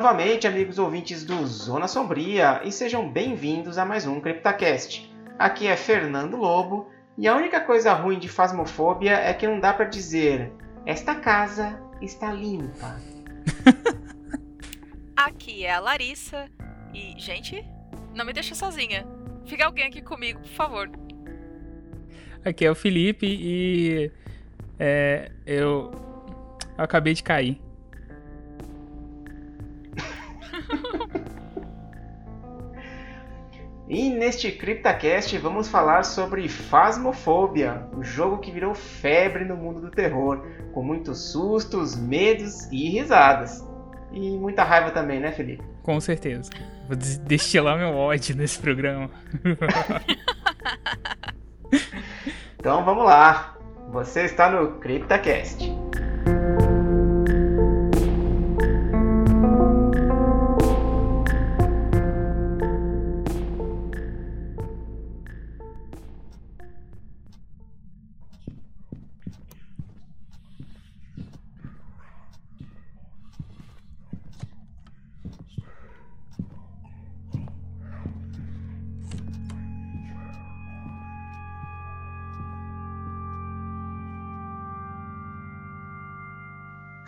novamente, amigos ouvintes do Zona Sombria, e sejam bem-vindos a mais um CryptaCast. Aqui é Fernando Lobo, e a única coisa ruim de Fasmofobia é que não dá para dizer esta casa está limpa. aqui é a Larissa, e, gente, não me deixa sozinha. Fica alguém aqui comigo, por favor. Aqui é o Felipe e é, eu, eu acabei de cair. E neste CryptaCast vamos falar sobre Phasmophobia, o jogo que virou febre no mundo do terror, com muitos sustos, medos e risadas. E muita raiva também, né, Felipe? Com certeza. Vou destilar meu ódio nesse programa. então vamos lá. Você está no CryptaCast.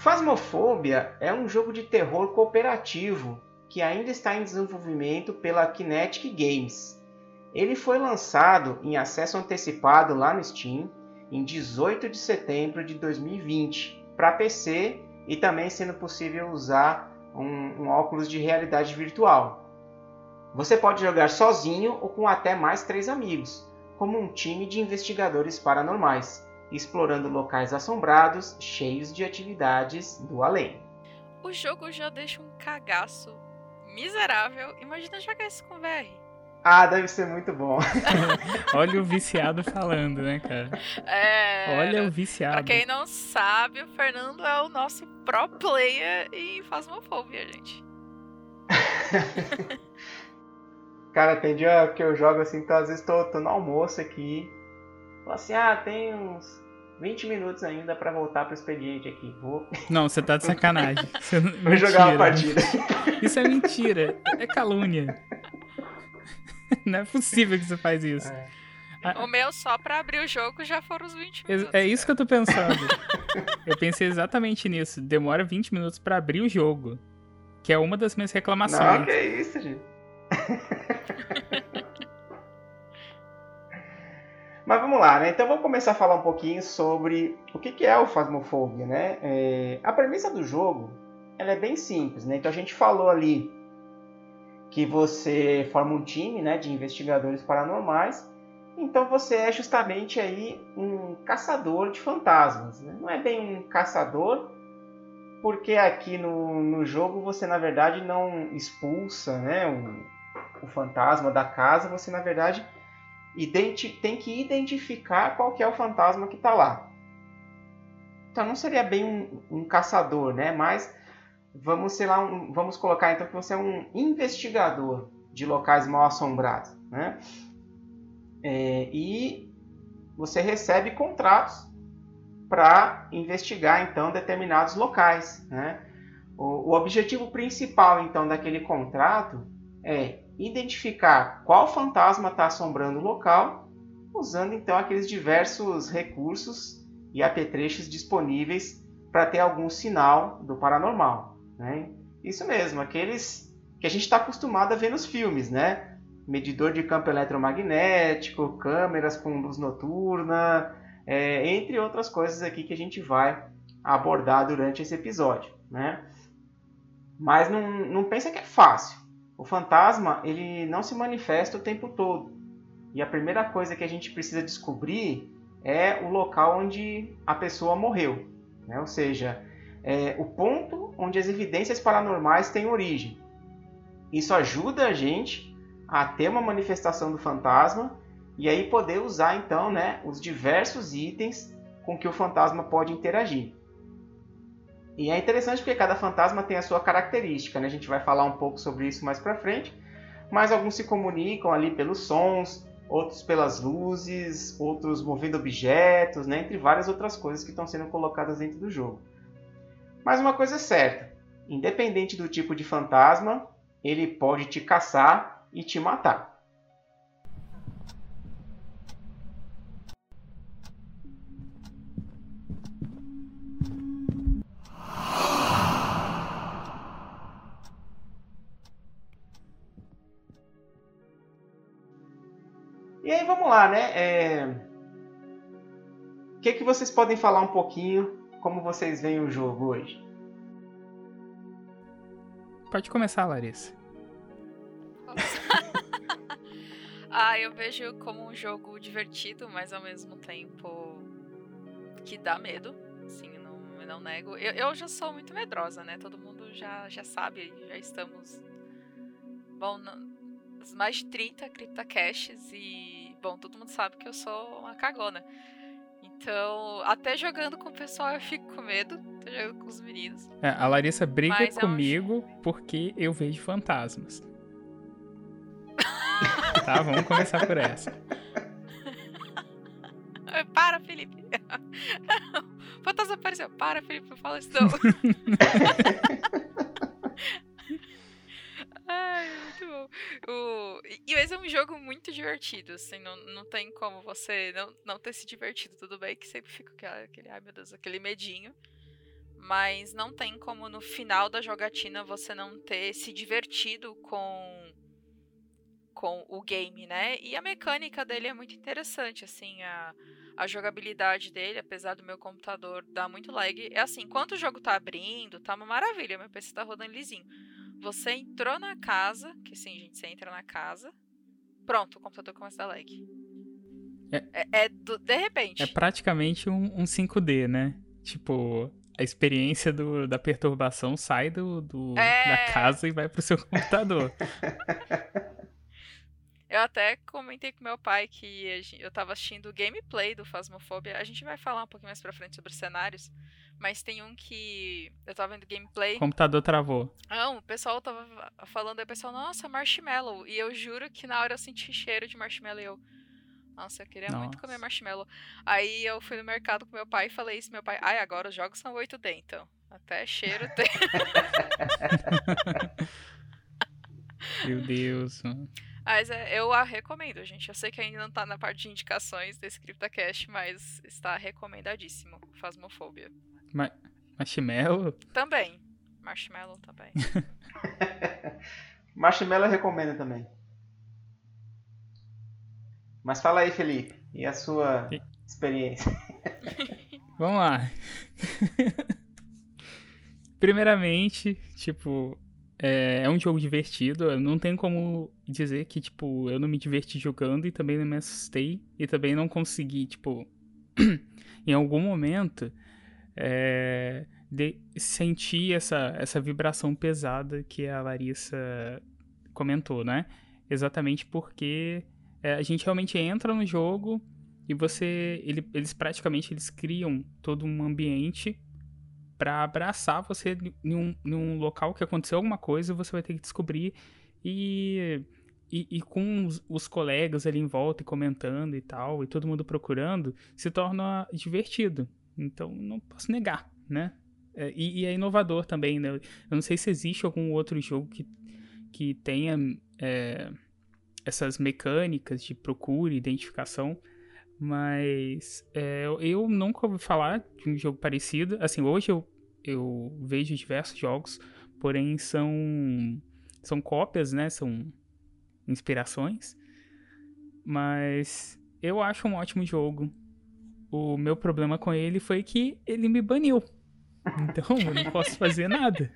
Phasmophobia é um jogo de terror cooperativo que ainda está em desenvolvimento pela Kinetic Games. Ele foi lançado em acesso antecipado lá no Steam em 18 de setembro de 2020 para PC e também sendo possível usar um, um óculos de realidade virtual. Você pode jogar sozinho ou com até mais três amigos, como um time de investigadores paranormais explorando locais assombrados, cheios de atividades do além. O jogo já deixa um cagaço miserável. Imagina jogar isso com VR. Ah, deve ser muito bom. Olha o viciado falando, né, cara? É. Olha o viciado. Pra quem não sabe, o Fernando é o nosso pro player em Phasmophobia, gente. cara, tem dia que eu jogo assim, então às vezes tô, tô no almoço aqui. Falo assim, ah, tem uns 20 minutos ainda para voltar pro expediente aqui. Vou. Não, você tá de sacanagem. Você... Vou jogar uma partida. Isso é mentira. É calúnia. Não é possível que você faz isso. É. O meu só pra abrir o jogo já foram os 20 minutos. É isso que eu tô pensando. eu pensei exatamente nisso. Demora 20 minutos para abrir o jogo. Que é uma das minhas reclamações. Não, que é isso, gente. Mas vamos lá, né? Então vamos começar a falar um pouquinho sobre o que é o Phasmophobia, né? É... a premissa do jogo ela é bem simples, né? Então a gente falou ali que você forma um time, né, de investigadores paranormais. Então você é justamente aí um caçador de fantasmas. Né? Não é bem um caçador, porque aqui no, no jogo você na verdade não expulsa, né, o, o fantasma da casa. Você na verdade tem que identificar qual que é o fantasma que está lá. Então não seria bem um, um, caçador, né? Mas vamos, sei lá, um, vamos colocar então que você é um investigador de locais mal assombrados, né? É, e você recebe contratos para investigar então determinados locais, né? O, o objetivo principal então daquele contrato é identificar qual fantasma está assombrando o local, usando então aqueles diversos recursos e apetrechos disponíveis para ter algum sinal do paranormal. Né? Isso mesmo, aqueles que a gente está acostumado a ver nos filmes, né? Medidor de campo eletromagnético, câmeras com luz noturna, é, entre outras coisas aqui que a gente vai abordar durante esse episódio, né? Mas não, não pensa que é fácil. O fantasma ele não se manifesta o tempo todo. E a primeira coisa que a gente precisa descobrir é o local onde a pessoa morreu. Né? Ou seja, é o ponto onde as evidências paranormais têm origem. Isso ajuda a gente a ter uma manifestação do fantasma e aí poder usar então né, os diversos itens com que o fantasma pode interagir. E é interessante porque cada fantasma tem a sua característica, né? A gente vai falar um pouco sobre isso mais para frente. Mas alguns se comunicam ali pelos sons, outros pelas luzes, outros movendo objetos, né? entre várias outras coisas que estão sendo colocadas dentro do jogo. Mas uma coisa é certa, independente do tipo de fantasma, ele pode te caçar e te matar. Lá, né? É... O que, que vocês podem falar um pouquinho como vocês veem o jogo hoje? Pode começar, Larissa. ah, eu vejo como um jogo divertido, mas ao mesmo tempo que dá medo. Sim, não, não nego. Eu, eu já sou muito medrosa, né? Todo mundo já, já sabe, já estamos. Bom, mais de 30 CryptoCaches e, bom, todo mundo sabe que eu sou uma cagona. Então, até jogando com o pessoal eu fico com medo. Tô jogando com os meninos. É, a Larissa briga Mas comigo é um... porque eu vejo fantasmas. tá, vamos começar por essa. Para, Felipe. Fantasma apareceu. Para, Felipe, não fala isso não. Muito. O... E esse é um jogo muito divertido, assim, não, não tem como você não, não ter se divertido. Tudo bem que sempre fica aquele, aquele, ai meu Deus, aquele medinho. Mas não tem como no final da jogatina você não ter se divertido com com o game, né? E a mecânica dele é muito interessante, assim, a, a jogabilidade dele, apesar do meu computador dar muito lag, é assim, enquanto o jogo tá abrindo, tá uma maravilha, meu PC tá rodando lisinho. Você entrou na casa, que sim, gente, você entra na casa. Pronto, o computador começa a dar lag. É, é, é do, de repente. É praticamente um, um 5D, né? Tipo, a experiência do, da perturbação sai do, do é... da casa e vai pro seu computador. Eu até comentei com meu pai que eu tava assistindo o gameplay do Phasmophobia. A gente vai falar um pouquinho mais pra frente sobre cenários. Mas tem um que eu tava vendo gameplay. O computador travou. Não, o pessoal tava falando aí, o pessoal, nossa, marshmallow. E eu juro que na hora eu senti cheiro de marshmallow e eu. Nossa, eu queria nossa. muito comer marshmallow. Aí eu fui no mercado com meu pai e falei isso. Meu pai, ai, agora os jogos são 8D, então. Até cheiro tem. meu Deus, mano. Mas é, eu a recomendo, gente. Eu sei que ainda não tá na parte de indicações desse CryptoCast, mas está recomendadíssimo. Fasmofobia. Ma marshmallow? Também. Marshmallow também. marshmallow recomendo também. Mas fala aí, Felipe. E a sua experiência? Vamos lá. Primeiramente, tipo, é, é, um jogo divertido. Eu não tenho como dizer que, tipo, eu não me diverti jogando e também não me assustei. E também não consegui, tipo, em algum momento, é, de sentir essa, essa vibração pesada que a Larissa comentou, né? Exatamente porque é, a gente realmente entra no jogo e você. Ele, eles praticamente eles criam todo um ambiente para abraçar você em um, em um local que aconteceu alguma coisa, você vai ter que descobrir e, e, e, com os, os, colegas ali em volta e comentando e tal, e todo mundo procurando, se torna divertido. Então, não posso negar, né? É, e, e, é inovador também, né? Eu não sei se existe algum outro jogo que, que tenha é, essas mecânicas de procura e identificação, mas é, eu nunca ouvi falar de um jogo parecido. Assim, hoje eu eu vejo diversos jogos, porém são são cópias, né? São inspirações. Mas eu acho um ótimo jogo. O meu problema com ele foi que ele me baniu. Então eu não posso fazer nada.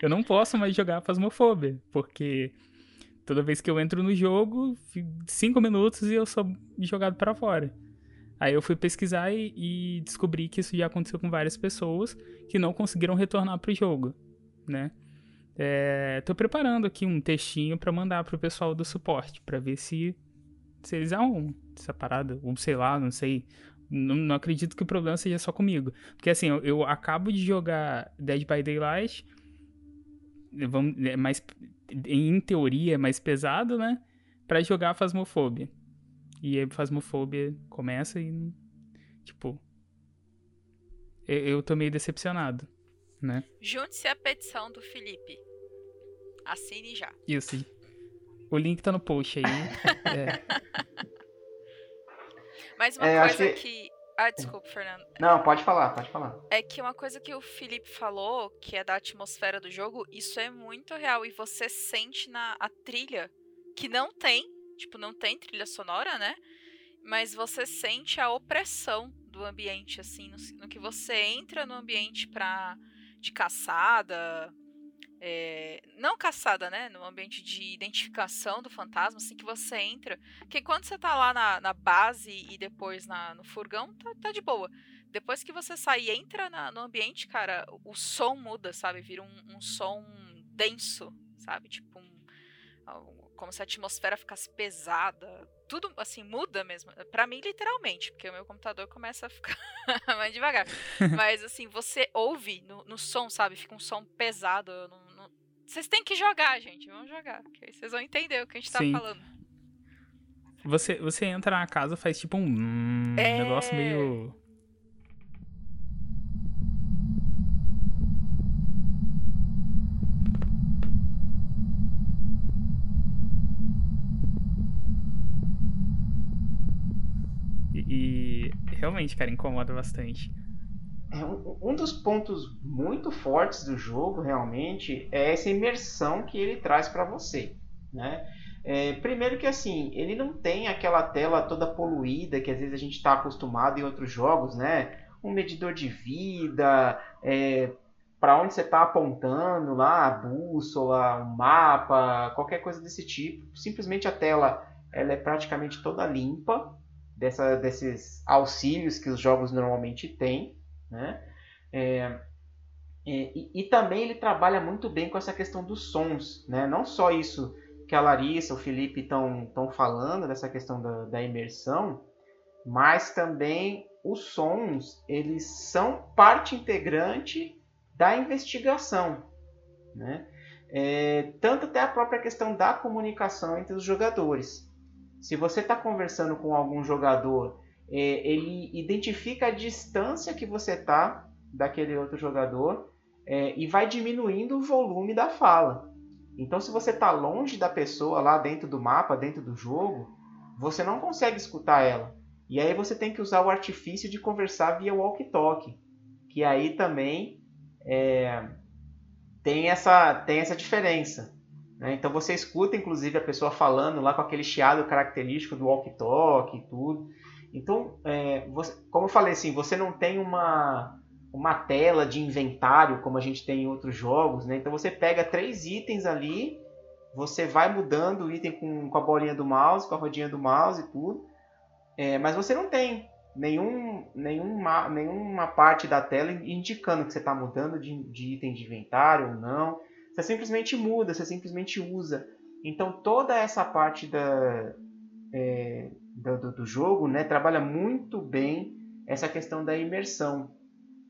Eu não posso mais jogar Phasmophobia, porque toda vez que eu entro no jogo, cinco minutos e eu sou jogado para fora. Aí eu fui pesquisar e, e, descobri que isso já aconteceu com várias pessoas que não conseguiram retornar pro jogo, né? É, tô preparando aqui um textinho para mandar pro pessoal do suporte, para ver se, se eles arrumam essa parada, ou sei lá, não sei. Não, não acredito que o problema seja só comigo. Porque assim, eu, eu acabo de jogar Dead by Daylight, vamos, é mais, em teoria é mais pesado, né? Pra jogar Phasmophobia. E a Phasmophobia começa e. Tipo. Eu, eu tô meio decepcionado. né? Junte-se à petição do Felipe. Assine já. Isso. O link tá no post aí. é. Mas uma É, coisa que- que... Ah, desculpa, Fernando. Não, pode falar, pode falar. É que uma coisa que o Felipe falou, que é da atmosfera do jogo, isso é muito real. E você sente na a trilha, que não tem, tipo, não tem trilha sonora, né? Mas você sente a opressão do ambiente, assim, no, no que você entra no ambiente pra, de caçada. é, não caçada, né? No ambiente de identificação do fantasma, assim que você entra. Porque quando você tá lá na, na base e depois na, no furgão, tá, tá de boa. Depois que você sai e entra na- no ambiente, cara, o som muda, sabe? Vira um, um som denso, sabe? Tipo um. Como se a atmosfera ficasse pesada. Tudo, assim, muda mesmo. Pra mim, literalmente, porque o meu computador começa a ficar mais devagar. Mas, assim, você ouve no, no som, sabe? Fica um som pesado. Vocês têm que jogar, gente. Vamos jogar. Que aí vocês vão entender o que a gente tá Sim. falando. Você, você entra na casa, faz tipo um É. negócio meio. E, e realmente, cara, incomoda bastante. É, um, um dos pontos muito fortes do jogo, realmente, é essa imersão que ele traz para você, né? É, primeiro que assim, ele não tem aquela tela toda poluída que às vezes a gente está acostumado em outros jogos, né? Um medidor de vida, é, para onde você está apontando lá, a bússola, um mapa, qualquer coisa desse tipo. Simplesmente a tela ela é praticamente toda limpa dessa, desses auxílios que os jogos normalmente têm, né? É, é, e, e também ele trabalha muito bem com essa questão dos sons, né? Não só isso que a Larissa, o Felipe estão falando dessa questão da, da imersão, mas também os sons eles são parte integrante da investigação, né? É, tanto até a própria questão da comunicação entre os jogadores. Se você está conversando com algum jogador, é, ele identifica a distância que você está daquele outro jogador é, e vai diminuindo o volume da fala. Então, se você está longe da pessoa lá dentro do mapa, dentro do jogo, você não consegue escutar ela. E aí você tem que usar o artifício de conversar via walkie-talkie, que aí também é, tem, essa, tem essa diferença. Né? Então você escuta, inclusive, a pessoa falando lá com aquele chiado característico do walkie-talkie e tudo. Então, é, você, como eu falei assim, você não tem uma, uma tela de inventário como a gente tem em outros jogos, né? Então você pega três itens ali, você vai mudando o item com, com a bolinha do mouse, com a rodinha do mouse e tudo, é, mas você não tem nenhum, nenhuma, nenhuma parte da tela indicando que você está mudando de, de item de inventário ou não. Você simplesmente muda, você simplesmente usa. Então toda essa parte da, é, do, do jogo né, trabalha muito bem essa questão da imersão.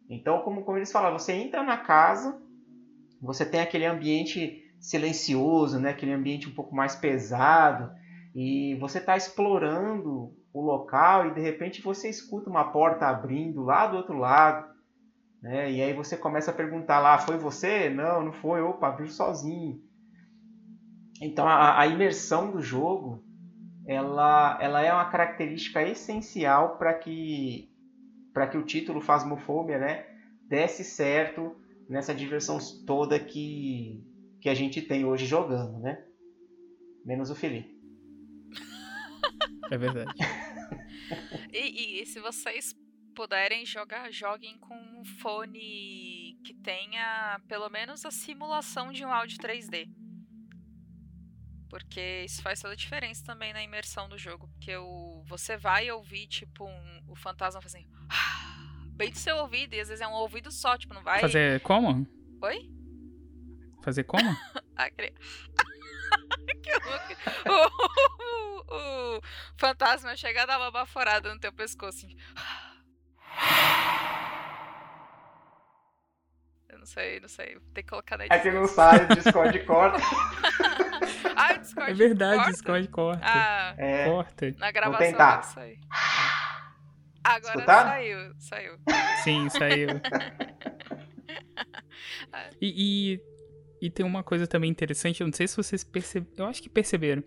Então, como, como eles falaram, você entra na casa, você tem aquele ambiente silencioso, né, aquele ambiente um pouco mais pesado, e você está explorando o local e de repente você escuta uma porta abrindo lá do outro lado. Né, e aí você começa a perguntar lá, foi você? Não, não foi. Opa, abriu sozinho. Então a, a imersão do jogo ela, ela é uma característica essencial para que para que o título Phasmophobia, né, desse certo nessa diversão toda que que a gente tem hoje jogando, né? Menos o Felipe. É verdade. E, e se vocês puderem jogar, joguem com um fone que tenha pelo menos a simulação de um áudio 3D. Porque isso faz toda a diferença também na imersão do jogo. Porque o, você vai ouvir, tipo, um, o fantasma fazendo. Bem do seu ouvido, e às vezes é um ouvido só, tipo, não vai. Fazer como? Oi? Fazer como? Aquele... que o, o, o, fantasma chega a dar uma baforada no teu pescoço. Assim. Eu não sei, não sei. Tem que colocar na edição. É que não sai, o Discord corta. ah, o Discord É verdade, corta? o Discord corta. Ah, é, corta. Na gravação tentar. vai sair. Agora Escutaram? saiu, saiu. Sim, saiu. E, e, e, tem uma coisa também interessante, eu não sei se vocês perceberam, eu acho que perceberam,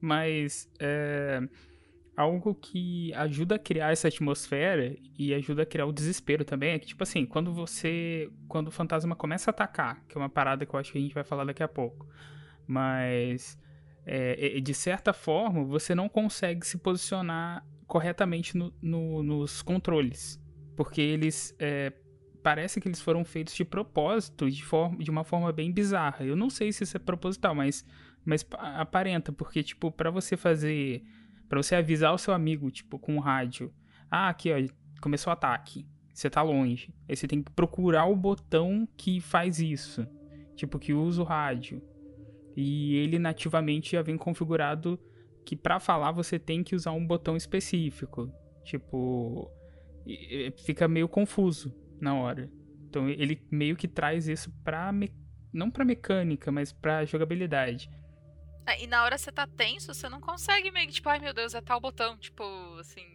mas é, algo que ajuda a criar essa atmosfera e ajuda a criar o desespero também é que, tipo assim, quando você. Quando o fantasma começa a atacar, que é uma parada que eu acho que a gente vai falar daqui a pouco, mas. É, de certa forma, você não consegue se posicionar corretamente no, no, nos controles. Porque eles. É, parece que eles foram feitos de propósito, de, forma, de uma forma bem bizarra. Eu não sei se isso é proposital, mas, mas aparenta, porque, tipo, para você fazer para você avisar o seu amigo, tipo, com o rádio. Ah, aqui, ó, começou o ataque. Você tá longe. Aí você tem que procurar o botão que faz isso. Tipo, que usa o rádio. E ele nativamente já vem configurado que para falar você tem que usar um botão específico. Tipo, fica meio confuso na hora. Então ele meio que traz isso pra me... não pra mecânica, mas pra jogabilidade. É, e na hora você tá tenso, você não consegue meio que, tipo, ai meu Deus, é tal botão. Tipo, assim.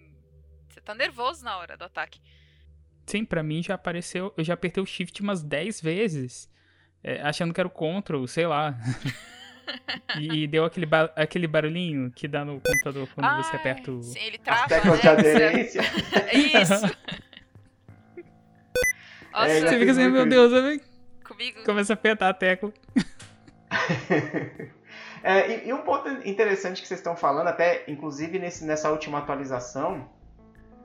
Você tá nervoso na hora do ataque. Sim, pra mim já apareceu. Eu já apertei o shift umas 10 vezes. É, achando que era o control, sei lá. e, deu aquele, ba aquele barulhinho que dá no computador quando ah, você aperta o. Sim, ele trava. As teclas de aderência. Isso. Nossa, é, você fica assim, meu Deus, Comigo. Começa a apertar a tecla. É, e, e, um ponto interessante que vocês estão falando, até inclusive nesse, nessa última atualização,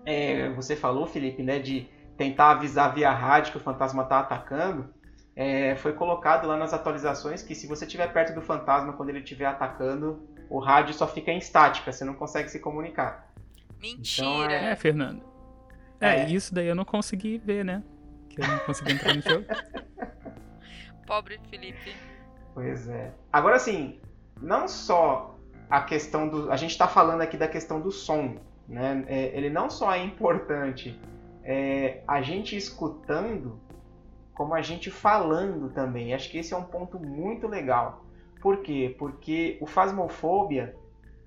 é, você falou, Felipe, né, de tentar avisar via rádio que o fantasma está atacando. É, foi colocado lá nas atualizações que se você estiver perto do fantasma quando ele estiver atacando, o rádio só fica em estática, você não consegue se comunicar. Mentira! Então, é... é, Fernando. É, é, isso daí eu não consegui ver, né? Que eu não consegui entrar no jogo. Pobre Felipe. Pois é. Agora sim, não só a questão do. A gente está falando aqui da questão do som. Né? É, ele não só é importante é, a gente escutando, como a gente falando também. Acho que esse é um ponto muito legal. Por quê? Porque o Phasmophobia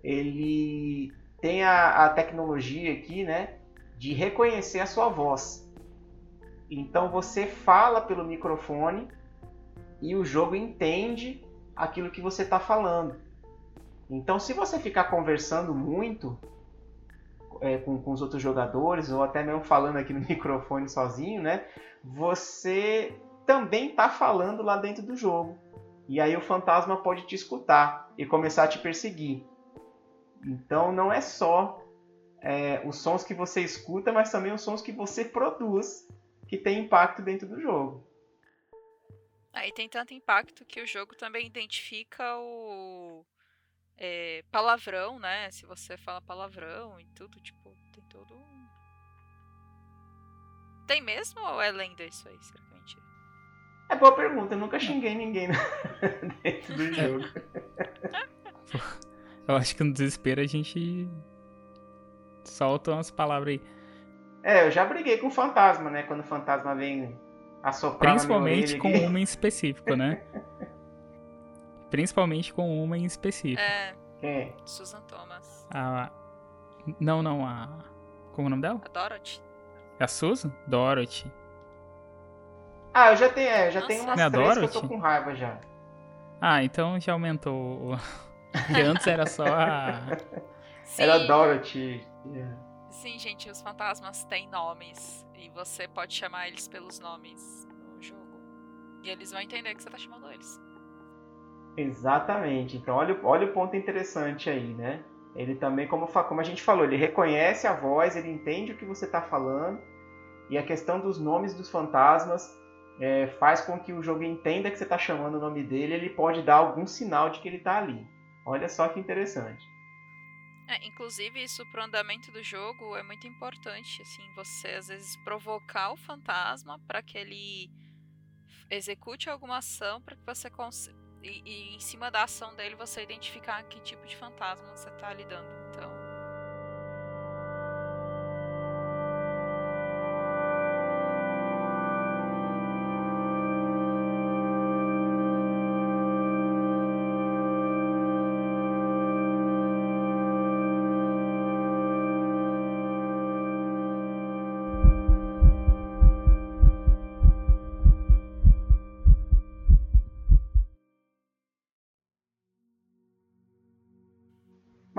ele tem a, a tecnologia aqui, né, de reconhecer a sua voz. Então você fala pelo microfone e o jogo entende aquilo que você está falando. Então, se você ficar conversando muito é, com, com, os outros jogadores, ou até mesmo falando aqui no microfone sozinho, né? Você também está falando lá dentro do jogo. E aí o fantasma pode te escutar e começar a te perseguir. Então, não é só é, os sons que você escuta, mas também os sons que você produz que tem impacto dentro do jogo. Aí tem tanto impacto que o jogo também identifica o é, palavrão, né? Se você fala palavrão e tudo, tipo, tem todo um. Tem mesmo ou é lenda isso aí? Será que é mentira? É boa pergunta, eu nunca xinguei ninguém dentro do jogo. eu acho que no desespero a gente solta umas palavras aí. É, eu já briguei com o fantasma, né? Quando o fantasma vem assoprar Principalmente com uma em específico, né? Principalmente com uma em específico. É. Quem? Susan Thomas. A... Não, não, a. Como é o nome dela? A Dorothy. É a Susan? Dorothy. Ah, eu já tenho, é, já tenho umas é três Dorothy? que eu tô com raiva já. Ah, então já aumentou. Porque antes era só a. Sim. Era Dorothy. Yeah. Sim, gente, os fantasmas têm nomes. E você pode chamar eles pelos nomes no jogo. E eles vão entender que você tá chamando eles. Exatamente. Então olha, olha o ponto interessante aí, né? Ele também, como, como a gente falou, ele reconhece a voz, ele entende o que você está falando. E a questão dos nomes dos fantasmas é, faz com que o jogo entenda que você está chamando o nome dele. Ele pode dar algum sinal de que ele está ali. Olha só que interessante. É, inclusive, isso pro andamento do jogo é muito importante, assim, você às vezes provocar o fantasma para que ele execute alguma ação para que você consiga. E, e, em cima da ação dele você identificar que tipo de fantasma você está lidando. Então,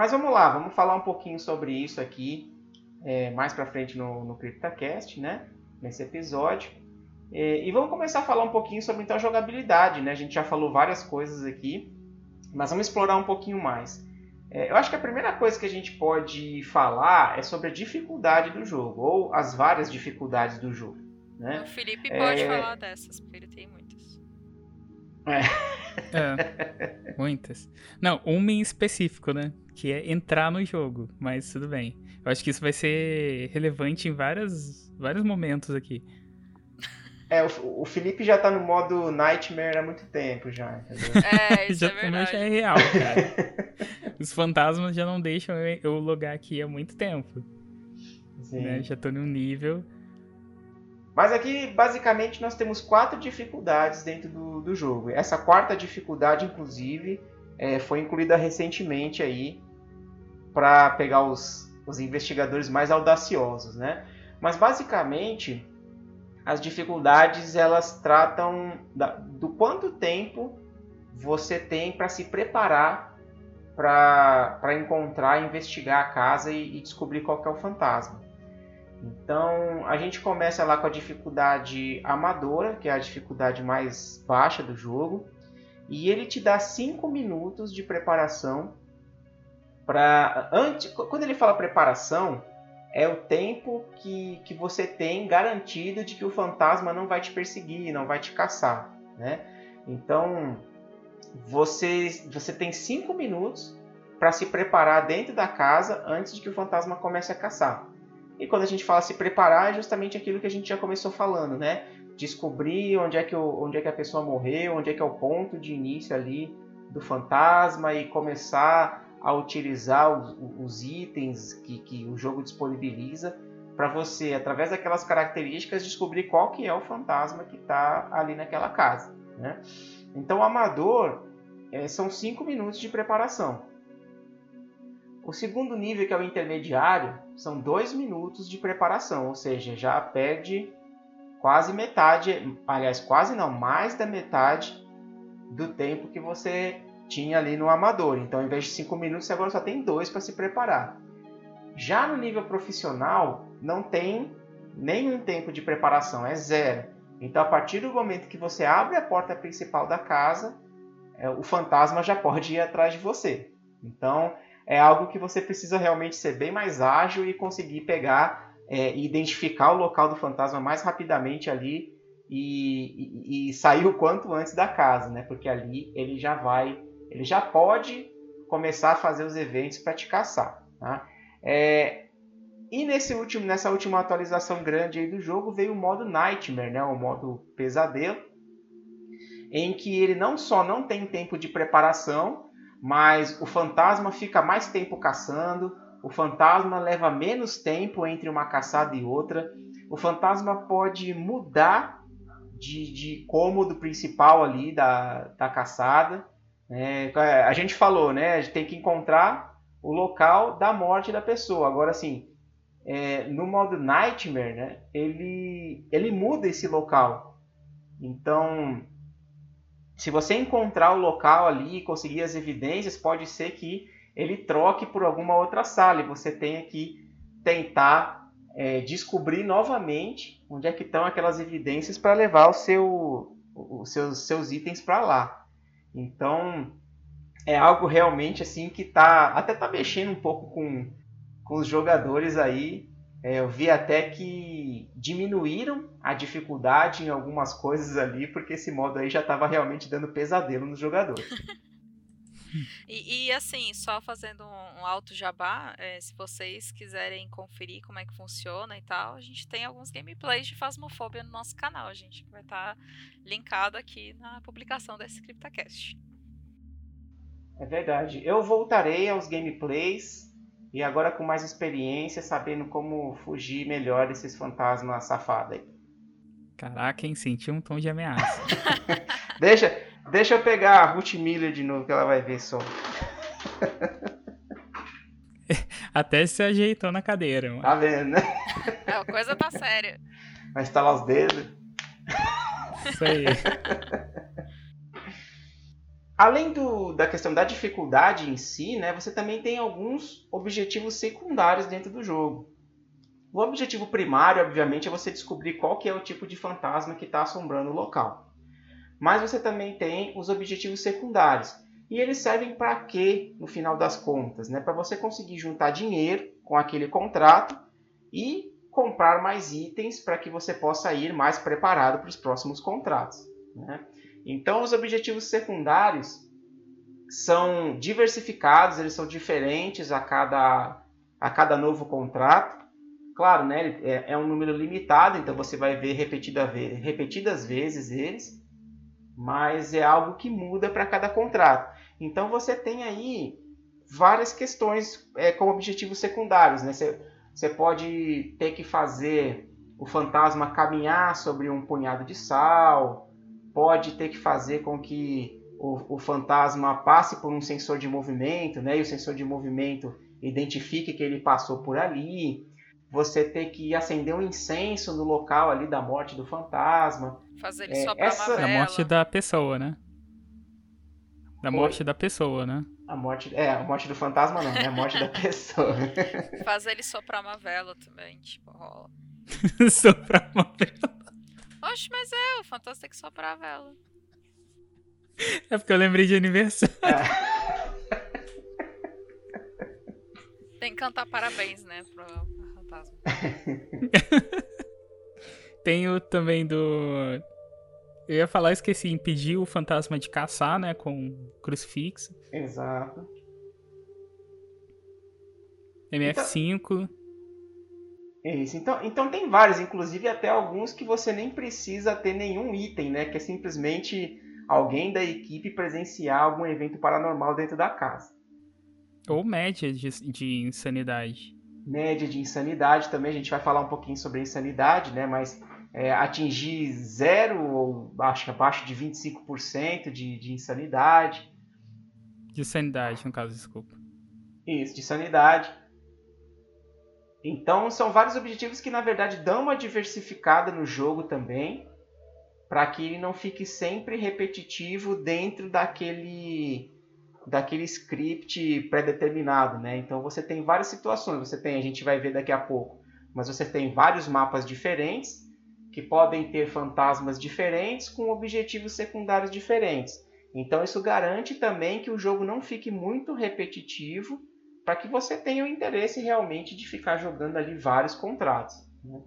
Mas vamos lá, vamos falar um pouquinho sobre isso aqui é, mais para frente no, no CryptoCast, né? Nesse episódio. E, e, vamos começar a falar um pouquinho sobre então a jogabilidade, né? A gente já falou várias coisas aqui, mas vamos explorar um pouquinho mais. É, eu acho que a primeira coisa que a gente pode falar é sobre a dificuldade do jogo, ou as várias dificuldades do jogo. Né? O Felipe pode é... falar dessas, porque ele tem muitas. É. é. Muitas. Não, uma em específico, né? Que é entrar no jogo, mas tudo bem. Eu acho que isso vai ser relevante em várias, vários momentos aqui. É, o, o Felipe já tá no modo Nightmare há muito tempo já, entendeu? É, isso já, é verdade. Já é real, cara. Os fantasmas já não deixam eu logar aqui há muito tempo. Sim. Né? Já tô num nível... Mas aqui, basicamente, nós temos quatro dificuldades dentro do, do jogo. Essa quarta dificuldade, inclusive, é, foi incluída recentemente aí para pegar os, os investigadores mais audaciosos, né? Mas basicamente as dificuldades elas tratam da, do quanto tempo você tem para se preparar para encontrar, investigar a casa e, e descobrir qual é o fantasma. Então a gente começa lá com a dificuldade amadora, que é a dificuldade mais baixa do jogo, e ele te dá 5 minutos de preparação para antes quando ele fala preparação é o tempo que, que você tem garantido de que o fantasma não vai te perseguir não vai te caçar né? Então você você tem cinco minutos para se preparar dentro da casa antes de que o fantasma comece a caçar. E quando a gente fala se preparar é justamente aquilo que a gente já começou falando né descobrir onde é que onde é que a pessoa morreu onde é que é o ponto de início ali do fantasma e começar a utilizar os, os itens que, que o jogo disponibiliza para você, através daquelas características, descobrir qual que é o fantasma que está ali naquela casa. Né? Então, amador é, são 5 minutos de preparação. O segundo nível, que é o intermediário, são 2 minutos de preparação, ou seja, já perde quase metade, aliás, quase não, mais da metade do tempo que você tinha ali no amador. Então, ao invés de 5 minutos, você agora só tem 2 para se preparar. Já no nível profissional, não tem nenhum tempo de preparação, é zero. Então, a partir do momento que você abre a porta principal da casa, é, o fantasma já pode ir atrás de você. Então, é algo que você precisa realmente ser bem mais ágil e conseguir pegar é, identificar o local do fantasma mais rapidamente ali e, e, e, sair o quanto antes da casa, né? Porque ali ele já vai ele já pode começar a fazer os eventos para te caçar. Tá? É, e nesse último, nessa última atualização grande aí do jogo veio o modo Nightmare, né? o modo pesadelo, em que ele não só não tem tempo de preparação, mas o fantasma fica mais tempo caçando, o fantasma leva menos tempo entre uma caçada e outra, o fantasma pode mudar de, de cômodo principal ali da, da caçada, é, a gente falou, né? A gente tem que encontrar o local da morte da pessoa. Agora, assim, é, no modo Nightmare, né? Ele, ele muda esse local. Então, se você encontrar o local ali e conseguir as evidências, pode ser que ele troque por alguma outra sala e você tenha que tentar é, descobrir novamente onde é que estão aquelas evidências para levar o seu, os seus, seus itens para lá. Então, é algo realmente assim que tá até tá mexendo um pouco com, com os jogadores aí. É, eu vi até que diminuíram a dificuldade em algumas coisas ali, porque esse modo aí já estava realmente dando pesadelo nos jogadores. E, e, assim, só fazendo um, um alto jabá, é, se vocês quiserem conferir como é que funciona e tal, a gente tem alguns gameplays de Fasmofobia no nosso canal, gente, que vai estar tá linkado aqui na publicação desse CryptoCast. É verdade. Eu voltarei aos gameplays e agora com mais experiência, sabendo como fugir melhor desses fantasmas safados aí. Caraca, hein? Senti um tom de ameaça. deixa, Deixa eu pegar a Ruth Miller de novo, que ela vai ver só. Até se ajeitou na cadeira. Mano. Tá vendo, né? É, a coisa tá séria. Vai estalar os dedos. Isso aí. além do, da questão da dificuldade em si, né, você também tem alguns objetivos secundários dentro do jogo. O objetivo primário, obviamente, é você descobrir qual que é o tipo de fantasma que está assombrando o local. Mas você também tem os objetivos secundários. E eles servem para quê, no final das contas? Né? Para você conseguir juntar dinheiro com aquele contrato e comprar mais itens para que você possa ir mais preparado para os próximos contratos. Né? Então, os objetivos secundários são diversificados, eles são diferentes a cada, a cada novo contrato. Claro, né, é, é um número limitado, então você vai ver repetida, repetidas vezes eles, mas é algo que muda para cada contrato. Então você tem aí várias questões é, com objetivos secundários. Né? Você, você pode ter que fazer o fantasma caminhar sobre um punhado de sal, pode ter que fazer com que o, o, fantasma passe por um sensor de movimento, né? E o sensor de movimento identifique que ele passou por ali. Você ter que acender um incenso no local ali da morte do fantasma. Fazer ele é, soprar essa... Da morte da pessoa, né? Da morte Oi? da pessoa, né? A morte, é, a morte do fantasma não, né? A morte da pessoa. Fazer ele soprar uma vela também, tipo, rola. soprar uma vela. Oxe, mas é, o fantasma tem que soprar a vela. É porque eu lembrei de aniversário. É. Tem que cantar parabéns, né, pro fantasma. Tem o também do. Eu ia falar, esqueci, impedir o fantasma de caçar, né, com crucifixo. Exato. MF5. Então... Isso, então, então tem vários, inclusive até alguns que você nem precisa ter nenhum item, né? Que é simplesmente alguém da equipe presenciar algum evento paranormal dentro da casa. Ou média de, de insanidade. Média de insanidade também, a gente vai falar um pouquinho sobre a insanidade, né? Mas é, atingir zero ou acho que abaixo de 25% de, de insanidade. De sanidade, no caso, desculpa. Isso, de sanidade. Então são vários objetivos que na verdade dão uma diversificada no jogo também, para que ele não fique sempre repetitivo dentro daquele daquele script pré-determinado, né? Então você tem várias situações, você tem, a gente vai ver daqui a pouco, mas você tem vários mapas diferentes que podem ter fantasmas diferentes com objetivos secundários diferentes. Então isso garante também que o jogo não fique muito repetitivo para que você tenha o interesse realmente de ficar jogando ali vários contratos. Né?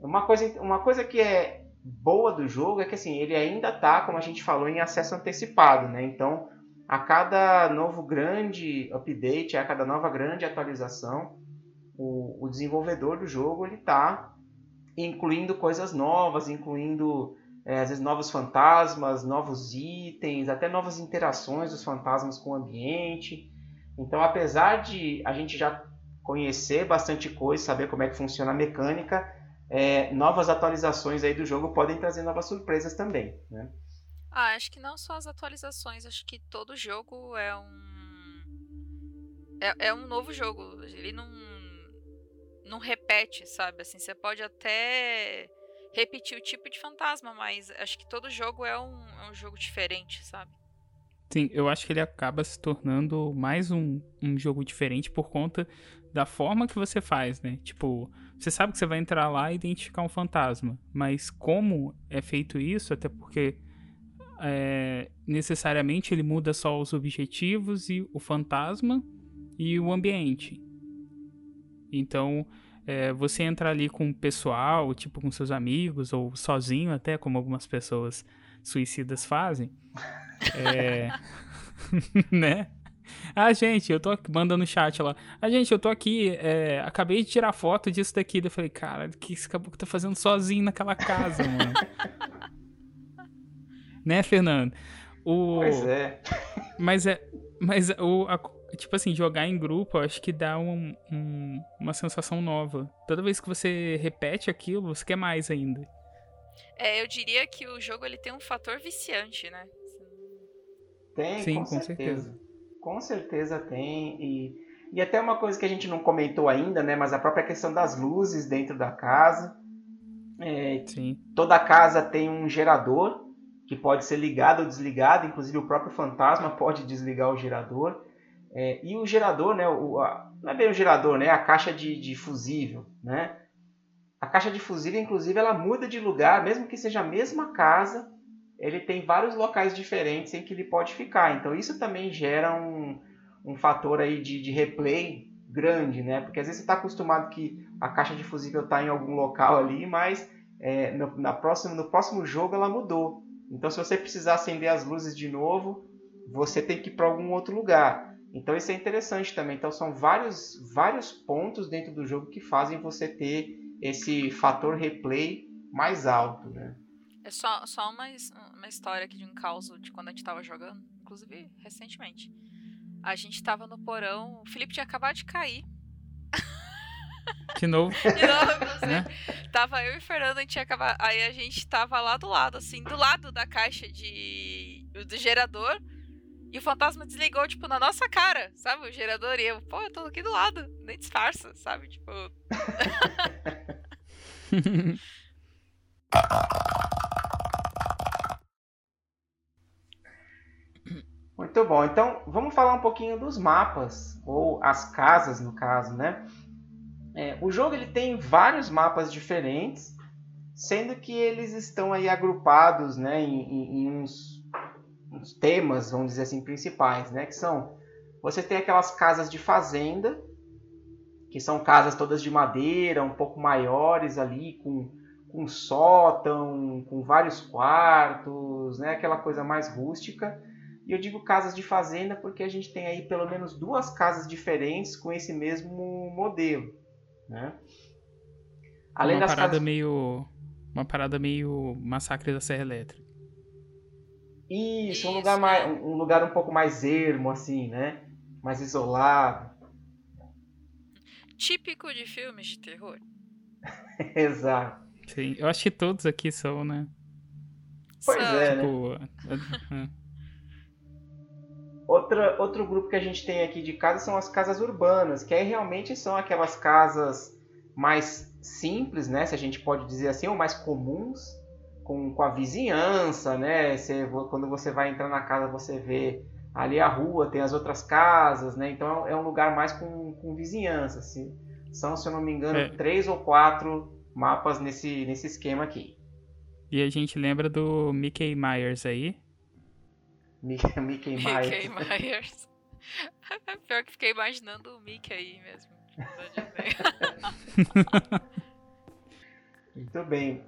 Uma, coisa, uma coisa que é boa do jogo é que assim, ele ainda está, como a gente falou, em acesso antecipado. Né? Então, a cada novo grande update, a cada nova grande atualização, o, o desenvolvedor do jogo está incluindo coisas novas, incluindo é, às vezes novos fantasmas, novos itens, até novas interações dos fantasmas com o ambiente. Então, apesar de a gente já conhecer bastante coisa, saber como é que funciona a mecânica, é, novas atualizações aí do jogo podem trazer novas surpresas também, né? Ah, acho que não só as atualizações, acho que todo jogo é um é, é um novo jogo. Ele não não repete, sabe? Assim, você pode até repetir o tipo de fantasma, mas acho que todo jogo é um, é um jogo diferente, sabe? Sim, eu acho que ele acaba se tornando mais um, um jogo diferente por conta da forma que você faz, né? Tipo, você sabe que você vai entrar lá e identificar um fantasma, mas como é feito isso, até porque é, necessariamente ele muda só os objetivos e o fantasma e o ambiente. Então, é, você entra ali com o pessoal, tipo com seus amigos, ou sozinho até, como algumas pessoas suicidas fazem. É. né? Ah, gente, eu tô mandando chat lá. Ah, gente, eu tô aqui, é, acabei de tirar foto disso daqui. Eu falei, cara, o que esse caboclo tá fazendo sozinho naquela casa, mano? Né, Fernando? O... Pois é. Mas é. Mas o. A, tipo assim, jogar em grupo, eu acho que dá um, um, uma sensação nova. Toda vez que você repete aquilo, você quer mais ainda. É, eu diria que o jogo ele tem um fator viciante, né? Tem, Sim, com, com certeza. certeza. Com certeza tem. E, e até uma coisa que a gente não comentou ainda, né? Mas a própria questão das luzes dentro da casa. É, Sim. Toda casa tem um gerador que pode ser ligado ou desligado, inclusive o próprio fantasma pode desligar o gerador. É, e o gerador, né, o, a, não é bem o gerador, né, a caixa de, de fusível, né? A caixa de fusível, inclusive, ela muda de lugar, mesmo que seja a mesma casa, ele tem vários locais diferentes em que ele pode ficar. Então isso também gera um, um fator aí de, de replay grande, né? Porque às vezes você está acostumado que a caixa de fusível está em algum local ali, mas é, no, na próxima, no próximo jogo ela mudou. Então se você precisar acender as luzes de novo, você tem que ir para algum outro lugar. Então isso é interessante também. Então são vários, vários pontos dentro do jogo que fazem você ter esse fator replay mais alto, né? É só, só uma, uma história aqui de um caos de quando a gente tava jogando, inclusive recentemente. A gente tava no porão, o Felipe tinha acabado de cair. De novo? De novo. Né? Tava eu e o Fernando, a gente acabado. Aí a gente tava lá do lado, assim, do lado da caixa de. do gerador. E o fantasma desligou, tipo, na nossa cara, sabe? O gerador e eu, pô, eu tô aqui do lado, nem disfarça, sabe? Tipo. Muito bom. Então, vamos falar um pouquinho dos mapas, ou as casas, no caso, né? É, o jogo ele tem vários mapas diferentes, sendo que eles estão aí agrupados né, em, em, em uns, uns, temas, vamos dizer assim, principais, né? Que são, você tem aquelas casas de fazenda, que são casas todas de madeira, um pouco maiores ali, com, com sótão, com vários quartos, né? Aquela coisa mais rústica. E eu digo casas de fazenda porque a gente tem aí pelo menos duas casas diferentes com esse mesmo modelo, né? Além uma parada casas... meio uma parada meio massacre da Serra Elétrica. Isso, um lugar mais um lugar um pouco mais ermo assim, né? Mais isolado. Típico de filmes de terror. Exato. Sim, eu acho que todos aqui são, né? Pois são. é, tipo, né? Outra, outro grupo que a gente tem aqui de casas são as casas urbanas, que aí realmente são aquelas casas mais simples, né? Se a gente pode dizer assim, ou mais comuns, com, com a vizinhança, né? Você, quando você vai entrar na casa, você vê ali a rua, tem as outras casas, né? Então é um lugar mais com, com vizinhança. Assim. São, se eu não me engano, é. três ou quatro mapas nesse, nesse esquema aqui. E a gente lembra do Mickey Myers aí, Mickey, Mickey Myers. Mickey Myers. Pior que fiquei imaginando o Mickey aí mesmo. Muito bem.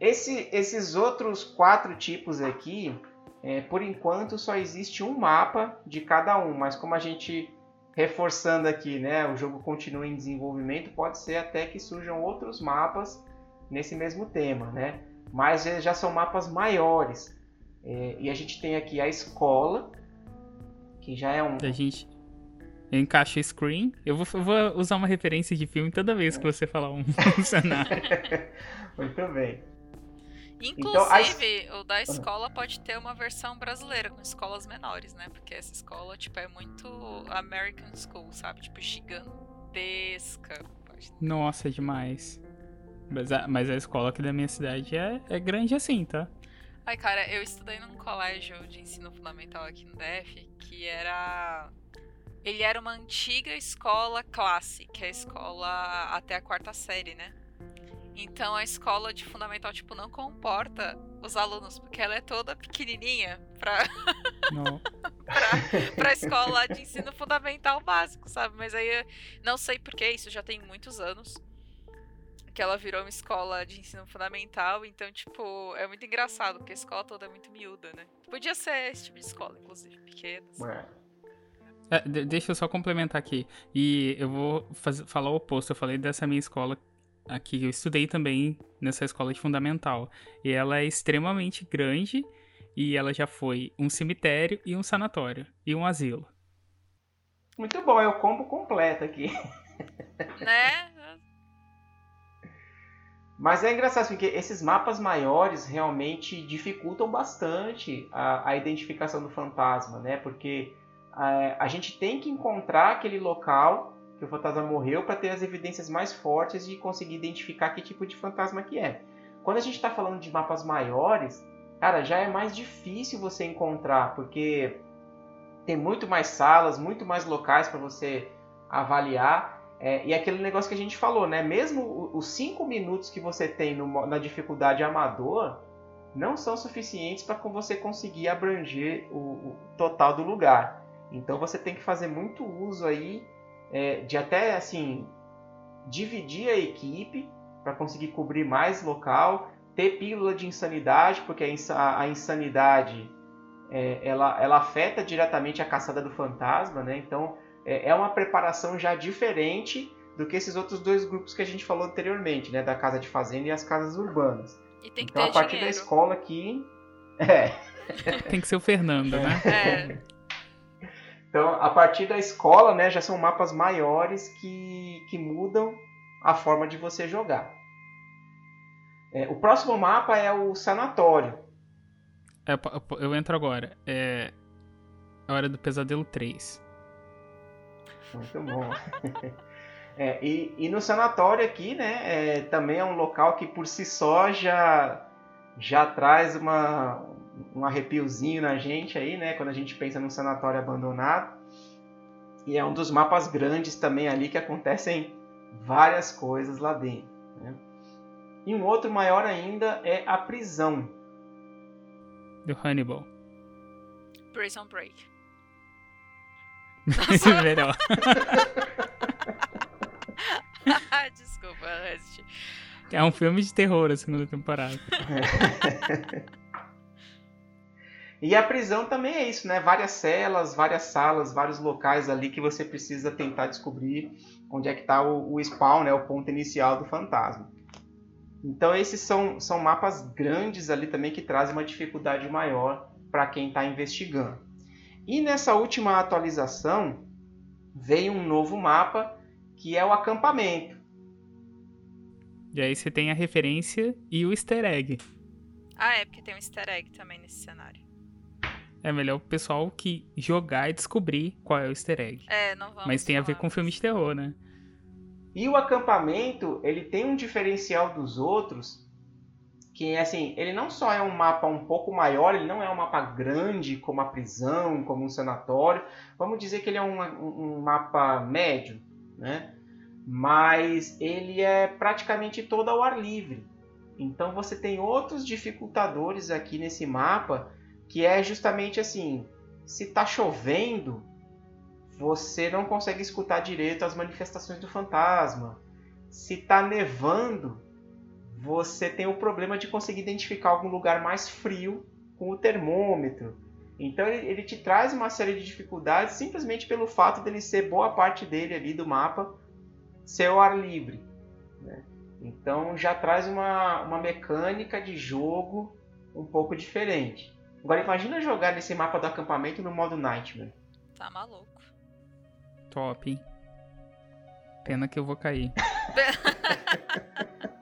Esse, esses outros quatro tipos aqui, é, por enquanto só existe um mapa de cada um, mas como a gente reforçando aqui, né, o jogo continua em desenvolvimento, pode ser até que surjam outros mapas nesse mesmo tema, né? Mas já são mapas maiores. É, e a gente tem aqui a escola, que já é um. A gente encaixa screen. Eu vou, eu vou usar uma referência de filme toda vez que você falar um cenário. Muito bem. Inclusive, então, a... o da escola pode ter uma versão brasileira, com escolas menores, né? Porque essa escola, tipo, é muito American School, sabe? Tipo, gigantesca. Nossa, é demais. Mas a, mas a escola aqui da minha cidade é, é grande assim, tá? Ai, cara, eu estudei num colégio de ensino fundamental aqui no DF que era. Ele era uma antiga escola classe, que é a escola até a quarta série, né? Então a escola de fundamental, tipo, não comporta os alunos, porque ela é toda pequenininha pra. Não. pra, pra escola de ensino fundamental básico, sabe? Mas aí não sei porquê, isso já tem muitos anos que ela virou uma escola de ensino fundamental, então, tipo, é muito engraçado, porque a escola toda é muito miúda, né? Podia ser esse tipo de escola, inclusive, pequena. Assim. É, deixa eu só complementar aqui. E eu vou fazer, falar o oposto. Eu falei dessa minha escola aqui, eu estudei também nessa escola de fundamental. E ela é extremamente grande e ela já foi um cemitério e um sanatório e um asilo. Muito bom, é o combo completo aqui. Né? Mas é engraçado porque esses mapas maiores realmente dificultam bastante a, a identificação do fantasma, né? Porque a, é, a, gente tem que encontrar aquele local que o fantasma morreu para ter as evidências mais fortes e conseguir identificar que tipo de fantasma que é. Quando a gente está falando de mapas maiores, cara, já é mais difícil você encontrar, porque tem muito mais salas, muito mais locais para você avaliar. É, e aquele negócio que a gente falou, né? Mesmo os 5 minutos que você tem no, na dificuldade amador não são suficientes para você conseguir abranger o, o, total do lugar. Então você tem que fazer muito uso aí é, de até assim dividir a equipe para conseguir cobrir mais local, ter pílula de insanidade, porque a, a insanidade é, ela, ela afeta diretamente a caçada do fantasma, né? Então é, é uma preparação já diferente do que esses outros dois grupos que a gente falou anteriormente, né? Da casa de fazenda e as casas urbanas. então a partir dinheiro. da escola aqui, é. Tem que ser o Fernando, né? É. Então, a partir da escola, né, já são mapas maiores que, que mudam a forma de você jogar. É, o próximo mapa é o sanatório. É, eu entro agora. É a hora do pesadelo 3. Muito bom. é, e, e, no sanatório aqui, né, é, também é um local que por si só já, já traz uma, um arrepiozinho na gente aí, né, quando a gente pensa num sanatório abandonado. E é um dos mapas grandes também ali que acontecem várias coisas lá dentro. Né? E um outro maior ainda é a prisão. Do Hannibal. Prison Break. Melhor. Desculpa, Rest. É um filme de terror a segunda temporada. E a prisão também é isso, né? Várias celas, várias salas, vários locais ali que você precisa tentar descobrir onde é que está o, o, spawn, né? O ponto inicial do fantasma. Então esses são, são mapas grandes ali também que trazem uma dificuldade maior para quem está investigando. E nessa última atualização veio um novo mapa que é o acampamento. E aí você tem a referência e o easter egg. Ah, é, porque tem um easter egg também nesse cenário. É melhor o pessoal que jogar e descobrir qual é o easter egg. É, não vamos. Mas tem a ver com filme de terror, né? E o acampamento, ele tem um diferencial dos outros, que assim, ele não só é um mapa um pouco maior, ele não é um mapa grande como a prisão, como um sanatório. Vamos dizer que ele é um, um, um mapa médio, né? Mas ele é praticamente todo ao ar livre. Então você tem outros dificultadores aqui nesse mapa que é justamente assim, se está chovendo, você não consegue escutar direito as manifestações do fantasma. Se está nevando, você tem o problema de conseguir identificar algum lugar mais frio com o termômetro. Então ele, ele te traz uma série de dificuldades simplesmente pelo fato dele ser boa parte dele ali do mapa ser ao ar livre. Né? Então já traz uma, uma mecânica de jogo um pouco diferente. Agora imagina jogar nesse mapa do acampamento no modo Nightmare. Tá maluco. Top? Pena que eu vou cair.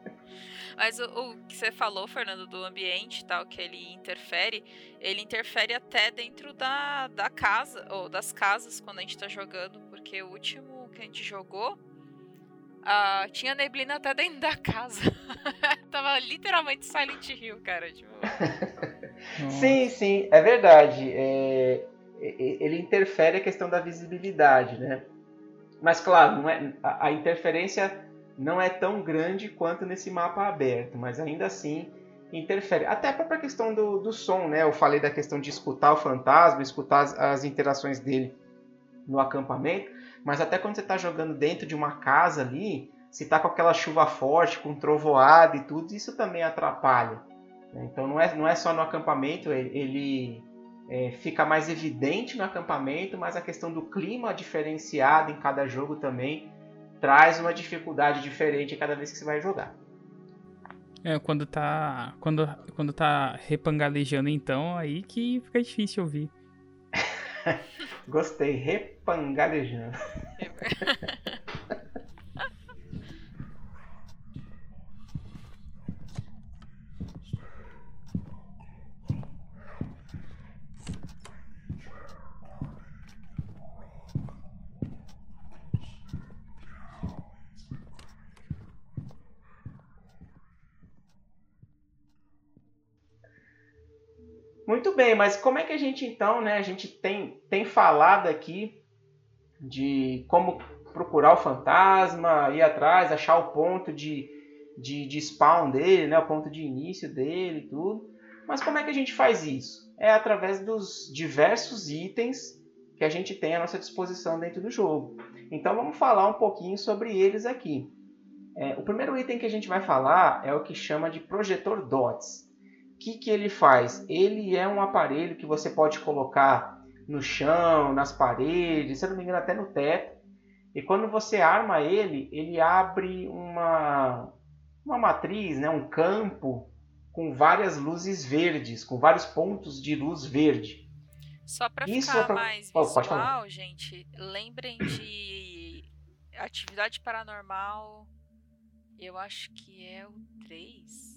Mas o, o, que você falou, Fernando, do ambiente tal, que ele interfere, ele interfere até dentro da, da casa, ou das casas quando a gente tá jogando, porque o último que a gente jogou uh, tinha neblina até dentro da casa. Tava literalmente Silent Hill, cara. Tipo... sim, sim, é verdade. É, ele interfere a questão da visibilidade, né? Mas claro, não é, a, a interferência não é tão grande quanto nesse mapa aberto, mas ainda assim interfere. Até a própria questão do, do som, né? Eu falei da questão de escutar o fantasma, escutar as, as interações dele no acampamento, mas até quando você está jogando dentro de uma casa ali, se está com aquela chuva forte, com trovoada e tudo, isso também atrapalha. Né? Então não é, não é só no acampamento, ele, ele é, fica mais evidente no acampamento, mas a questão do clima diferenciado em cada jogo também traz uma dificuldade diferente cada vez que você vai jogar. É, quando tá. Quando, quando tá repangalejando então, aí que fica difícil ouvir. Gostei, repangalejando. Muito bem, mas como é que a gente então, né? A gente tem, tem falado aqui de como procurar o fantasma, ir atrás, achar o ponto de, de, de spawn dele, né? O ponto de início dele e tudo. Mas como é que a gente faz isso? É através dos diversos itens que a gente tem à nossa disposição dentro do jogo. Então vamos falar um pouquinho sobre eles aqui. É, o primeiro item que a gente vai falar é o que chama de projetor DOTS. O que, que ele faz? Ele é um aparelho que você pode colocar no chão, nas paredes, se não me engano até no teto. E quando você arma ele, ele abre uma, uma matriz, né, um campo com várias luzes verdes, com vários pontos de luz verde. Só para ficar é pra... mais visual, oh, gente, lembrem de atividade paranormal. Eu acho que é o 3.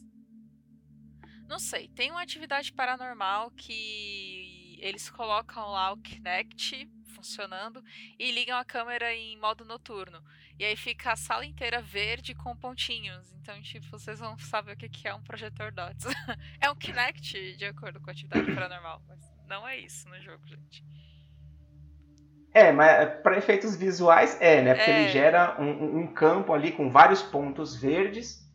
Não sei, tem uma atividade paranormal que eles colocam lá o Kinect funcionando e ligam a câmera em modo noturno. E aí fica a sala inteira verde com pontinhos. Então, tipo, vocês vão saber o que é um projetor DOTS. é um Kinect de acordo com a atividade paranormal, mas não é isso no jogo, gente. É, mas para efeitos visuais é, né? Porque é. ele gera um, um, campo ali com vários pontos verdes.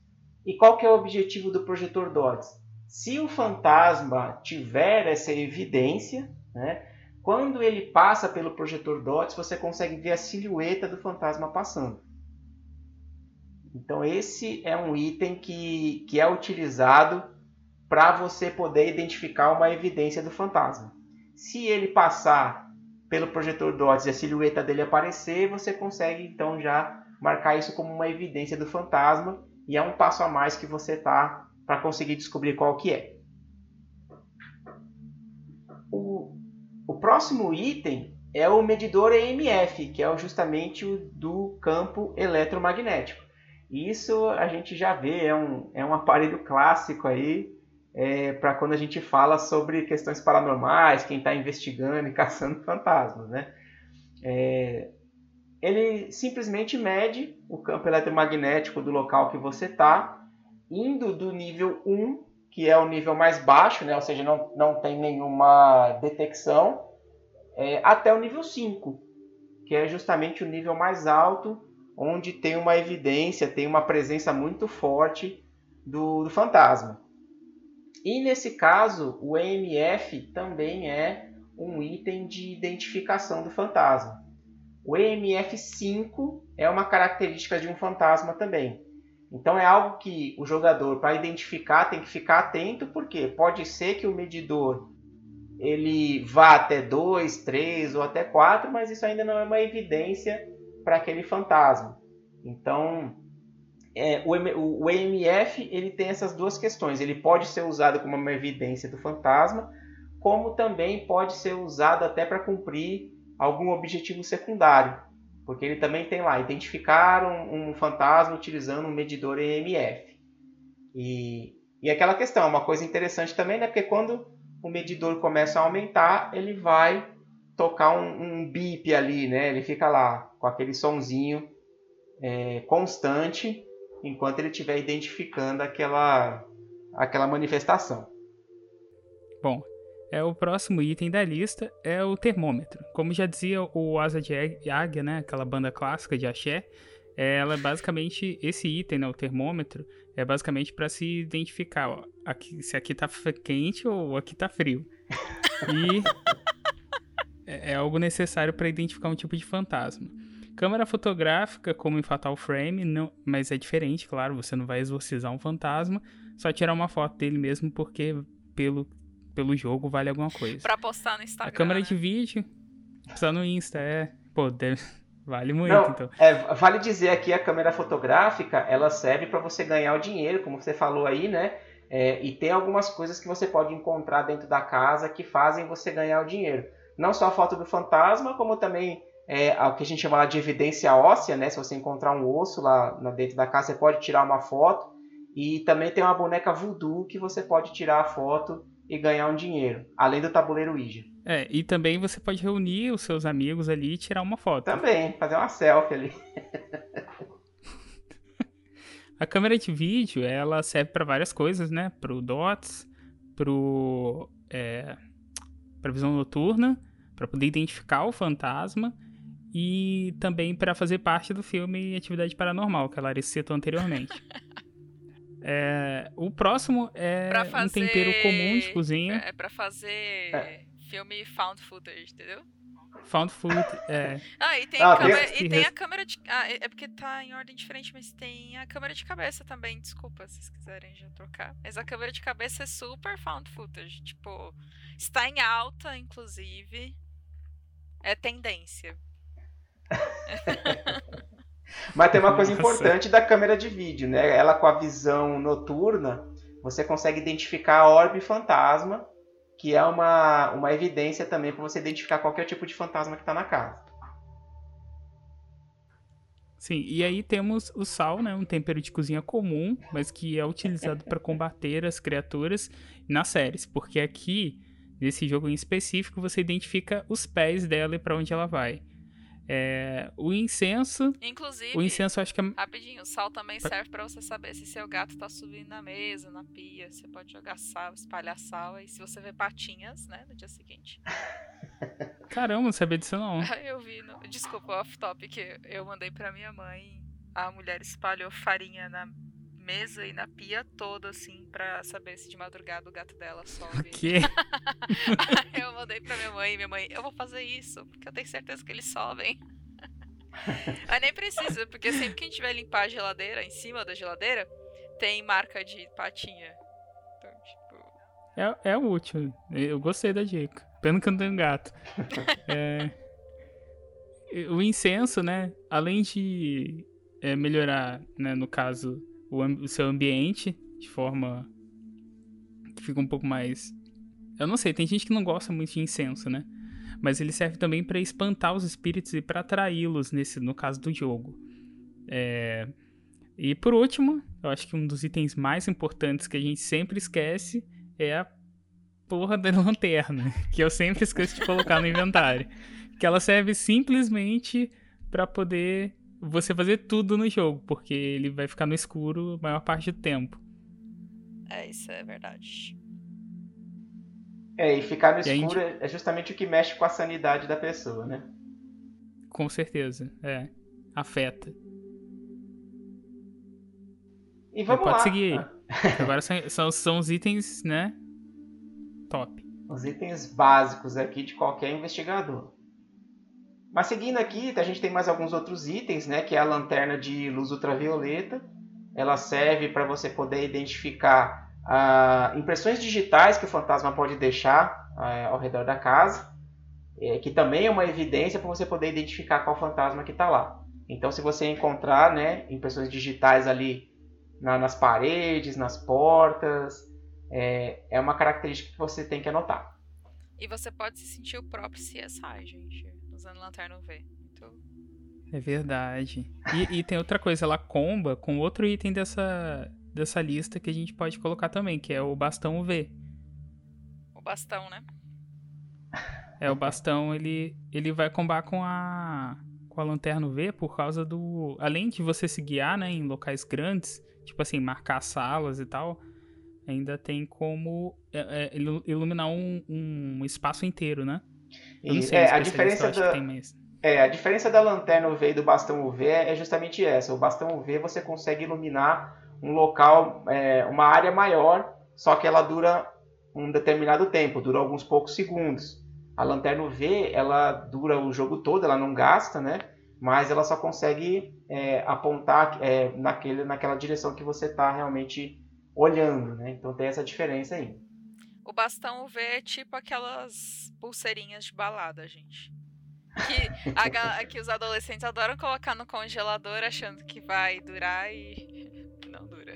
E qual que é o objetivo do projetor DOTS? Se o fantasma tiver essa evidência, né, quando ele passa pelo projetor DOTS, você consegue ver a silhueta do fantasma passando. Então esse é um item que, que é utilizado para você poder identificar uma evidência do fantasma. Se ele passar pelo projetor DOTS e a silhueta dele aparecer, você consegue então já marcar isso como uma evidência do fantasma e é um passo a mais que você tá para conseguir descobrir qual que é. O, o próximo item é o medidor EMF, que é justamente o do campo eletromagnético. Isso a gente já vê, é um, é um aparelho clássico aí é, para quando a gente fala sobre questões paranormais, quem está investigando e caçando fantasmas. Né? É, ele simplesmente mede o campo eletromagnético do local que você está indo do nível 1, que é o nível mais baixo, né? ou seja, não, não tem nenhuma detecção, é, até o nível 5, que é justamente o nível mais alto, onde tem uma evidência, tem uma presença muito forte do, do fantasma. E nesse caso, o EMF também é um item de identificação do fantasma. O EMF5 é uma característica de um fantasma também. Então é algo que o jogador, para identificar, tem que ficar atento, porque pode ser que o medidor ele vá até 2, 3 ou até 4, mas isso ainda não é uma evidência para aquele fantasma. Então, é, o, o, EMF ele tem essas duas questões. Ele pode ser usado como uma evidência do fantasma, como também pode ser usado até para cumprir algum objetivo secundário porque ele também tem lá identificar um, um fantasma utilizando um medidor EMF. E, e aquela questão, uma coisa interessante também, né? Porque quando o medidor começa a aumentar, ele vai tocar um, um bip ali, né? Ele fica lá com aquele sonzinho é, constante enquanto ele estiver identificando aquela, aquela manifestação. Bom, é o próximo item da lista é o termômetro. Como já dizia o Asa de Águia, né, aquela banda clássica de axé, ela é basicamente esse item, né, o termômetro, é basicamente para se identificar ó, aqui, se aqui tá quente ou aqui tá frio. E é, é algo necessário para identificar um tipo de fantasma. Câmera fotográfica, como em Fatal Frame, não, mas é diferente, claro, você não vai exorcizar um fantasma, só tirar uma foto dele mesmo, porque pelo pelo jogo vale alguma coisa. Pra postar no Instagram. A câmera né? de vídeo, só no Insta, é. Pô, deve, vale muito, Não, então. É, vale dizer aqui a câmera fotográfica, ela serve para você ganhar o dinheiro, como você falou aí, né? É, e tem algumas coisas que você pode encontrar dentro da casa que fazem você ganhar o dinheiro. Não só a foto do fantasma, como também é, o que a gente chama de evidência óssea, né? Se você encontrar um osso lá dentro da casa, você pode tirar uma foto. E também tem uma boneca voodoo que você pode tirar a foto e ganhar um dinheiro, além do tabuleiro Ouija. É, e também você pode reunir os seus amigos ali e tirar uma foto. Também, fazer uma selfie ali. a câmera de vídeo, ela serve para várias coisas, né? Pro DOTS, pro é, para visão noturna, para poder identificar o fantasma e também para fazer parte do filme Atividade Paranormal, que a Larissa citou anteriormente. é, o próximo é fazer... um tempero comum de cozinha. É para fazer é. filme found footage, entendeu? Found food, é. Ah, e tem, ah, a, câmera, e tem a câmera de. Ah, é, é porque tá em ordem diferente, mas tem a câmera de cabeça também. Desculpa se vocês quiserem já trocar. Mas a câmera de cabeça é super found footage. Tipo, está em alta, inclusive. É tendência. mas tem uma coisa importante da câmera de vídeo, né? Ela com a visão noturna, você consegue identificar a orbe fantasma que é uma, uma evidência também para você identificar qualquer tipo de fantasma que está na casa. Sim, e aí temos o sal, né, um tempero de cozinha comum, mas que é utilizado para combater as criaturas nas séries, porque aqui nesse jogo em específico você identifica os pés dela e para onde ela vai. É, o incenso. Inclusive, o incenso acho que é. Rapidinho, o sal também serve para você saber se seu gato tá subindo na mesa, na pia. Você pode jogar sal, espalhar sal. E se você vê patinhas, né, no dia seguinte. Caramba, não sabia disso não. eu vi. No... Desculpa, off-topic. Eu mandei pra minha mãe. A mulher espalhou farinha na mesa e na pia toda, assim, pra saber se de madrugada o gato dela sobe. O quê? eu mandei pra minha mãe, minha mãe, eu vou fazer isso, porque eu tenho certeza que eles sobem. Mas nem precisa, porque sempre que a gente vai limpar a geladeira, em cima da geladeira, tem marca de patinha. Então, tipo. É, é útil. Eu gostei da dica. Pena que eu não tenho gato. é... O incenso, né? Além de é, melhorar, né, no caso, o, o seu ambiente de forma que fica um pouco mais. Eu não sei, tem gente que não gosta muito de incenso, né? Mas ele serve também para espantar os espíritos e para atraí-los nesse, no caso do jogo. É... E por último, eu acho que um dos itens mais importantes que a gente sempre esquece é a porra da lanterna, que eu sempre esqueço de colocar no inventário. Que ela serve simplesmente para poder você fazer tudo no jogo, porque ele vai ficar no escuro a maior parte do tempo. É, isso é verdade. É, e ficar no e escuro gente... é justamente o que mexe com a sanidade da pessoa, né? Com certeza, é. Afeta. E vamos pode lá. seguir aí. Ah. Agora são, são, são os itens, né? Top. Os itens básicos aqui de qualquer investigador. Mas seguindo aqui, a gente tem mais alguns outros itens, né? Que é a lanterna de luz ultravioleta. Ela serve para você poder identificar ah, impressões digitais que o fantasma pode deixar ah, ao redor da casa, é, que também é uma evidência para você poder identificar qual fantasma que está lá. Então, se você encontrar né, impressões digitais ali na, nas paredes, nas portas, é, é uma característica que você tem que anotar. E você pode se sentir o próprio CSI, gente usando lanterna UV. Então... É verdade. E, e, tem outra coisa, ela comba com outro item dessa, dessa lista que a gente pode colocar também, que é o bastão UV. O bastão, né? É, o bastão, ele, ele vai combar com a, com a lanterna UV por causa do... Além de você se guiar, né, em locais grandes, tipo assim, marcar salas e tal, ainda tem como é, é, iluminar um, um espaço inteiro, né? Eu não sei, é, a diferença da... É, a diferença da lanterna UV e do bastão UV é justamente essa. O bastão UV você consegue iluminar um local, é, uma área maior, só que ela dura um determinado tempo, dura alguns poucos segundos. A lanterna UV, ela dura o jogo todo, ela não gasta, né? Mas ela só consegue é, apontar é, naquele, naquela direção que você está realmente olhando, né? Então tem essa diferença aí. O bastão UV é tipo aquelas pulseirinhas de balada, gente. Que, a, que os adolescentes adoram colocar no congelador achando que vai durar e não dura.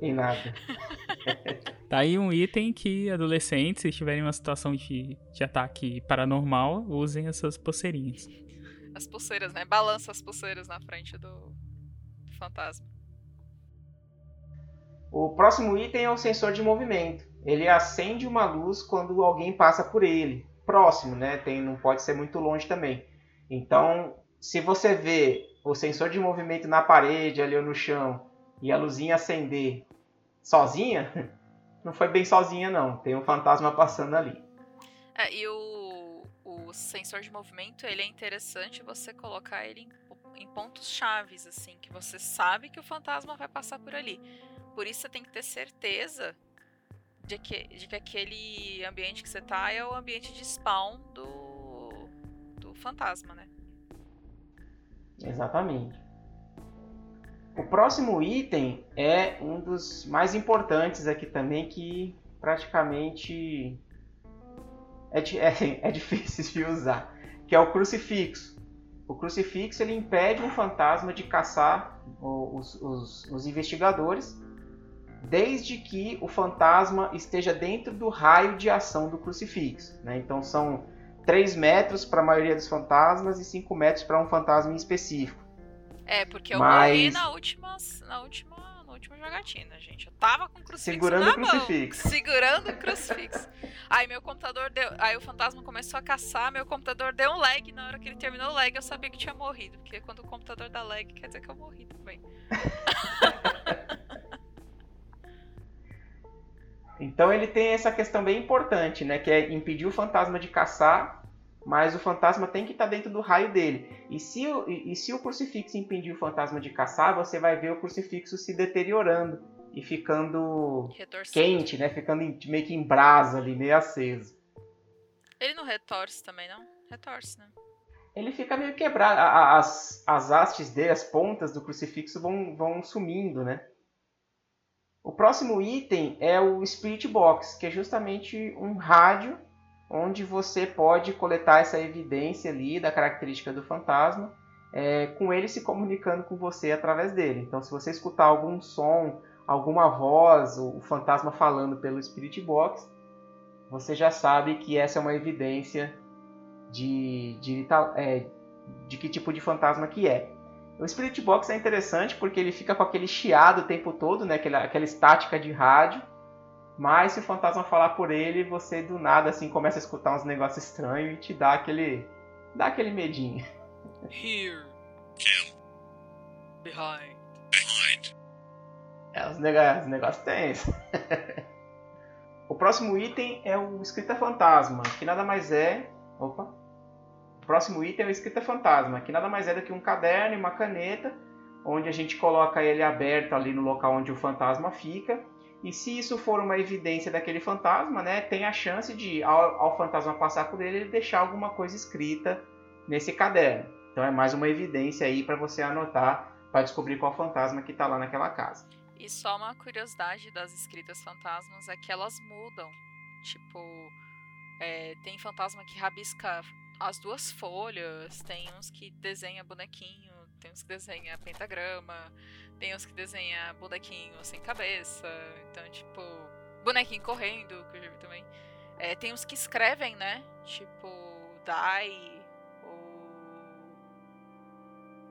E nada. tá aí um item que adolescentes, se estiverem em uma situação de, de ataque paranormal, usem essas pulseirinhas. As pulseiras, né? Balança as pulseiras na frente do, do fantasma. O próximo item é o sensor de movimento ele acende uma luz quando alguém passa por ele, próximo, né? Tem, não pode ser muito longe também. Então, se você vê o sensor de movimento na parede ali ou no chão e a luzinha acender sozinha, não foi bem sozinha, não. Tem um fantasma passando ali. É, e o, o sensor de movimento, ele é interessante você colocar ele em, em pontos chaves, assim, que você sabe que o fantasma vai passar por ali. Por isso você tem que ter certeza de que, de que aquele ambiente que você tá é o ambiente de spawn do, do fantasma, né? Exatamente. O próximo item é um dos mais importantes aqui também, que praticamente é, é, é difícil de usar, que é o crucifixo. O crucifixo ele impede um fantasma de caçar os, os, os investigadores, desde que o fantasma esteja dentro do raio de ação do crucifixo. Né? Então são 3 metros para a maioria dos fantasmas e 5 metros para um fantasma em específico. É, porque eu Mas... morri na última, na última, na última jogatina, gente. Eu tava com o crucifixo Segurando na o crucifixo. Segurando o crucifixo. aí meu computador deu. Aí o fantasma começou a caçar, meu computador deu um lag. Na hora que ele terminou o lag, eu sabia que tinha morrido. Porque quando o computador dá lag, quer dizer que eu morri também. então ele tem essa questão bem importante, né? Que é impedir o fantasma de caçar mas o fantasma tem que estar tá dentro do raio dele. E se, o, e, se o crucifixo impedir o fantasma de caçar, você vai ver o crucifixo se deteriorando e ficando quente, né? Ficando meio que em brasa ali, meio aceso. Ele não retorce também, não? Retorce, né? Ele fica meio quebrado. As, as hastes dele, as pontas do crucifixo vão, vão sumindo, né? O próximo item é o Spirit Box, que é justamente um rádio onde você pode coletar essa evidência ali da característica do fantasma, é, com ele se comunicando com você através dele. Então, se você escutar algum som, alguma voz, o fantasma falando pelo Spirit Box, você já sabe que essa é uma evidência de, de, é, de que tipo de fantasma que é. O Spirit Box é interessante porque ele fica com aquele chiado o tempo todo, né? aquela, aquela estática de rádio, mas se o fantasma falar por ele, você do nada assim começa a escutar uns negócios estranhos e te dá aquele. dá aquele medinho. Here. Kill. Behind. Behind. É, os, neg os negócios tensos. o próximo item é o Escrita Fantasma, que nada mais é. Opa! O próximo item é o Escrita Fantasma, que nada mais é do que um caderno e uma caneta, onde a gente coloca ele aberto ali no local onde o fantasma fica e se isso for uma evidência daquele fantasma, né, tem a chance de, ao, ao fantasma passar por ele, ele deixar alguma coisa escrita nesse caderno. Então é mais uma evidência aí para você anotar para descobrir qual fantasma que está lá naquela casa. E só uma curiosidade das escritas fantasmas é que elas mudam. Tipo, é, tem fantasma que rabisca as duas folhas, tem uns que desenha bonequinho, tem uns que desenha pentagrama, tem uns que desenha bonequinho sem cabeça. Então, tipo, bonequinho correndo, que eu já vi também. É, tem uns que escrevem, né? Tipo, die, ou.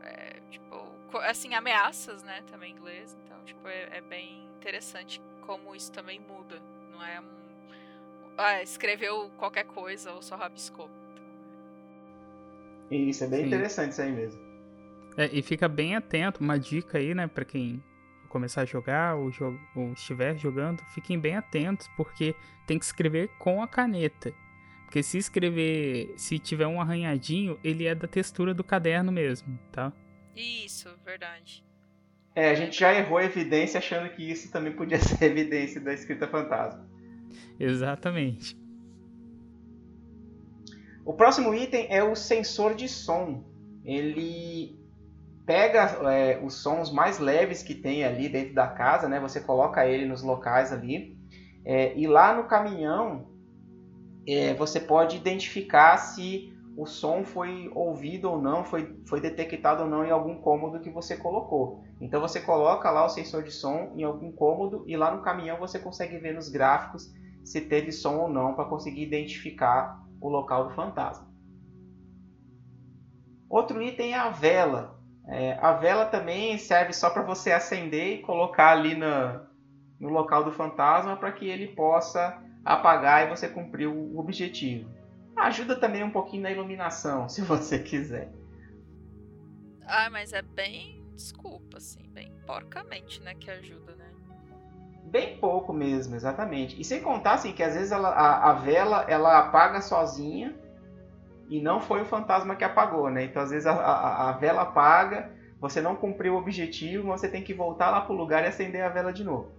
É, tipo, assim, ameaças, né? Também em inglês. Então, tipo, é, é bem interessante como isso também muda. Não é um. Ah, escreveu qualquer coisa ou só rabiscou. Isso, é bem Sim. interessante isso aí mesmo. É, e fica bem atento, uma dica aí, né, para quem começar a jogar ou, jo ou estiver jogando, fiquem bem atentos, porque tem que escrever com a caneta. Porque se escrever, se tiver um arranhadinho, ele é da textura do caderno mesmo, tá? Isso, verdade. É, a gente já errou a evidência achando que isso também podia ser evidência da escrita fantasma. Exatamente. O próximo item é o sensor de som. Ele pega é, os sons mais leves que tem ali dentro da casa, né? Você coloca ele nos locais ali. É, e lá no caminhão é, você pode identificar se o som foi ouvido ou não, foi, foi detectado ou não em algum cômodo que você colocou. Então você coloca lá o sensor de som em algum cômodo e lá no caminhão você consegue ver nos gráficos se teve som ou não para conseguir identificar o local do fantasma. Outro item é a vela. É, a vela também serve só para você acender e colocar ali no, no local do fantasma para que ele possa apagar e você cumprir o objetivo. Ajuda também um pouquinho na iluminação, se você quiser. Ah, mas é bem, desculpa, assim, bem porcamente, né, que ajuda, né? Bem pouco mesmo, exatamente. E sem contar assim que às vezes ela, a, a vela ela apaga sozinha e não foi o fantasma que apagou, né? Então às vezes a, a, a vela apaga, você não cumpriu o objetivo, você tem que voltar lá pro lugar e acender a vela de novo.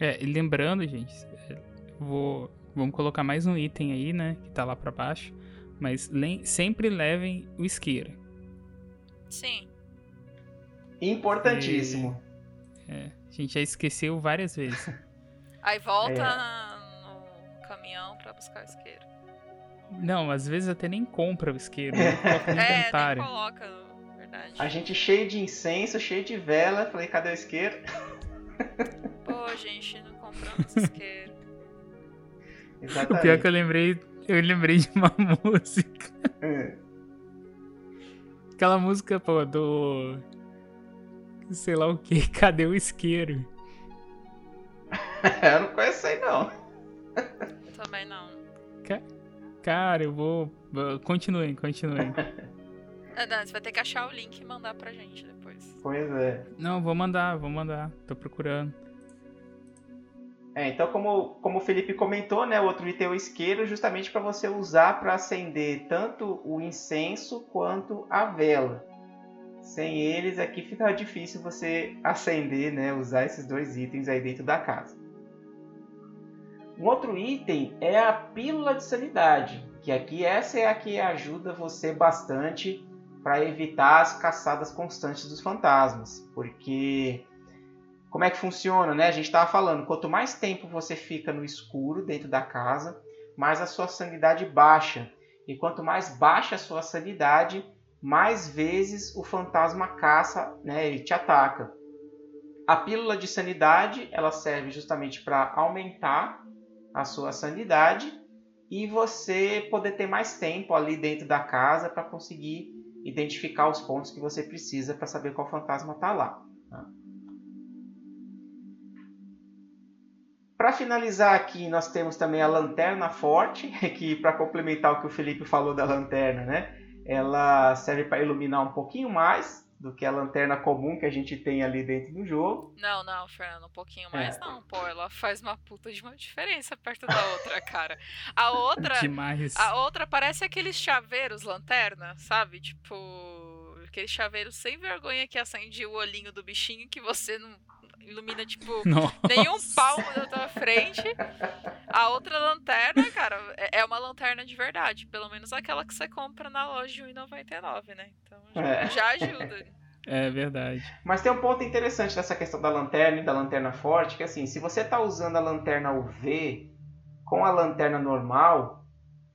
É, e lembrando, gente, é, vou, vamos colocar mais um item aí, né? Que tá lá pra baixo. Mas sempre levem o isqueiro. Sim. Importantíssimo. E, é, gente já esqueceu várias vezes. Aí volta é. no caminhão pra buscar o isqueiro. Não, às vezes até nem compra o isqueiro, nem coloca no é, inventário. Nem coloca, verdade. A gente cheio de incenso, cheio de vela, falei, cadê o isqueiro? Pô, gente, não compramos isqueiro. Exatamente. O pior é que eu lembrei, eu lembrei de uma música. É. Aquela música, pô, do. Sei lá o que, cadê o isqueiro? eu não conheço aí não. Também não. Cara, eu vou. Continuem, continuem. É, Dan, você vai ter que achar o link e mandar pra gente depois. Pois é. Não, vou mandar, vou mandar. Tô procurando. É, então como, como o Felipe comentou, né, o outro item é o isqueiro, justamente para você usar para acender tanto o incenso quanto a vela. Sem eles aqui fica difícil você acender, né, usar esses dois itens aí dentro da casa. Um outro item é a pílula de sanidade, que aqui essa é a que ajuda você bastante para evitar as caçadas constantes dos fantasmas, porque como é que funciona, né? A gente estava falando, quanto mais tempo você fica no escuro dentro da casa, mais a sua sanidade baixa. E quanto mais baixa a sua sanidade, mais vezes o fantasma caça né, e te ataca. A pílula de sanidade ela serve justamente para aumentar a sua sanidade e você poder ter mais tempo ali dentro da casa para conseguir identificar os pontos que você precisa para saber qual fantasma está lá. Tá? Para finalizar aqui, nós temos também a lanterna forte, que para complementar o que o Felipe falou da lanterna, né? Ela serve para iluminar um pouquinho mais do que a lanterna comum que a gente tem ali dentro do jogo. Não, não, Fernando, um pouquinho mais é. não, pô, ela faz uma puta de uma diferença perto da outra, cara. A outra, Demais. a outra parece aqueles chaveiros lanterna, sabe? Tipo, aquele chaveiro sem vergonha que acende o olhinho do bichinho que você não ilumina, tipo, Nossa. nenhum palmo da tua frente. A outra lanterna, cara, é, é uma lanterna de verdade. Pelo menos aquela que você compra na loja de R$1,99, né? Então já, é. já ajuda. É verdade. Mas tem um ponto interessante dessa questão da lanterna e da lanterna forte, que assim, se você está usando a lanterna UV com a lanterna normal,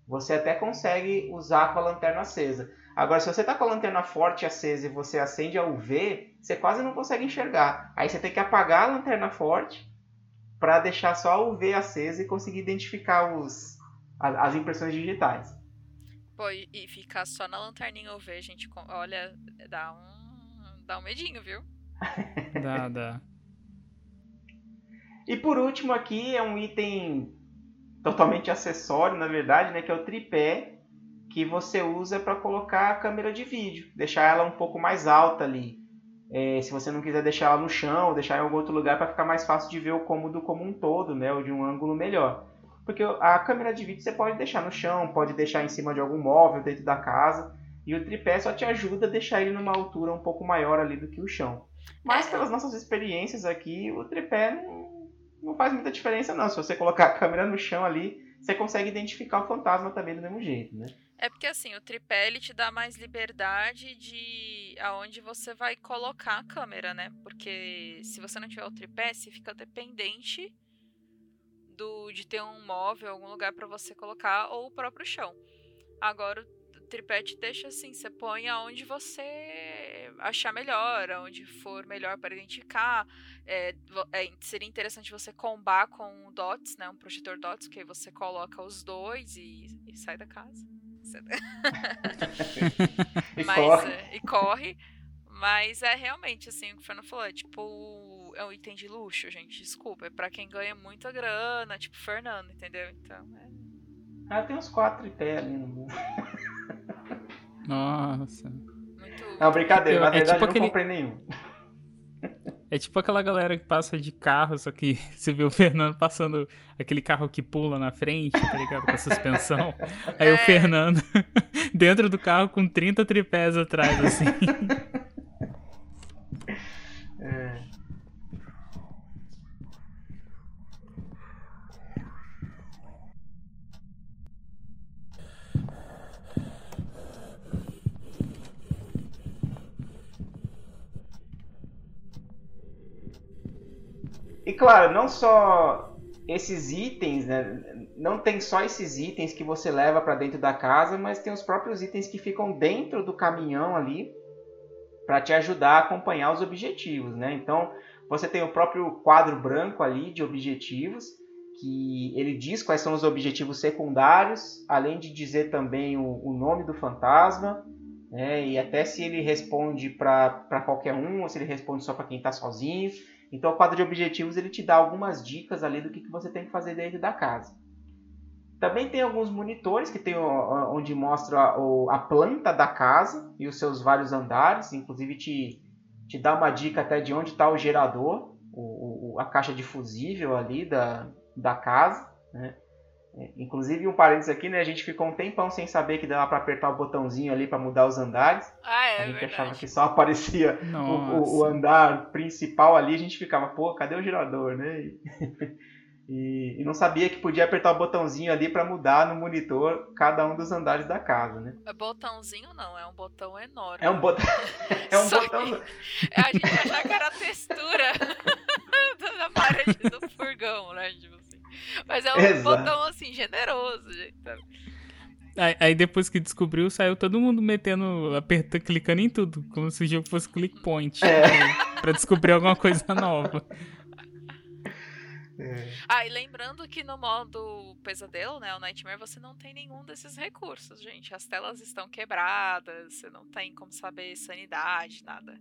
você até consegue usar com a lanterna acesa. Agora, se você está com a lanterna forte acesa e você acende a UV, você quase não consegue enxergar. Aí você tem que apagar a lanterna forte para deixar só a UV acesa e conseguir identificar os, as impressões digitais. Pô, e ficar só na lanterninha UV, gente, olha, dá um, dá um medinho, viu? dá, dá. E por último aqui é um item totalmente acessório, na verdade, né, que é o tripé que você usa para colocar a câmera de vídeo, deixar ela um pouco mais alta ali. É, se você não quiser deixar ela no chão, deixar em algum outro lugar para ficar mais fácil de ver o cômodo como um todo, né, ou de um ângulo melhor. Porque a câmera de vídeo você pode deixar no chão, pode deixar em cima de algum móvel dentro da casa, e o tripé só te ajuda a deixar ele numa altura um pouco maior ali do que o chão. Mas pelas nossas experiências aqui, o tripé não, não faz muita diferença não. Se você colocar a câmera no chão ali, você consegue identificar o fantasma também do mesmo jeito, né? É porque assim, o tripé ele te dá mais liberdade de aonde você vai colocar a câmera, né? Porque se você não tiver o tripé, você fica dependente do de ter um móvel, algum lugar para você colocar ou o próprio chão. Agora o tripé te deixa assim, você põe aonde você achar melhor, aonde for melhor para identificar. É, é, seria interessante você combar com o dots, né? Um projetor dots, que aí você coloca os dois e, e sai da casa. e, Mas, corre. É, e corre. Mas é realmente assim, o que o Fernando falou, é tipo, é um item de luxo, gente. Desculpa, é pra quem ganha muita grana, tipo Fernando, entendeu? Então, é. Ah, tem uns quatro tripé ali no mundo. Nossa. Muito. Não, brincadeira, na É verdade tipo eu não aquele- comprei nenhum. É tipo aquela galera que passa de carro, só que você vê o Fernando passando aquele carro que pula na frente, tá ligado? Com a suspensão. Aí é. o Fernando dentro do carro com 30 tripés atrás, assim. Claro, não só esses itens, né? Não tem só esses itens que você leva para dentro da casa, mas tem os próprios itens que ficam dentro do caminhão ali para te ajudar a acompanhar os objetivos, né? Então, você tem o próprio quadro branco ali de objetivos, que ele diz quais são os objetivos secundários, além de dizer também o, o nome do fantasma, né? E até se ele responde para qualquer um ou se ele responde só para quem está sozinho. Então, o quadro de objetivos ele te dá algumas dicas ali do que, que você tem que fazer dentro da casa. Também tem alguns monitores que tem onde mostra a, planta da casa e os seus vários andares, inclusive te, te dá uma dica até de onde está o gerador, o, a caixa de fusível ali da, da casa. Né? É, inclusive, um parênteses aqui, né? A gente ficou um tempão sem saber que dava para apertar o botãozinho ali para mudar os andares. Ah, é, a gente verdade. achava que só aparecia o, o, andar principal ali, a gente ficava, pô, cadê o gerador, né? E, e não sabia que podia apertar o botãozinho ali para mudar no monitor cada um dos andares da casa, né? É botãozinho não, é um botão enorme. É um botão. é um botão. Que... a gente achava que era a textura da parede do furgão, né? Tipo mas é um Exato. botão assim, generoso, gente. Aí, aí, depois que descobriu, saiu todo mundo metendo, apertando, clicando em tudo, como se o jogo fosse click point. É. Pra descobrir alguma coisa nova. É. Ah, e lembrando que no modo pesadelo, né, o Nightmare, você não tem nenhum desses recursos, gente. As telas estão quebradas, você não tem como saber sanidade, nada.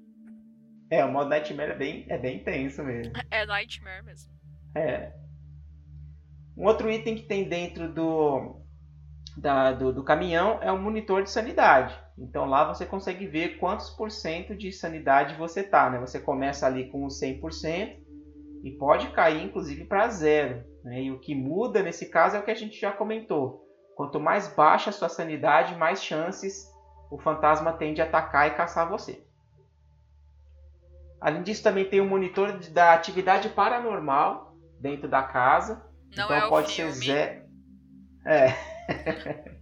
É, o modo Nightmare é bem, é bem intenso mesmo. É Nightmare mesmo. É. Um outro item que tem dentro do, da, do, do, caminhão é o monitor de sanidade. Então lá você consegue ver quantos por cento de sanidade você tá. Né? Você começa ali com 100% e pode cair inclusive para zero. Né? E o que muda nesse caso é o que a gente já comentou. Quanto mais baixa a sua sanidade, mais chances o fantasma tem de atacar e caçar você. Além disso, também tem o um monitor da atividade paranormal dentro da casa. Não então é pode ser zero. É.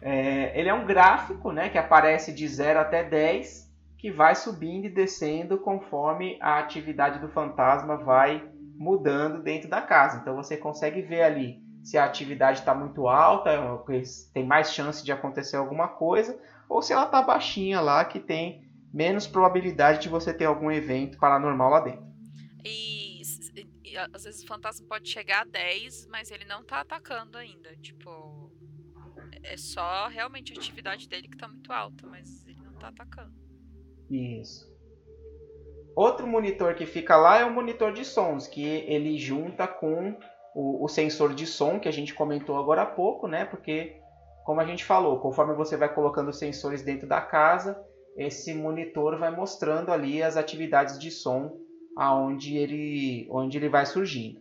é. Ele é um gráfico né, que aparece de 0 até 10, que vai subindo e descendo conforme a atividade do fantasma vai mudando dentro da casa. Então você consegue ver ali se a atividade está muito alta, tem mais chance de acontecer alguma coisa, ou se ela está baixinha lá, que tem menos probabilidade de você ter algum evento paranormal lá dentro. E às vezes o fantasma pode chegar a 10, mas ele não tá atacando ainda. Tipo, é só realmente a atividade dele que tá muito alta, mas ele não tá atacando. Isso. Outro monitor que fica lá é o monitor de sons, que ele junta com o, o sensor de som que a gente comentou agora há pouco, né? Porque, como a gente falou, conforme você vai colocando os sensores dentro da casa, esse monitor vai mostrando ali as atividades de som aonde ele, onde ele vai surgindo.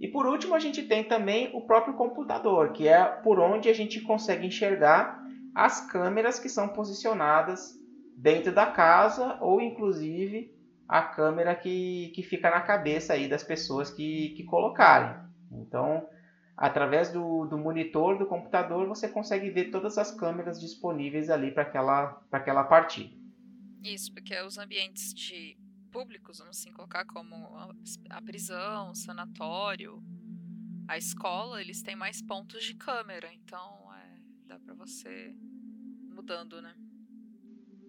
E por último, a gente tem também o próprio computador, que é por onde a gente consegue enxergar as câmeras que são posicionadas dentro da casa ou inclusive a câmera que, que fica na cabeça aí das pessoas que, que colocarem. Então, através do, do monitor do computador, você consegue ver todas as câmeras disponíveis ali para aquela, aquela partida. Isso, porque os ambientes de públicos, vamos assim colocar como a, prisão, o sanatório, a escola, eles têm mais pontos de câmera, então é, dá para você mudando, né?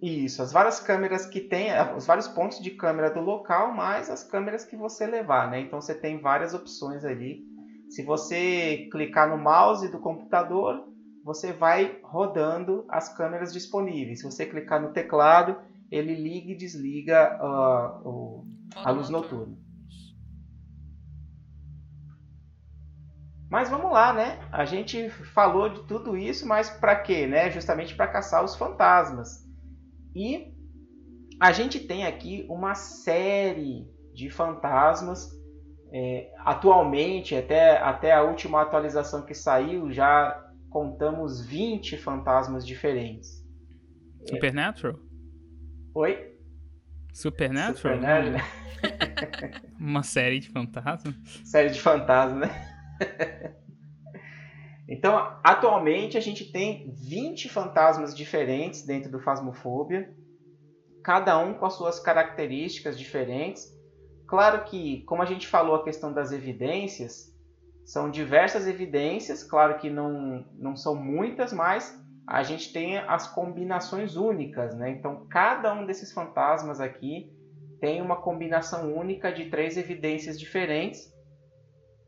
Isso, as várias câmeras que tem, é, os vários pontos de câmera do local, mais as câmeras que você levar, né? Então você tem várias opções ali. Se você clicar no mouse do computador, você vai rodando as câmeras disponíveis. Se você clicar no teclado, ele liga e desliga uh, o, a luz noturna. Mas vamos lá, né? A gente falou de tudo isso, mas para quê, né? Justamente para caçar os fantasmas. E a gente tem aqui uma série de fantasmas. É, atualmente, até, até a última atualização que saiu, já contamos 20 fantasmas diferentes. Supernatural? Oi? Supernatural? Supernatural. Uma série de fantasmas? Série de fantasmas, né? então, atualmente a gente tem 20 fantasmas diferentes dentro do Phasmophobia, cada um com as suas características diferentes. Claro que, como a gente falou a questão das evidências, são diversas evidências, claro que não, não são muitas, mas a gente tem as combinações únicas, né? Então, cada um desses fantasmas aqui tem uma combinação única de três evidências diferentes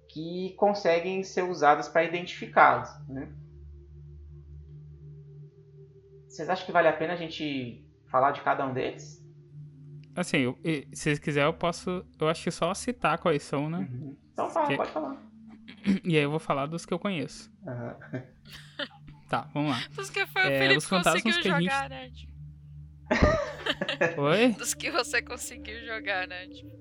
que conseguem ser usadas para identificá-los. Né? Vocês acham que vale a pena a gente falar de cada um deles? Assim, eu, se vocês quiserem, eu posso. Eu acho que só citar quais são, né? Uhum. Então fala, que... pode falar. E aí eu vou falar dos que eu conheço. Uhum. Tá, vamos lá. Dos que foi o é, Felipe conseguiu jogar, gente... né? Oi? Dos que você conseguiu jogar, né? Tipo...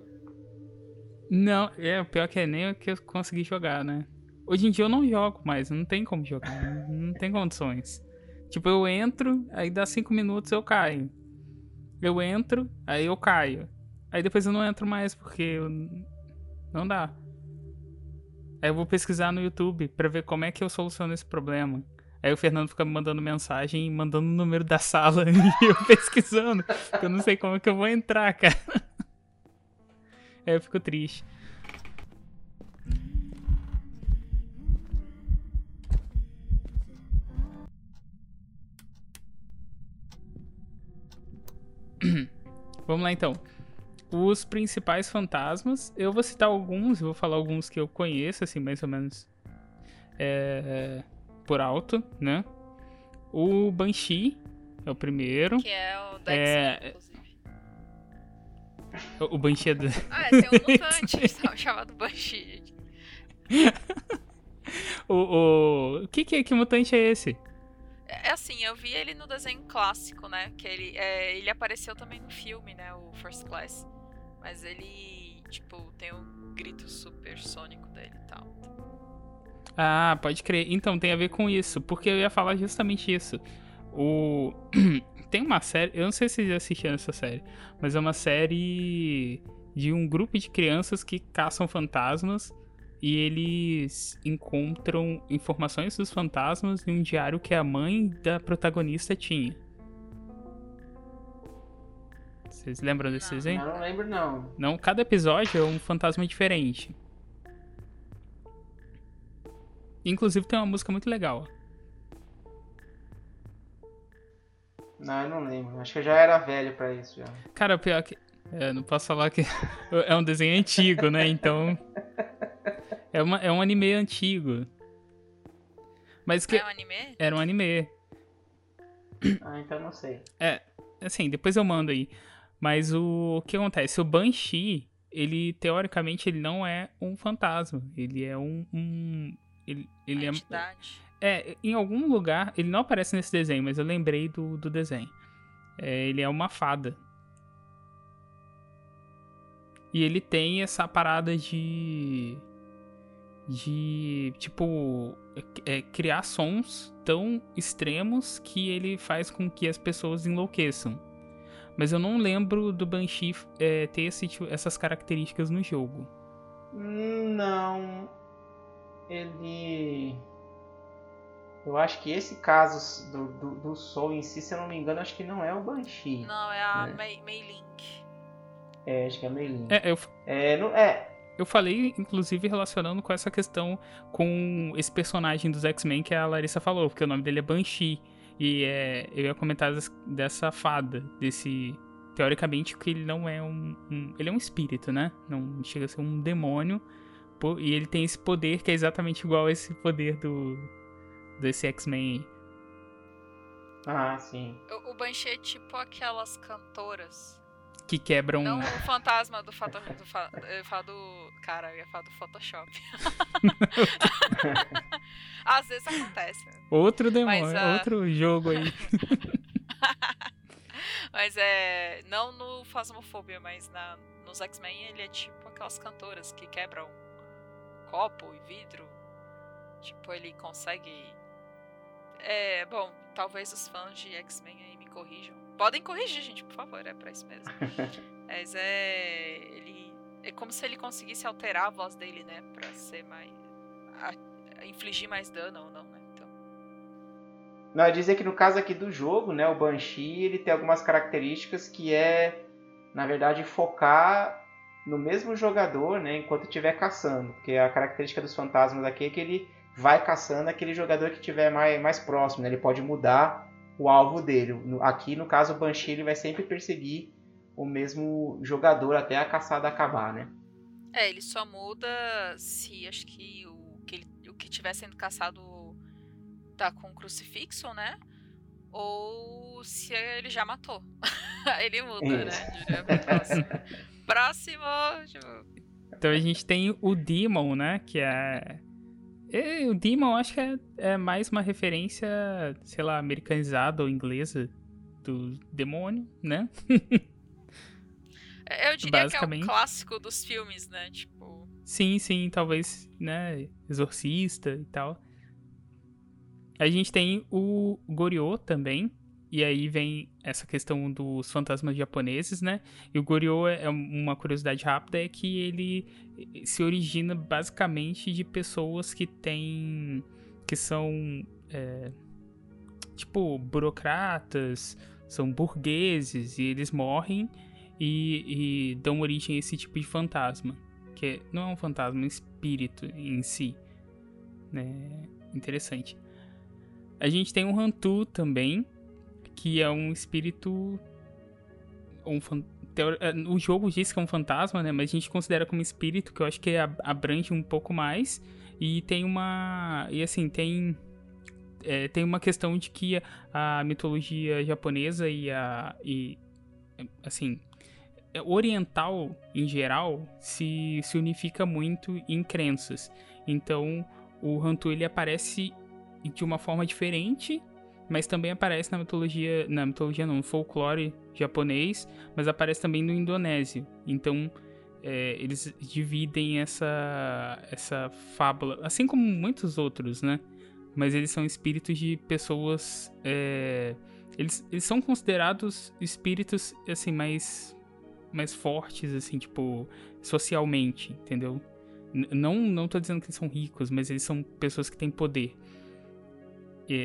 Não, é, o pior que é nem o que eu consegui jogar, né? Hoje em dia eu não jogo mais, não tem como jogar, não, não tem condições. Tipo, eu entro, aí dá cinco minutos eu caio. Eu entro, aí eu caio. Aí depois eu não entro mais, porque eu... não dá. Aí eu vou pesquisar no YouTube pra ver como é que eu soluciono esse problema. Aí o Fernando fica me mandando mensagem mandando o número da sala e eu pesquisando. Porque eu não sei como é que eu vou entrar, cara. Aí eu fico triste. Vamos lá então. Os principais fantasmas, eu vou citar alguns, vou falar alguns que eu conheço, assim, mais ou menos. É por alto, né? O Banshee é o primeiro. Que é o Dex, é... inclusive. O Banshee é do... Ah, é, tem um mutante chamado Banshee. o, o... o que, que, que mutante é esse? É, é assim, eu vi ele no desenho clássico, né? Que ele, é, ele apareceu também no filme, né? O First Class. Mas ele, tipo, tem o grito supersônico dele e tal. Ah, pode crer. Então, tem a ver com isso, porque eu ia falar justamente isso. O... tem uma série, eu não sei se vocês assistiram essa série, mas é uma série de um grupo de crianças que caçam fantasmas e eles encontram informações dos fantasmas em um diário que a mãe da protagonista tinha. Vocês lembram desse desenho? Não, não lembro não. Não, cada episódio é um fantasma diferente. Inclusive tem uma música muito legal. Não, eu não lembro. Acho que eu já era velho para isso já. Cara, o pior que. É, não posso falar que é um desenho antigo, né? Então. É, uma, é um anime antigo. Mas que. É um anime? Era um anime. Ah, então não sei. É, assim, depois eu mando aí. Mas o, o que acontece? O Banshee, ele teoricamente ele não é um fantasma. Ele é um, um ele, ele é, é, em algum lugar, ele não aparece nesse desenho, mas eu lembrei do, do desenho. É, ele é uma fada. E ele tem essa parada de. De. Tipo. É, criar sons tão extremos que ele faz com que as pessoas enlouqueçam. Mas eu não lembro do Banshee é, ter esse, tipo, essas características no jogo. Não ele. Eu acho que esse caso do, do, do Soul em si, se eu não me engano, acho que não é o Banshee. Não, é a né? Mei, Mei Link. É, acho que é a Mei Link. É, eu... É, não, é, eu falei, inclusive, relacionando com essa questão com esse personagem dos X-Men que a Larissa falou, porque o nome dele é Banshee. E é, eu ia comentar dessa fada, desse. Teoricamente, que ele não é um, um, Ele é um espírito, né? Não chega a ser um demônio. E ele tem esse poder que é exatamente igual a esse poder do desse X-Men Ah, sim. O, o Banshee é tipo aquelas cantoras. Que quebram. Não o fantasma do, fato, do, fa, eu falo do. Cara, eu ia falar do Photoshop. Às vezes acontece. Outro demônio, Mas, uh... outro jogo aí. mas é. Não no Phasmophobia, mas na, nos X-Men ele é tipo aquelas cantoras que quebram copo e vidro. Tipo, ele consegue. É, bom, talvez os fãs de X-Men aí me corrijam. Podem corrigir, gente, por favor, é pra isso mesmo. Mas é. Ele. É como se ele conseguisse alterar a voz dele, né? Pra ser mais. A, infligir mais dano ou não, né? Então. Não, dizer que no caso aqui do jogo, né? O Banshee ele tem algumas características que é, na verdade, focar no mesmo jogador, né? Enquanto estiver caçando. Porque a característica dos fantasmas aqui é que ele vai caçando aquele jogador que estiver mais, mais próximo, né? Ele pode mudar o alvo dele. Aqui, no caso, o Banshee ele vai sempre perseguir o mesmo jogador até a caçada acabar, né? É, ele só muda se acho que o que, ele, o que tiver sendo caçado tá com crucifixo, né? Ou se ele já matou. ele muda, né? Próximo. Então a gente tem o Demon, né? Que é. E, o Demon acho que é, é mais uma referência, sei lá, americanizada ou inglesa do demônio, né? Eu diria que é o clássico dos filmes, né? Tipo. Sim, sim, talvez, né? Exorcista e tal. A gente tem o Goryeo também. E aí vem essa questão dos fantasmas japoneses, né? E o Goryeo é uma curiosidade rápida é que ele se origina basicamente de pessoas que têm que são é, tipo burocratas, são burgueses e eles morrem e, e dão origem a esse tipo de fantasma. Que não é um fantasma, é um espírito em si. Né? Interessante. A gente tem um Hantu também, que é um espírito. Um fan... É, o jogo diz que é um fantasma, né? Mas a gente considera como espírito, que eu acho que abrange um pouco mais. E tem uma. E assim, tem. É, tem uma questão de que a mitologia japonesa e a. E, assim, é, oriental, em geral, se, se unifica muito em crenças. Então, o Hantu ele aparece de uma forma diferente, mas também aparece na mitologia, na mitologia não, no folclore japonês, mas aparece também no indonésio. Então, é, eles dividem essa essa fábula, assim como muitos outros, né? Mas eles são espíritos de pessoas, é, eles, eles são considerados espíritos assim mais mais fortes, assim, tipo, socialmente, entendeu? N não, não tô dizendo que eles são ricos, mas eles são pessoas que têm poder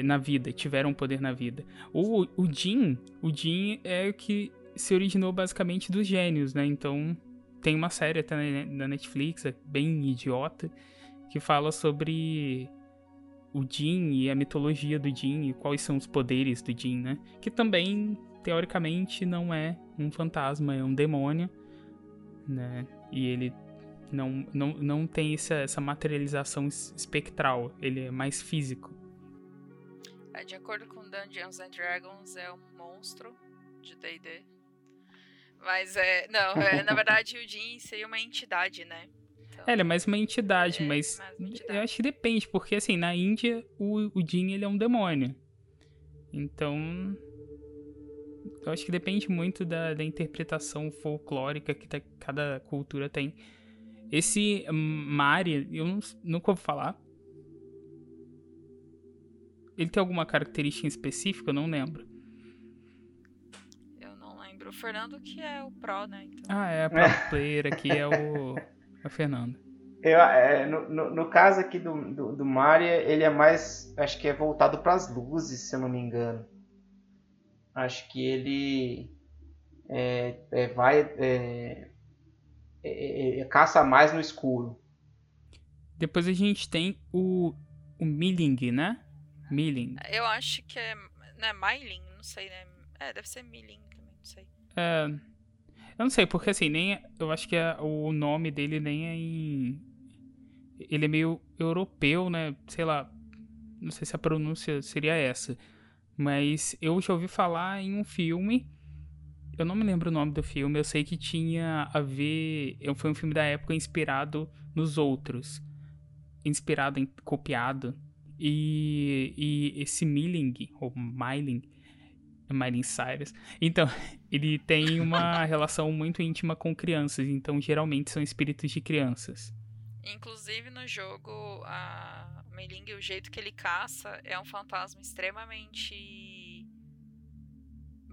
na vida, tiveram poder na vida. O, o Jin, o Jin é o que se originou basicamente dos gênios, né? Então, tem uma série até na Netflix, é bem idiota, que fala sobre o Jin e a mitologia do Jin e quais são os poderes do Jin, né? Que também teoricamente não é um fantasma, é um demônio, né? E ele não, não, não tem essa, essa materialização espectral, ele é mais físico. É, de acordo com Dungeons and Dragons, é um monstro de D&D. Mas é, não, é, na verdade o Jin seria uma entidade, né? Então, é, ele é mais uma entidade, é, mas uma entidade. eu acho que depende, porque assim, na Índia o, o Jin ele é um demônio. Então, eu acho que depende muito da, da interpretação folclórica que tá, cada cultura tem. Esse Mari, eu não, nunca ouvi falar. Ele tem alguma característica específica? Eu não lembro. Eu não lembro. O Fernando que é o pro, né? Então... Ah, é, a pro é. player aqui é o, é o Fernando. Eu, é, no, no, no, caso aqui do, do, do Maria, ele é mais. Acho que é voltado para as luzes, se eu não me engano acho que ele é, é, vai é, é, é, caça mais no escuro. Depois a gente tem o, o Milling, né? Milling. Eu acho que é né, Myling, não sei, né? É, deve ser Milling também, não sei. É, eu não sei, porque assim, nem eu acho que é, o nome dele nem é em. Ele é meio europeu, né? Sei lá. Não sei se a pronúncia seria essa. Mas eu já ouvi falar em um filme. Eu não me lembro o nome do filme, eu sei que tinha a ver. Foi um filme da época inspirado nos outros. Inspirado em. copiado. E, e esse Milling, ou Myling, Miley Cyrus. Então, ele tem uma relação muito íntima com crianças, então geralmente são espíritos de crianças. Inclusive no jogo, a Meiling, o jeito que ele caça é um fantasma extremamente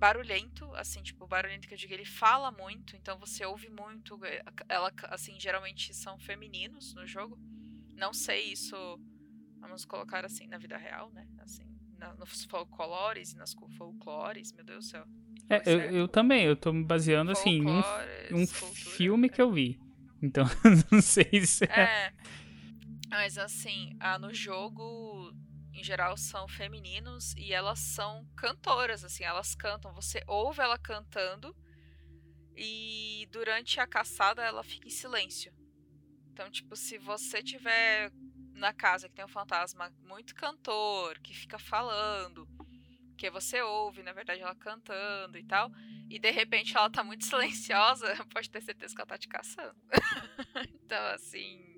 barulhento, assim, tipo, barulhento que eu digo, ele fala muito, então você ouve muito. É, ela, assim, geralmente são femininos no jogo. Não sei isso, vamos colocar assim na vida real, né? Assim, na, nos folclores e nas folclores, meu Deus do céu. É, eu, eu, também, eu tô me baseando assim em um, um filme que eu vi. Então, não sei se é. é. Mas assim, ah, no jogo, em geral, são femininos e elas são cantoras, assim, elas cantam. Você ouve ela cantando e durante a caçada ela fica em silêncio. Então, tipo, se você tiver na casa que tem um fantasma muito cantor, que fica falando, que você ouve, na verdade, ela cantando e tal, e de repente ela tá muito silenciosa, pode ter certeza que ela tá te caçando. então, assim.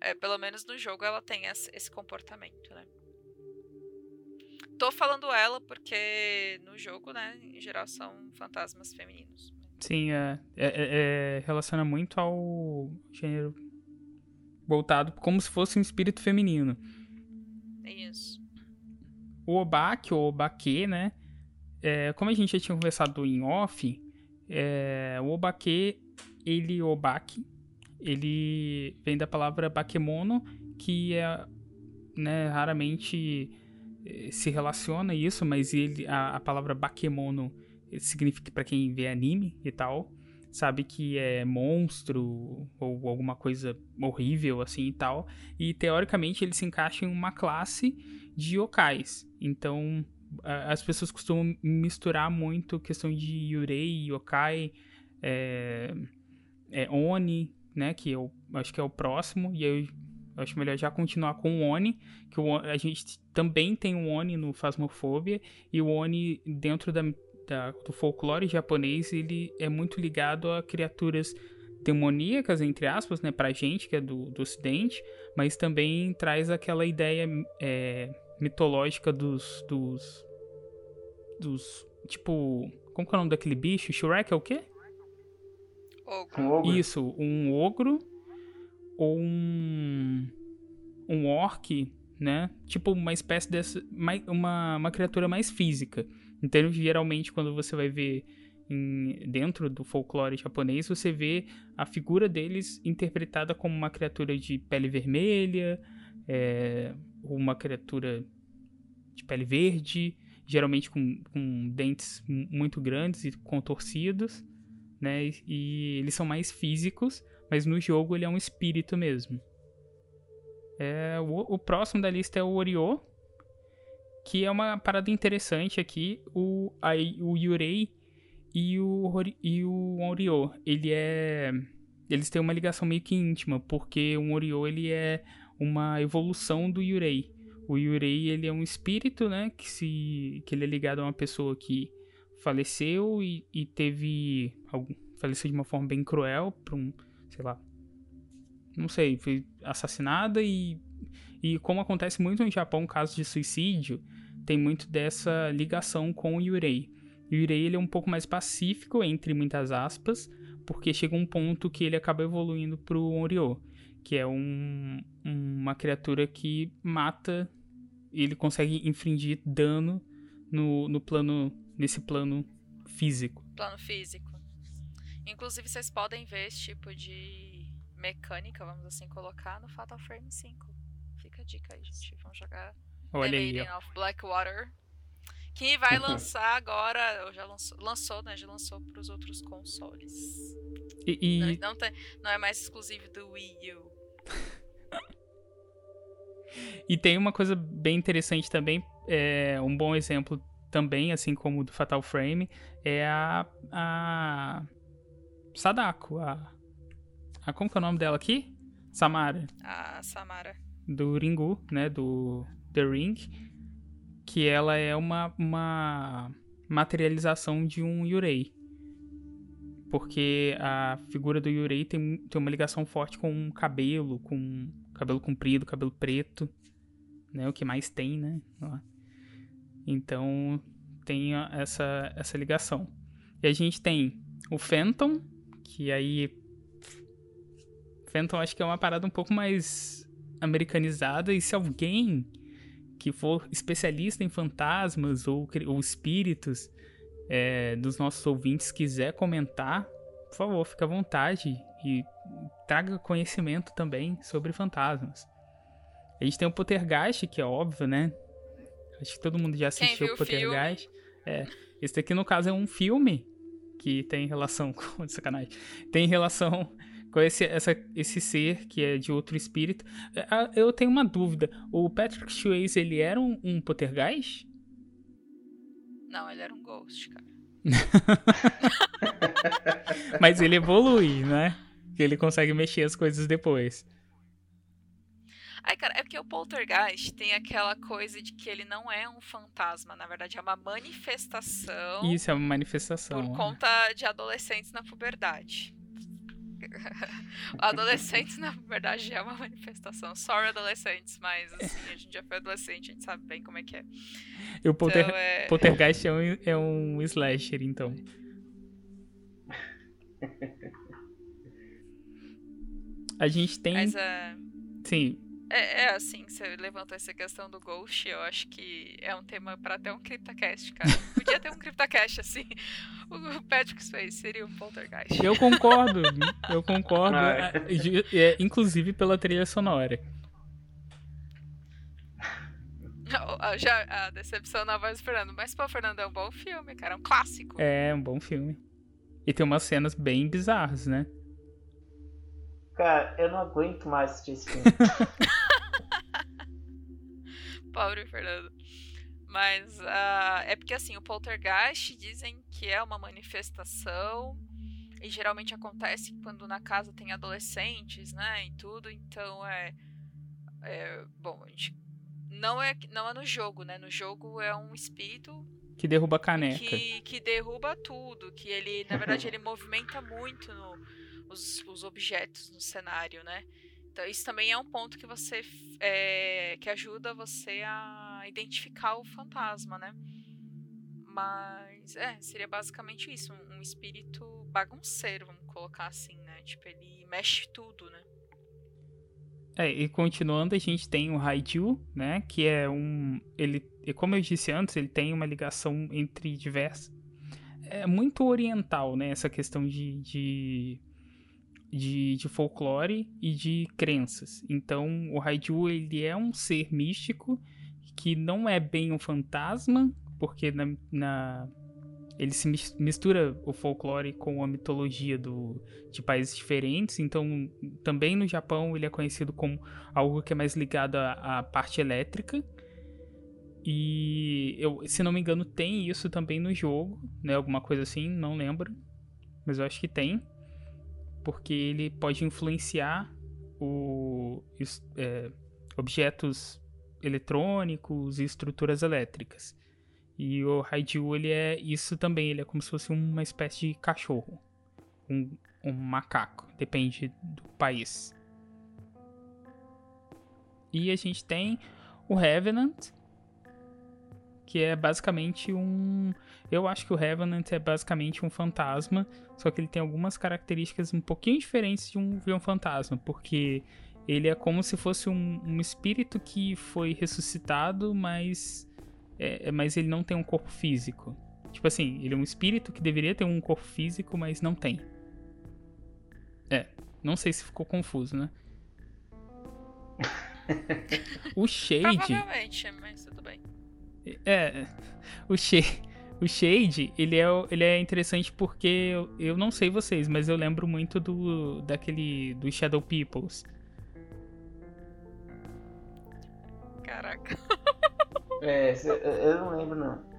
É, pelo menos no jogo ela tem esse comportamento, né? Tô falando ela porque no jogo, né, em geral são fantasmas femininos. Sim, é, é, é, é relaciona muito ao gênero voltado como se fosse um espírito feminino. Isso. O Obak, ou Obaque, né? É, como a gente já tinha conversado em off, é, o Obaque, ele, Obak, ele vem da palavra Bakemono, que é, né, raramente eh, se relaciona isso, mas ele, a, a palavra Bakemono significa para quem vê anime e tal, sabe que é monstro ou alguma coisa horrível assim e tal. E teoricamente ele se encaixa em uma classe de yokais. Então as pessoas costumam misturar muito questão de yurei, yokai, é, é oni, né? Que eu acho que é o próximo. E eu acho melhor já continuar com o Oni, que o, a gente também tem o Oni no Phasmophobia, e o Oni dentro da da, do folclore japonês, ele é muito ligado a criaturas demoníacas, entre aspas, né, pra gente, que é do, do ocidente, mas também traz aquela ideia é, mitológica dos, dos, dos, tipo, como que é o nome daquele bicho? Shrek é o quê? Ogro. Isso, um ogro ou um, um orc, né? Tipo uma espécie dessa, uma, uma criatura mais física. Então, geralmente, quando você vai ver em, dentro do folclore japonês, você vê a figura deles interpretada como uma criatura de pele vermelha, é, uma criatura de pele verde, geralmente com, com dentes muito grandes e contorcidos, né? E, e, eles são mais físicos, mas no jogo ele é um espírito mesmo. É, o, o próximo da lista é o Oriô, que é uma parada interessante aqui, o, a, o Yurei e o, e o Oriô, ele é... Eles têm uma ligação meio que íntima, porque o Oriô, ele é uma evolução do Yurei. O Yurei, ele é um espírito, né, que, se, que ele é ligado a uma pessoa que faleceu e, e teve... Algum, faleceu de uma forma bem cruel, por um, sei lá... Não sei, foi assassinada e e como acontece muito no Japão, casos de suicídio, tem muito dessa ligação com o Yurei. O Yurei ele é um pouco mais pacífico, entre muitas aspas, porque chega um ponto que ele acaba evoluindo pro Onryo, que é um, uma criatura que mata, ele consegue infringir dano no, no plano, nesse plano físico. Plano físico. Inclusive, vocês podem ver esse tipo de mecânica, vamos assim colocar, no Fatal Frame 5. A dica aí, gente. Vamos jogar Olha The aí, of Blackwater. Que vai lançar agora, já lançou, lançou, né? Já lançou para os outros consoles. E, e... Não, não, tem, não é mais exclusivo do Wii U. e tem uma coisa bem interessante também, é um bom exemplo também, assim como o do Fatal Frame, é a, a Sadako, a, a como que é o nome dela aqui? Samara. A Samara. Do Ringu, né, do The Ring, que ela é uma, uma materialização de um Yurei. Porque a figura do Yurei tem, tem uma ligação forte com cabelo, com cabelo comprido, cabelo preto, né? O que mais tem, né? Então, tem essa, essa ligação. E a gente tem o Phantom, que aí. Phantom acho que é uma parada um pouco mais americanizada, e se alguém que for especialista em fantasmas ou, ou espíritos é, dos nossos ouvintes quiser comentar, por favor, fique à vontade e traga conhecimento também sobre fantasmas. A gente tem o Pottergeist, que é óbvio, né? Acho que todo mundo já assistiu o Pottergeist. É, esse daqui, no caso, é um filme que tem relação com. sacanagem. Tem relação com esse, essa, esse ser que é de outro espírito. É, eu tenho uma dúvida. O Patrick Swayze, ele era um, um Pottergeist? Não, ele era um Ghost, cara. Mas ele evolui, né? Ele consegue mexer as coisas depois. Ai, cara, é porque o poltergeist tem aquela coisa de que ele não é um fantasma, na verdade é uma manifestação. Isso, é uma manifestação. Por conta de adolescentes na puberdade. adolescentes, na verdade, é uma manifestação. Sorry, adolescentes, mas assim, a gente já foi adolescente, a gente sabe bem como é que é. E o polter... então, é... poltergeist é um, é um slasher, então. A gente tem. Mas, uh... Sim, é, é, assim, você levantou essa questão do Ghost, eu acho que é um tema para ter um CryptoCast, cara. Podia ter um CryptoCast assim. O Patrick Swayze seria um poltergeist. Eu concordo, eu concordo. Ah, é. é, inclusive pela trilha sonora. Já, a decepção não vai esperando. Mas, pô, Fernando, é um bom filme, cara. É um clássico. É, um bom filme. E tem umas cenas bem bizarras, né? Cara, eu não aguento mais assistir esse filme. Pobre Fernando. Mas uh, é porque assim, o poltergeist dizem que é uma manifestação e geralmente acontece quando na casa tem adolescentes, né, e tudo, então é, é bom, a gente não é não é no jogo, né? No jogo é um espírito que derruba a caneca. Que, que derruba tudo, que ele, na verdade, ele movimenta muito no, os, os objetos no cenário, né? Então, isso também é um ponto que você é, que ajuda você a identificar o fantasma, né? Mas é, seria basicamente isso, um, um espírito bagunceiro, vamos colocar assim, né? Tipo, ele mexe tudo, né? É, e continuando, a gente tem o Raiju, né? Que é um. Ele, como eu disse antes, ele tem uma ligação entre diversas. É muito oriental, né? Essa questão de, de de, de folclore e de crenças. Então, o Raiju ele é um ser místico que não é bem um fantasma, porque na, na ele se mistura o folclore com a mitologia do, de países diferentes. Então, também no Japão ele é conhecido como algo que é mais ligado à, à parte elétrica. E eu, se não me engano, tem isso também no jogo, né? Alguma coisa assim, não lembro. Mas eu acho que tem porque ele pode influenciar o, é, objetos eletrônicos e estruturas elétricas. E o Raiju, ele é isso também, ele é como se fosse uma espécie de cachorro, um, um macaco, depende do país. E a gente tem o Revenant, que é basicamente um. Eu acho que o Revenant é basicamente um fantasma, só que ele tem algumas características um pouquinho diferentes de um, de um fantasma, porque ele é como se fosse um, um espírito que foi ressuscitado, mas, é, é, mas ele não tem um corpo físico. Tipo assim, ele é um espírito que deveria ter um corpo físico, mas não tem. É, não sei se ficou confuso, né? o Shade. Provavelmente, mas tudo bem. É, o Shade, o Shade, ele é, ele é interessante porque eu, eu não sei vocês, mas eu lembro muito do daquele do Shadow Peoples. Caraca. É, eu não lembro não.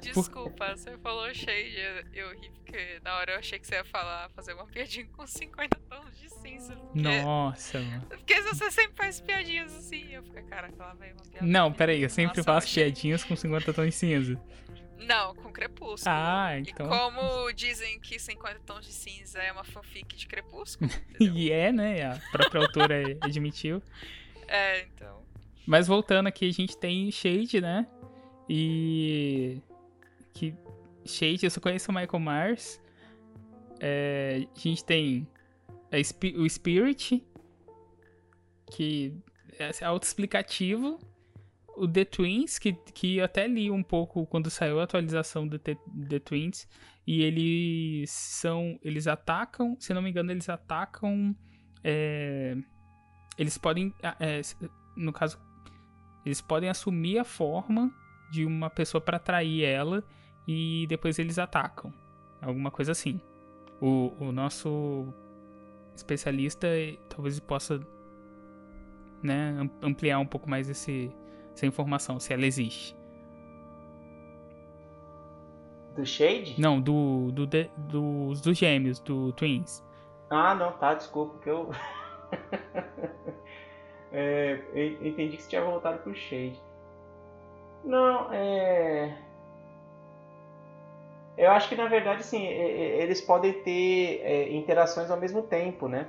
Desculpa, você falou Shade, eu, ri porque na hora eu achei que você ia falar, fazer uma piadinha com 50 tons de cinza. Porque... Nossa, mano. Porque você sempre faz piadinhas assim, eu fico, cara, ela veio uma piada. Não, peraí, eu sempre faço piadinhas com 50 tons de cinza. Não, com Crepúsculo. Ah, então. E como dizem que 50 tons de cinza é uma fanfic de Crepúsculo. e é, né? A própria autora admitiu. É, então. Mas voltando aqui, a gente tem Shade, né? E que Shade, eu só conheço o Michael Mars. É, a gente tem o Spirit, que é autoexplicativo. O The Twins, que, que eu até li um pouco quando saiu a atualização do The, The Twins. E eles são. Eles atacam, se não me engano, eles atacam. É, eles podem. É, no caso, eles podem assumir a forma de uma pessoa para atrair ela e depois eles atacam. Alguma coisa assim. O, o nosso especialista talvez possa né, ampliar um pouco mais esse, essa informação, se ela existe. Do Shade? Não, do, do, do dos, dos gêmeos, do Twins. Ah, não, tá, desculpa, que eu. é, eu entendi que você tinha voltado pro Shade. Não, é. Eu acho que na verdade, sim, eles podem ter é, interações ao mesmo tempo, né?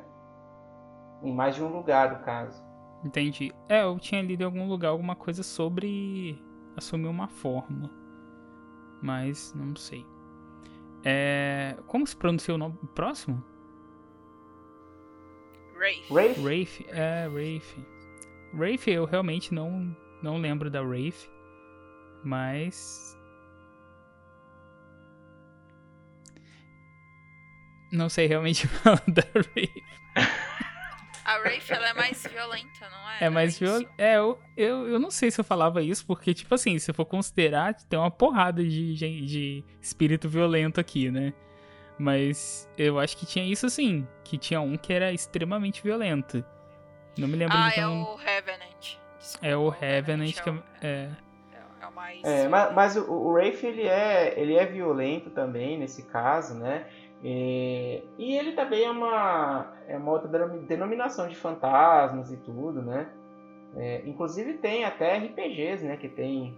Em mais de um lugar, no caso. Entendi. É, eu tinha lido em algum lugar alguma coisa sobre assumir uma forma. Mas não sei. É... Como se pronuncia o nome próximo? Rafe. Rafe? Rafe, é, Rafe. Rafe, eu realmente não, não lembro da Rafe. Mas. Não sei realmente falar da Rafe. Rafe, ela é mais violenta, não é? É mais violenta. É, eu, eu, eu não sei se eu falava isso, porque, tipo assim, se for considerar, tem uma porrada de, de, de espírito violento aqui, né? Mas eu acho que tinha isso sim, que tinha um que era extremamente violento. Não me lembro ah, de é o Revenant. Desculpa, é o Revenant, que é, é, é, o mais. É, mas, mas o, o Rafe ele é, ele é violento também nesse caso, né? E, e ele também é uma, é uma outra denominação de fantasmas e tudo, né? É, inclusive tem até RPGs, né? Que tem,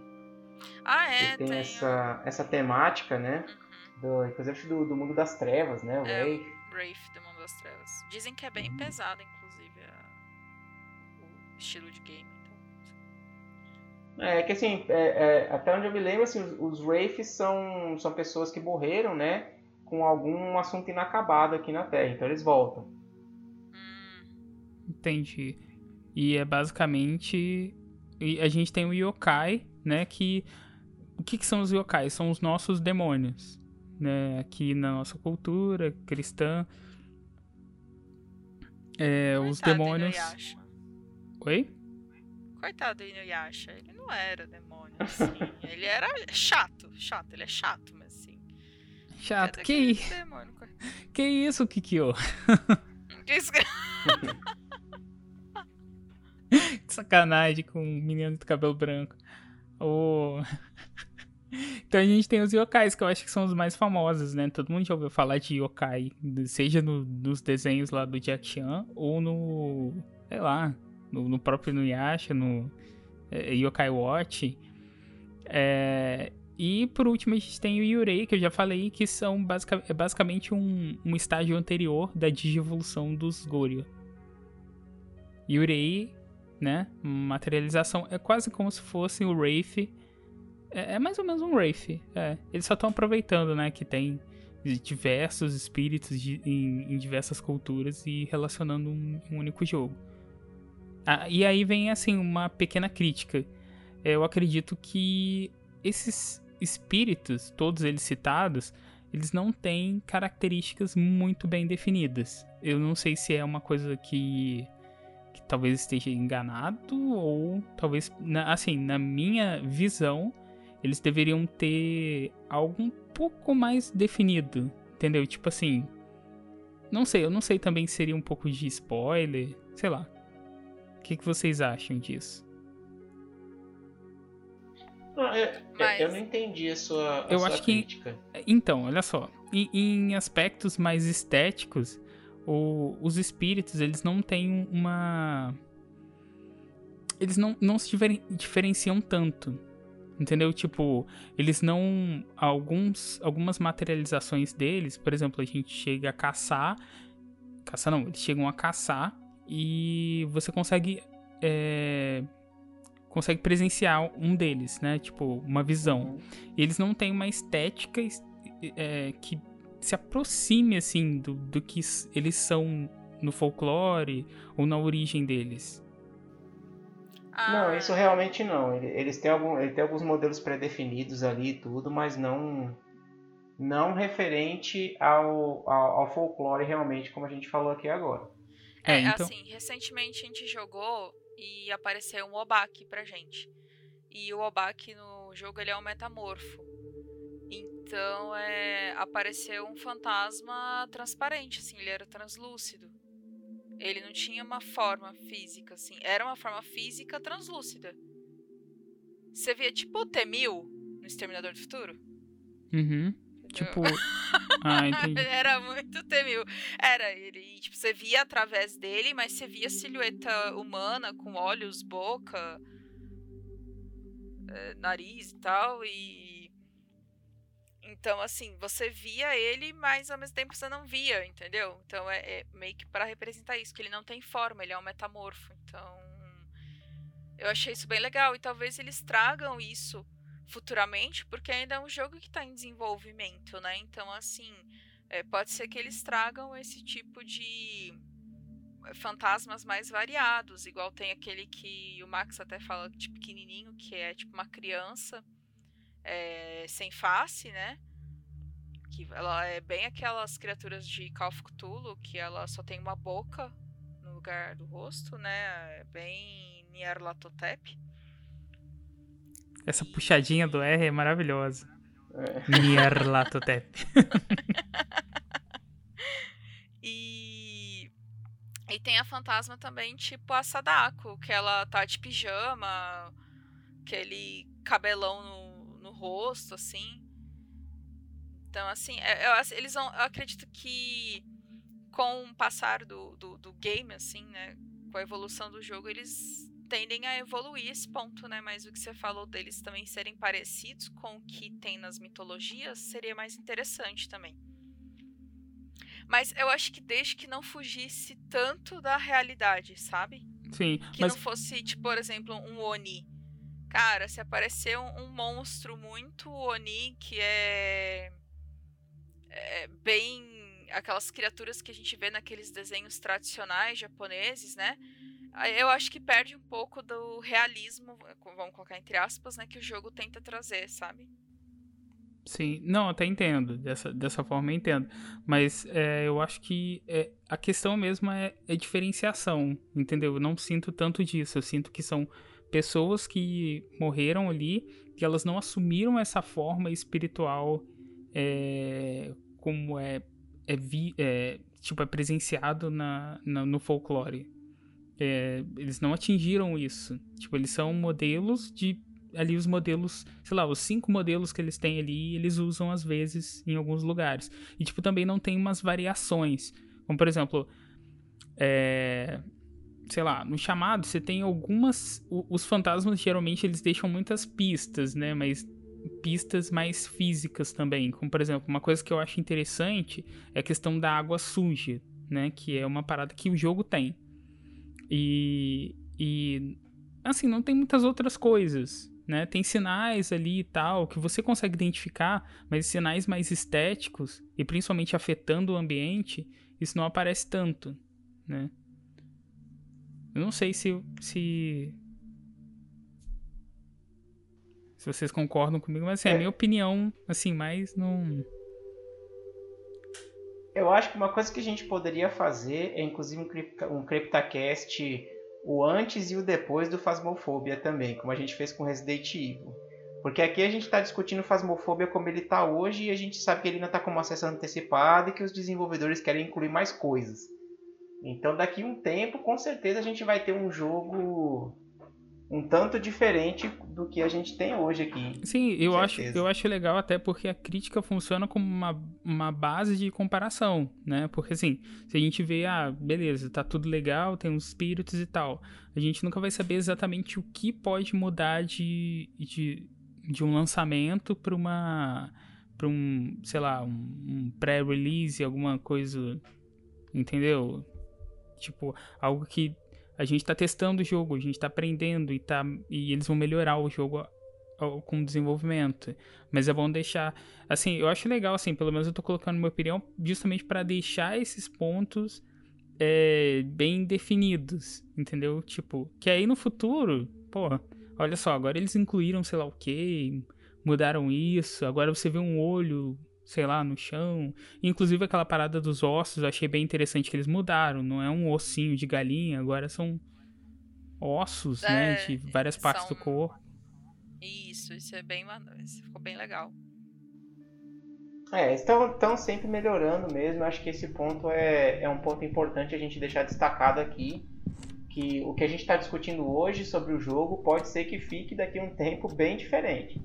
ah, é, que tem, tem essa, essa temática, né? Uhum. Do, inclusive do, do mundo das trevas, né? O é, Rafe. Rafe do mundo das trevas. Dizem que é bem uhum. pesado, inclusive, a, o estilo de game. Então, é que assim, é, é, até onde eu me lembro, assim, os, os Wraiths são, são pessoas que morreram, né? Com algum assunto inacabado aqui na Terra, então eles voltam. Entendi. E é basicamente a gente tem o yokai, né, que o que, que são os yokai? São os nossos demônios, né, aqui na nossa cultura cristã. É, os demônios. Oi? Coitado do Inuyasha, ele não era demônio, assim. ele era chato, chato, ele é chato, mas Chato. Que, que isso, Kikyo? Que isso? que sacanagem com um menino de cabelo branco. Oh. Então a gente tem os yokais, que eu acho que são os mais famosos, né? Todo mundo já ouviu falar de yokai, seja no, nos desenhos lá do Jack Chan, ou no, sei lá, no, no próprio Nuyasha, no é, Yokai Watch. É, e por último a gente tem o Yurei, que eu já falei, que são é basicamente um, um estágio anterior da digievolução dos Goryo. Yurei, né, materialização, é quase como se fosse o Wraith. É, é mais ou menos um Wraith, é. Eles só estão aproveitando, né, que tem diversos espíritos de, em, em, diversas culturas e relacionando um, um único jogo. Ah, e aí vem, assim, uma pequena crítica. Eu acredito que esses espíritos, todos eles citados, eles não têm características muito bem definidas. Eu não sei se é uma coisa que, que talvez esteja enganado ou talvez, na, assim, na minha visão, eles deveriam ter algo um pouco mais definido, entendeu? Tipo assim, não sei, eu não sei também se seria um pouco de spoiler, sei lá. O que, que vocês acham disso? Não, eu, Mas... eu, não entendi a sua, a eu sua acho crítica. Que, então, olha só. Em, em aspectos mais estéticos, o, os espíritos, eles não têm uma... Eles não, não se diferenciam tanto. Entendeu? Tipo, eles não. Alguns, algumas materializações deles, por exemplo, a gente chega a caçar. Caçar não, eles chegam a caçar e você consegue é, consegue presenciar um deles, né? Tipo, uma visão. E eles não têm uma estética é, que se aproxime, assim, do, do que eles são no folclore ou na origem deles. Ah. Não, isso realmente não. Eles têm, algum, ele tem alguns modelos pré-definidos ali e tudo, mas não não referente ao, ao, ao, folclore realmente, como a gente falou aqui agora. É, é então... assim, recentemente a gente jogou e apareceu um Obak pra gente. E o Obak no jogo ele é um metamorfo. Então é, apareceu um fantasma transparente, assim, ele era translúcido. Ele não tinha uma forma física, assim. Era uma forma física translúcida. Você via tipo o T-1000 no Exterminador do Futuro? Uhum. Tipo. ah. Era muito T-1000. Era ele. Tipo, você via através dele, mas você via silhueta humana com olhos, boca, é, nariz e tal. E então, assim, você via ele, mas ao mesmo tempo você não via, entendeu? Então é, é meio que para representar isso, que ele não tem forma, ele é um metamorfo. Então, eu achei isso bem legal. E talvez eles tragam isso futuramente, porque ainda é um jogo que está em desenvolvimento, né? Então, assim, é, pode ser que eles tragam esse tipo de fantasmas mais variados, igual tem aquele que o Max até fala de pequenininho, que é tipo uma criança é, sem face, né? Que ela é bem aquelas criaturas de Call of Cthulhu, que ela só tem uma boca no lugar do rosto, né? É bem Nyarlathotep. Essa puxadinha do R é maravilhosa. É. Nyarlathotep. e... e tem a fantasma também, tipo a Sadako, que ela tá de pijama, aquele cabelão no rosto, assim. Então, assim, é, eu, eles vão. Eu acredito que com o passar do, do, do, game, assim, né? Com a evolução do jogo, eles tendem a evoluir esse ponto, né? Mas o que você falou deles também serem parecidos com o que tem nas mitologias seria mais interessante também. Mas eu acho que desde que não fugisse tanto da realidade, sabe? Sim. Que mas... não fosse, tipo, por exemplo, um Oni Cara, se aparecer um, um monstro muito Oni, que é, é bem aquelas criaturas que a gente vê naqueles desenhos tradicionais japoneses, né? Eu acho que perde um pouco do realismo, vamos colocar entre aspas, né, que o jogo tenta trazer, sabe? Sim, não, até entendo, dessa, dessa forma eu entendo. Mas é, eu acho que é, a questão mesmo é, é diferenciação, entendeu? Eu não sinto tanto disso, eu sinto que são pessoas que morreram ali, que elas não assumiram essa forma espiritual é, como é, é, vi, é, tipo, é presenciado na, na no folclore. É, eles não atingiram isso. Tipo, eles são modelos de. Ali, os modelos, sei lá, os cinco modelos que eles têm ali, eles usam às vezes em alguns lugares. E, tipo, também não tem umas variações. Como, por exemplo, é, sei lá, no chamado você tem algumas. Os fantasmas geralmente eles deixam muitas pistas, né? Mas pistas mais físicas também. Como, por exemplo, uma coisa que eu acho interessante é a questão da água suja, né? Que é uma parada que o jogo tem. E. E. Assim, não tem muitas outras coisas. Né? Tem sinais ali e tal que você consegue identificar, mas sinais mais estéticos e principalmente afetando o ambiente, isso não aparece tanto, né? Eu não sei se. se. Se vocês concordam comigo, mas assim, é a minha opinião, assim, mais não. Eu acho que uma coisa que a gente poderia fazer é inclusive um CryptaCast o antes e o depois do Phasmophobia também, como a gente fez com Resident Evil. Porque aqui a gente está discutindo Phasmophobia como ele está hoje e a gente sabe que ele ainda está com acesso antecipado e que os desenvolvedores querem incluir mais coisas. Então daqui um tempo, com certeza a gente vai ter um jogo um tanto diferente do que a gente tem hoje aqui. Sim, eu acho, eu acho legal até porque a crítica funciona como uma, uma base de comparação, né? Porque assim, se a gente vê, ah, beleza, tá tudo legal, tem uns espíritos e tal, a gente nunca vai saber exatamente o que pode mudar de, de, de um lançamento para uma para um, sei lá, um, um pré-release, alguma coisa, entendeu? Tipo, algo que a gente tá testando o jogo, a gente tá aprendendo e, tá, e eles vão melhorar o jogo com desenvolvimento. Mas é bom deixar. Assim, eu acho legal, assim, pelo menos eu tô colocando minha opinião justamente para deixar esses pontos é, bem definidos, entendeu? Tipo, que aí no futuro, pô, olha só, agora eles incluíram sei lá o que, mudaram isso, agora você vê um olho, sei lá, no chão. Inclusive aquela parada dos ossos, eu achei bem interessante que eles mudaram, não é um ossinho de galinha, agora são ossos, né, é, né, de várias partes do corpo. Isso, isso é bem, isso ficou bem legal. É, estão, estão sempre melhorando mesmo. Acho que esse ponto é, é um ponto importante a gente deixar destacado aqui. Que o que a gente está discutindo hoje sobre o jogo pode ser que fique daqui a um tempo bem diferente.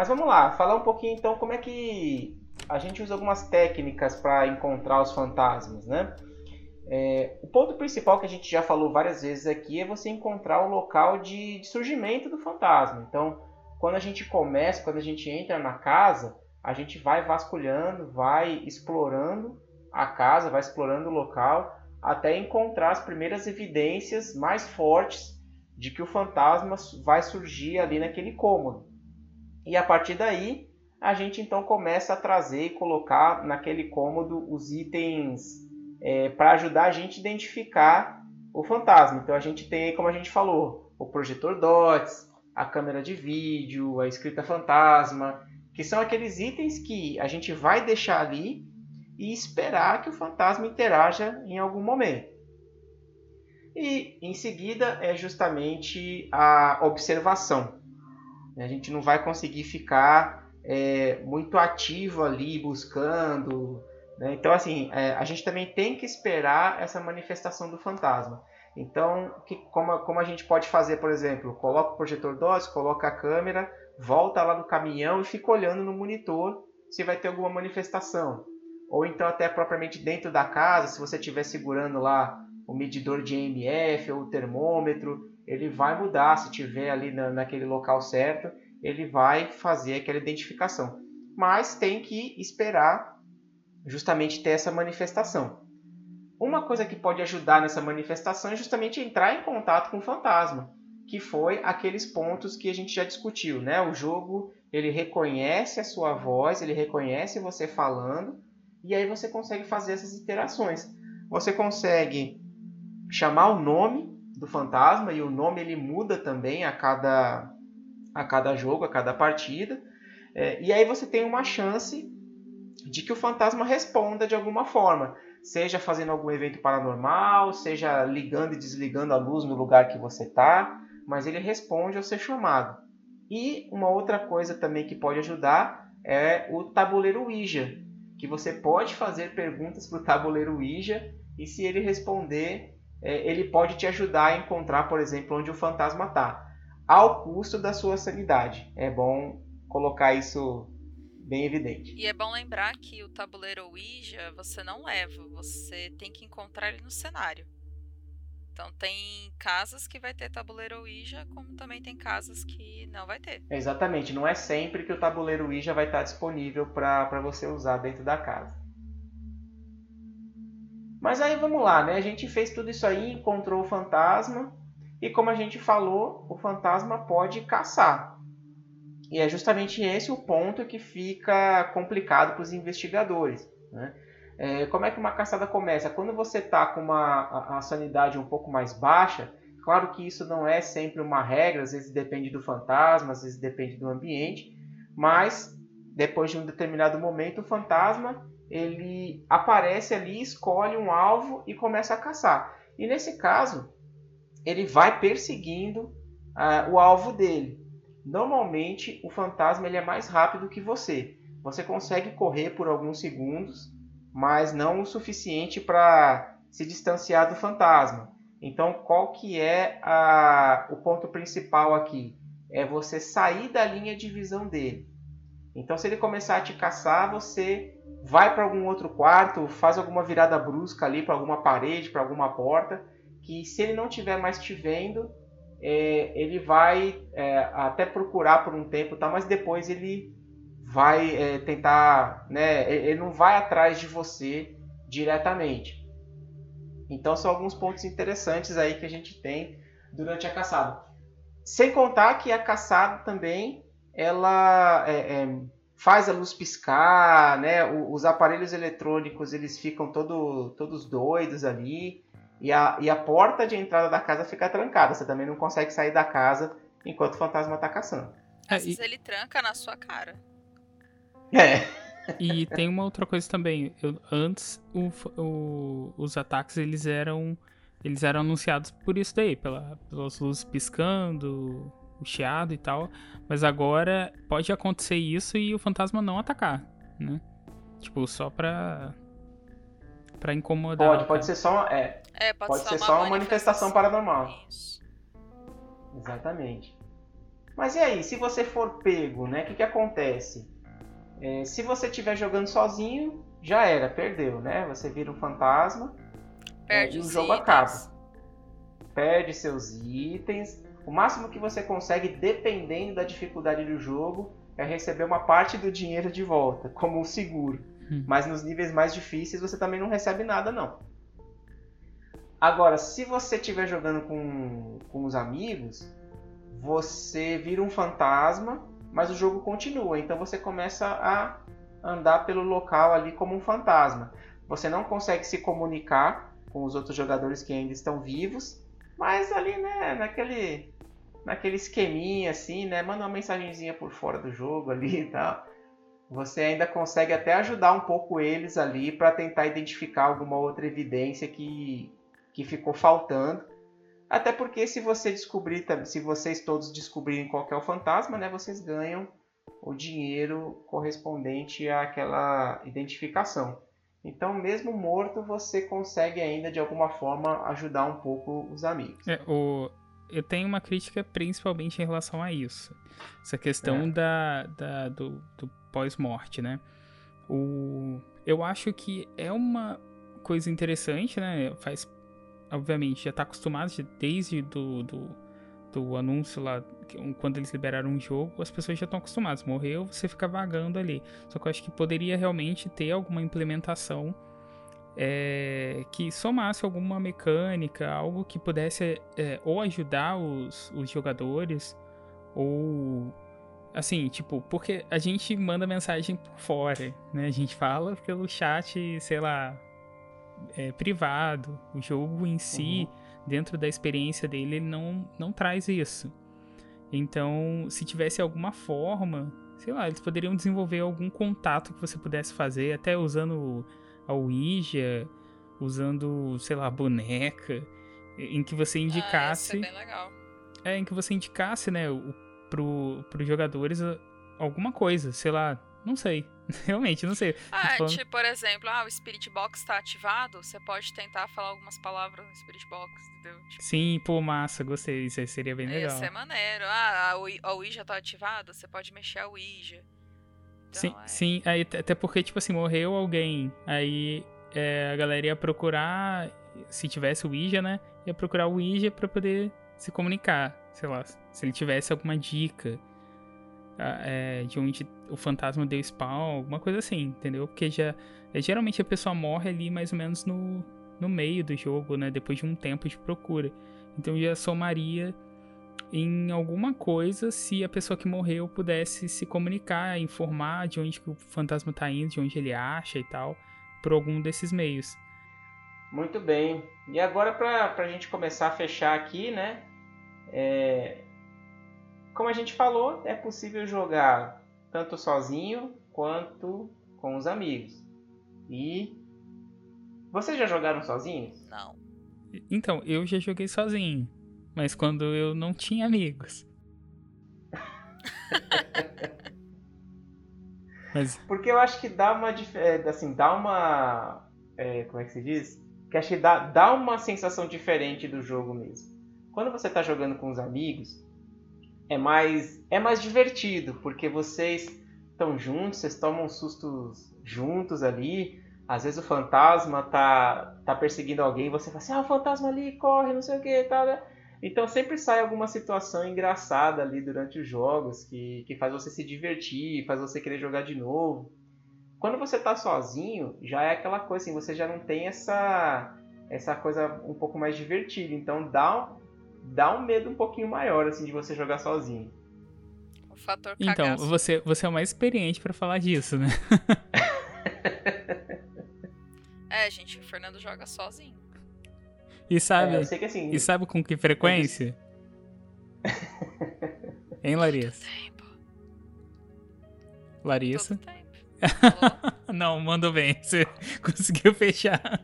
Mas vamos lá, falar um pouquinho então como é que a gente usa algumas técnicas para encontrar os fantasmas, né? É, o ponto principal que a gente já falou várias vezes aqui é você encontrar o local de, de surgimento do fantasma. Então, quando a gente começa, quando a gente entra na casa, a gente vai vasculhando, vai explorando a casa, vai explorando o local, até encontrar as primeiras evidências mais fortes de que o fantasma vai surgir ali naquele cômodo. E a partir daí, a gente então começa a trazer e colocar naquele cômodo os itens é, para ajudar a gente a identificar o fantasma. Então a gente tem, como a gente falou, o projetor DOTS, a câmera de vídeo, a escrita fantasma, que são aqueles itens que a gente vai deixar ali e esperar que o fantasma interaja em algum momento. E em seguida é justamente a observação. A gente não vai conseguir ficar é, muito ativo ali buscando. Né? Então, assim, é, a gente também tem que esperar essa manifestação do fantasma. Então, que, como, como a gente pode fazer, por exemplo, coloca o projetor DOS, coloca a câmera, volta lá no caminhão e fica olhando no monitor se vai ter alguma manifestação. Ou então até propriamente dentro da casa, se você estiver segurando lá o medidor de EMF ou o termômetro, ele vai mudar se tiver ali na, naquele local certo, ele vai fazer aquela identificação. Mas tem que esperar justamente ter essa manifestação. Uma coisa que pode ajudar nessa manifestação é justamente entrar em contato com o fantasma, que foi aqueles pontos que a gente já discutiu, né? O jogo ele reconhece a sua voz, ele reconhece você falando, e aí você consegue fazer essas interações. Você consegue chamar o nome do fantasma e o nome ele muda também a cada, a cada jogo, a cada partida. É, e aí você tem uma chance de que o fantasma responda de alguma forma, seja fazendo algum evento paranormal, seja ligando e desligando a luz no lugar que você está, mas ele responde ao ser chamado. E uma outra coisa também que pode ajudar é o tabuleiro Ouija, que você pode fazer perguntas para o tabuleiro Ouija e se ele responder, ele pode te ajudar a encontrar, por exemplo, onde o fantasma está, ao custo da sua sanidade. É bom colocar isso bem evidente. E é bom lembrar que o tabuleiro Ouija você não leva, você tem que encontrar ele no cenário. Então tem casas que vai ter tabuleiro Ouija, como também tem casas que não vai ter. Exatamente, não é sempre que o tabuleiro Ouija vai estar disponível para você usar dentro da casa. Mas aí vamos lá, né? A gente fez tudo isso aí, encontrou o fantasma e como a gente falou, o fantasma pode caçar. E é justamente esse o ponto que fica complicado para os investigadores. Né? É, como é que uma caçada começa? Quando você está com uma a, a sanidade um pouco mais baixa, claro que isso não é sempre uma regra, às vezes depende do fantasma, às vezes depende do ambiente, mas depois de um determinado momento o fantasma ele aparece ali, escolhe um alvo e começa a caçar. E nesse caso, ele vai perseguindo uh, o alvo dele. Normalmente, o fantasma ele é mais rápido que você. Você consegue correr por alguns segundos, mas não o suficiente para se distanciar do fantasma. Então, qual que é a, o ponto principal aqui? É você sair da linha de visão dele. Então, se ele começar a te caçar, você vai para algum outro quarto, faz alguma virada brusca ali para alguma parede, para alguma porta, que se ele não tiver mais te vendo, é, ele vai é, até procurar por um tempo, tá? mas depois ele vai é, tentar, né? Ele não vai atrás de você diretamente. Então são alguns pontos interessantes aí que a gente tem durante a caçada. Sem contar que a caçada também ela é, é, faz a luz piscar, né? os aparelhos eletrônicos eles ficam todo, todos doidos ali e a, e a porta de entrada da casa fica trancada. Você também não consegue sair da casa enquanto o fantasma está caçando. Às vezes ele tranca na sua cara. É. E tem uma outra coisa também. Eu, antes o, o, os ataques eles eram eles eram anunciados por isso daí, pela, pelas luzes piscando, o chiado e tal. Mas agora pode acontecer isso e o fantasma não atacar, né? Tipo, só pra. pra incomodar. Pode, pode ser só. É, É, pode, pode ser, só uma manifestação paranormal. Isso. Exatamente. Mas e aí, se você for pego, né? O que, que acontece? É, se você estiver jogando sozinho, já era, perdeu, né? Você vira um fantasma Perde e o os jogo itens. acaba. Perde seus itens. O máximo que você consegue, dependendo da dificuldade do jogo, é receber uma parte do dinheiro de volta, como um seguro. Hum. Mas nos níveis mais difíceis você também não recebe nada, não. Agora, se você estiver jogando com, com os amigos, você vira um fantasma, mas o jogo continua. Então você começa a andar pelo local ali como um fantasma. Você não consegue se comunicar com os outros jogadores que ainda estão vivos, mas ali, né, naquele, naquele esqueminha assim, né, manda uma mensagenzinha por fora do jogo ali e tal. Você ainda consegue até ajudar um pouco eles ali para tentar identificar alguma outra evidência que, que ficou faltando. Até porque se você descobrir, se vocês todos descobrirem qual é o fantasma, né, vocês ganham o dinheiro correspondente àquela identificação. Então, mesmo morto, você consegue ainda de alguma forma ajudar um pouco os amigos. É, o, eu tenho uma crítica principalmente em relação a isso. Essa questão É. da, da- do, do pós-morte, né? O, eu acho que é uma coisa interessante, né? Faz, obviamente, já tá acostumado de- desde do, do, do anúncio lá, quando eles liberaram o jogo, as pessoas já estão acostumadas. Morreu, você fica vagando ali. Só que eu acho que poderia realmente ter alguma implementação é, que somasse alguma mecânica, algo que pudesse é, ou ajudar os, os jogadores, ou assim, tipo, porque a gente manda mensagem por fora, né? A gente fala pelo chat, sei lá, é, privado. O jogo em si, dentro da experiência dele, ele não, não traz isso. Então, se tivesse alguma forma, sei lá, eles poderiam desenvolver algum contato que você pudesse fazer, até usando a Ouija, usando, sei lá, boneca, em que você Ah, ser indicasse, bem legal. é, em que você indicasse, né, o, pro, pros jogadores a- alguma coisa, sei lá, não sei, realmente, não sei. Ah, tipo, por exemplo, ah, o Spirit Box tá ativado, você pode tentar falar algumas palavras no Spirit Box, entendeu? Tipo, Sim, pô, massa, gostei, isso aí seria bem ia legal. ser maneiro. Ah, a Ouija tá ativada, você pode mexer a Ouija. Então, Sim, é- sim, aí, até porque, tipo assim, morreu alguém, aí é, a galera ia procurar, se tivesse o Ouija, né, ia procurar o Ouija pra poder se comunicar, sei lá, se ele tivesse alguma dica é, de onde o fantasma deu spawn, alguma coisa assim, entendeu? Porque já, é, geralmente a pessoa morre ali mais ou menos no, no meio do jogo, né, depois de um tempo de procura. Então já somaria em alguma coisa se a pessoa que morreu pudesse se comunicar, informar de onde que o fantasma tá indo, de onde ele acha e tal, por algum desses meios. Muito bem. E agora, para a gente começar a fechar aqui, né? é, Como a gente falou, é possível jogar tanto sozinho quanto com os amigos. E vocês já jogaram sozinhos? Não. Então, eu já joguei sozinho, mas quando eu não tinha amigos. mas Porque eu acho que dá uma é, assim, dá uma é, como é que se diz? Que acho que dá, dá uma sensação diferente do jogo mesmo. Quando você está jogando com os amigos, é mais é mais divertido, porque vocês estão juntos, vocês tomam sustos juntos ali. às vezes o fantasma tá, tá perseguindo alguém e você fala assim, ah, o fantasma ali, corre, não sei o que, tal, né? Então sempre sai alguma situação engraçada ali durante os jogos que, que faz você se divertir, faz você querer jogar de novo. Quando você tá sozinho, já é aquela coisa assim, você já não tem essa essa coisa um pouco mais divertida. Então dá, dá um medo um pouquinho maior assim de você jogar sozinho. O fator Então, cagaço. você, você é o mais experiente pra falar disso, né? É, gente, o Fernando joga sozinho. E sabe, É, eu sei que assim, e sabe com que frequência? Hein, Larissa? Tempo. Larissa? Todo tempo. Não, mandou bem. Você conseguiu fechar.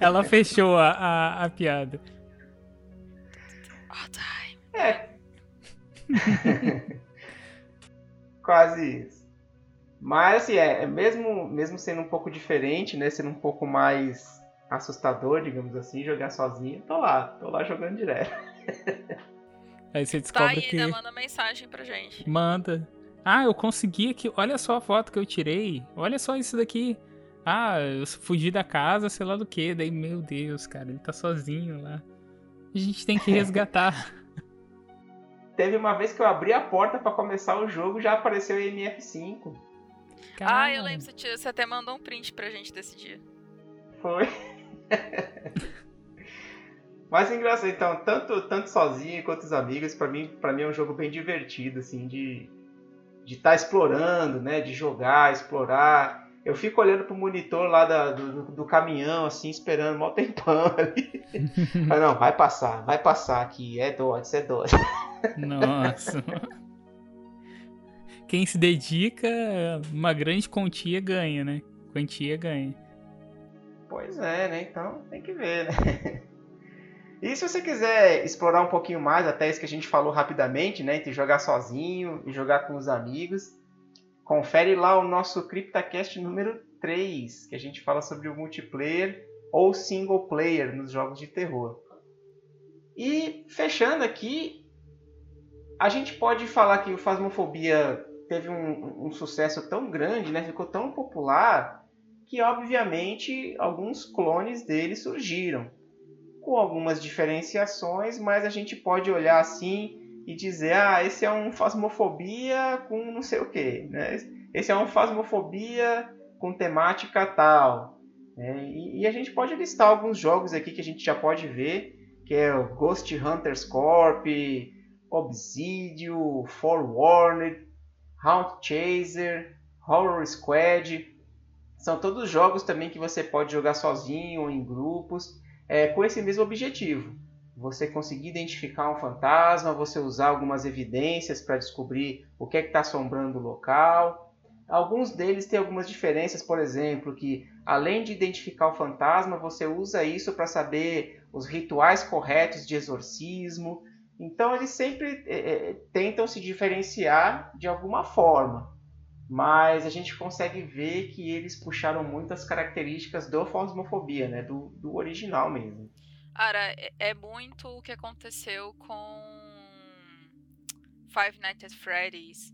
Ela fechou a, a, a piada. All time. É. Quase isso. Mas assim, é, é mesmo, mesmo sendo um pouco diferente, né? Sendo um pouco mais assustador, digamos assim, jogar sozinho, tô lá, tô lá jogando direto. Aí você Tá descobre aí, que. ainda manda mensagem pra gente. Manda. Ah, eu consegui aqui. Olha só a foto que eu tirei. Olha só isso daqui. Ah, eu fugi da casa, sei lá do que. Daí, meu Deus, cara, ele tá sozinho lá. A gente tem que resgatar. Teve uma vez que eu abri a porta pra começar o jogo, já apareceu o MF5. Ah, eu lembro, você até mandou um print pra gente desse dia. Foi. Mas é engraçado, então, tanto, tanto sozinho quanto os amigos, pra mim, pra mim é um jogo bem divertido, assim, de de estar explorando, né, de jogar, explorar. Eu fico olhando pro monitor lá da- do, do caminhão, assim, esperando mó tempão ali. Mas não, vai passar, vai passar aqui, é dots, é dots. Nossa. Quem se dedica, uma grande quantia ganha, né? Quantia ganha. Pois é, né? Então tem que ver, né? E se você quiser explorar um pouquinho mais, até isso que a gente falou rapidamente, né? Entre jogar sozinho e jogar com os amigos, confere lá o nosso CryptaCast número 3, que a gente fala sobre o multiplayer ou single player nos jogos de terror. E fechando aqui, a gente pode falar que o Phasmophobia teve um, um sucesso tão grande, né? Ficou tão popular que obviamente alguns clones dele surgiram, com algumas diferenciações, mas a gente pode olhar assim e dizer, ah, esse é um Phasmophobia com não sei o que, né? Esse é um Phasmophobia com temática tal. né? E, e a gente pode listar alguns jogos aqui que a gente já pode ver, que é o Ghost Hunters Corp, Obsidio, Forewarned, Hound Chaser, Horror Squad, são todos jogos também que você pode jogar sozinho ou em grupos, é, com esse mesmo objetivo. Você conseguir identificar um fantasma, você usar algumas evidências para descobrir o que é está assombrando o local. Alguns deles têm algumas diferenças, por exemplo, que além de identificar o fantasma, você usa isso para saber os rituais corretos de exorcismo. Então eles sempre é, é, tentam se diferenciar de alguma forma mas a gente consegue ver que eles puxaram muitas características do Phasmophobia, né? Do, do original mesmo. Cara, é, é muito o que aconteceu com Five Nights at Freddy's.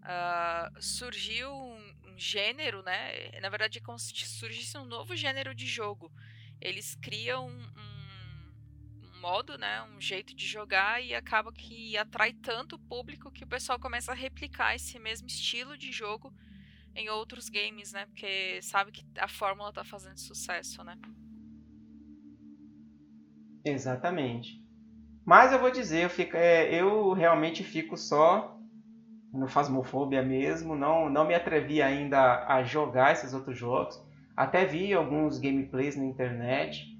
Ah, surgiu um, um gênero, né? Na verdade, é como se surgisse um novo gênero de jogo. Eles criam um modo, né? Um jeito de jogar e acaba que atrai tanto o público que o pessoal começa a replicar esse mesmo estilo de jogo em outros games, né? Porque sabe que a fórmula tá fazendo sucesso, né? Exatamente. Mas eu vou dizer, eu, fico, é, eu realmente fico só no Phasmophobia mesmo, não, não me atrevi ainda a jogar esses outros jogos. Até vi alguns gameplays na internet,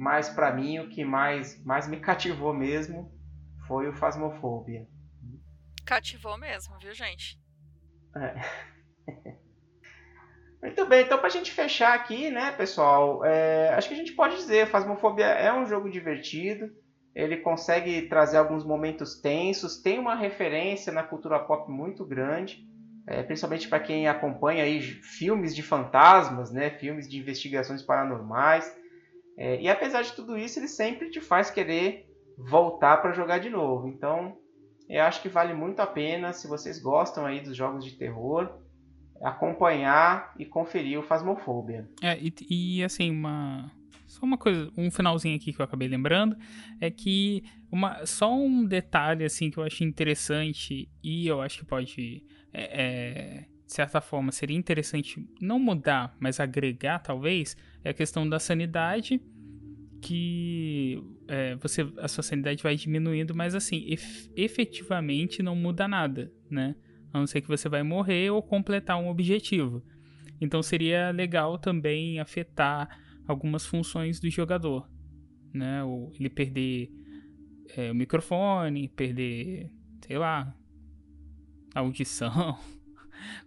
mas para mim o que mais, mais me cativou mesmo foi o Phasmophobia. Cativou mesmo, viu, gente? É. Muito bem, então para a gente fechar aqui, né, pessoal, é, acho que a gente pode dizer, Phasmophobia é um jogo divertido, ele consegue trazer alguns momentos tensos, tem uma referência na cultura pop muito grande, é, principalmente para quem acompanha aí filmes de fantasmas, né, filmes de investigações paranormais, é, e apesar de tudo isso, ele sempre te faz querer voltar para jogar de novo. Então, eu acho que vale muito a pena se vocês gostam aí dos jogos de terror acompanhar e conferir o Phasmophobia. É, e, e assim, uma. Só uma coisa, um finalzinho aqui que eu acabei lembrando, é que uma, só um detalhe assim que eu achei interessante e eu acho que pode, é, é, de certa forma, seria interessante não mudar, mas agregar talvez, é a questão da sanidade, que é, você a sua sanidade vai diminuindo, mas assim, ef, efetivamente não muda nada, né? A não ser que você vai morrer ou completar um objetivo. Então seria legal também afetar algumas funções do jogador, né? Ou ele perder é, o microfone, perder, sei lá, audição,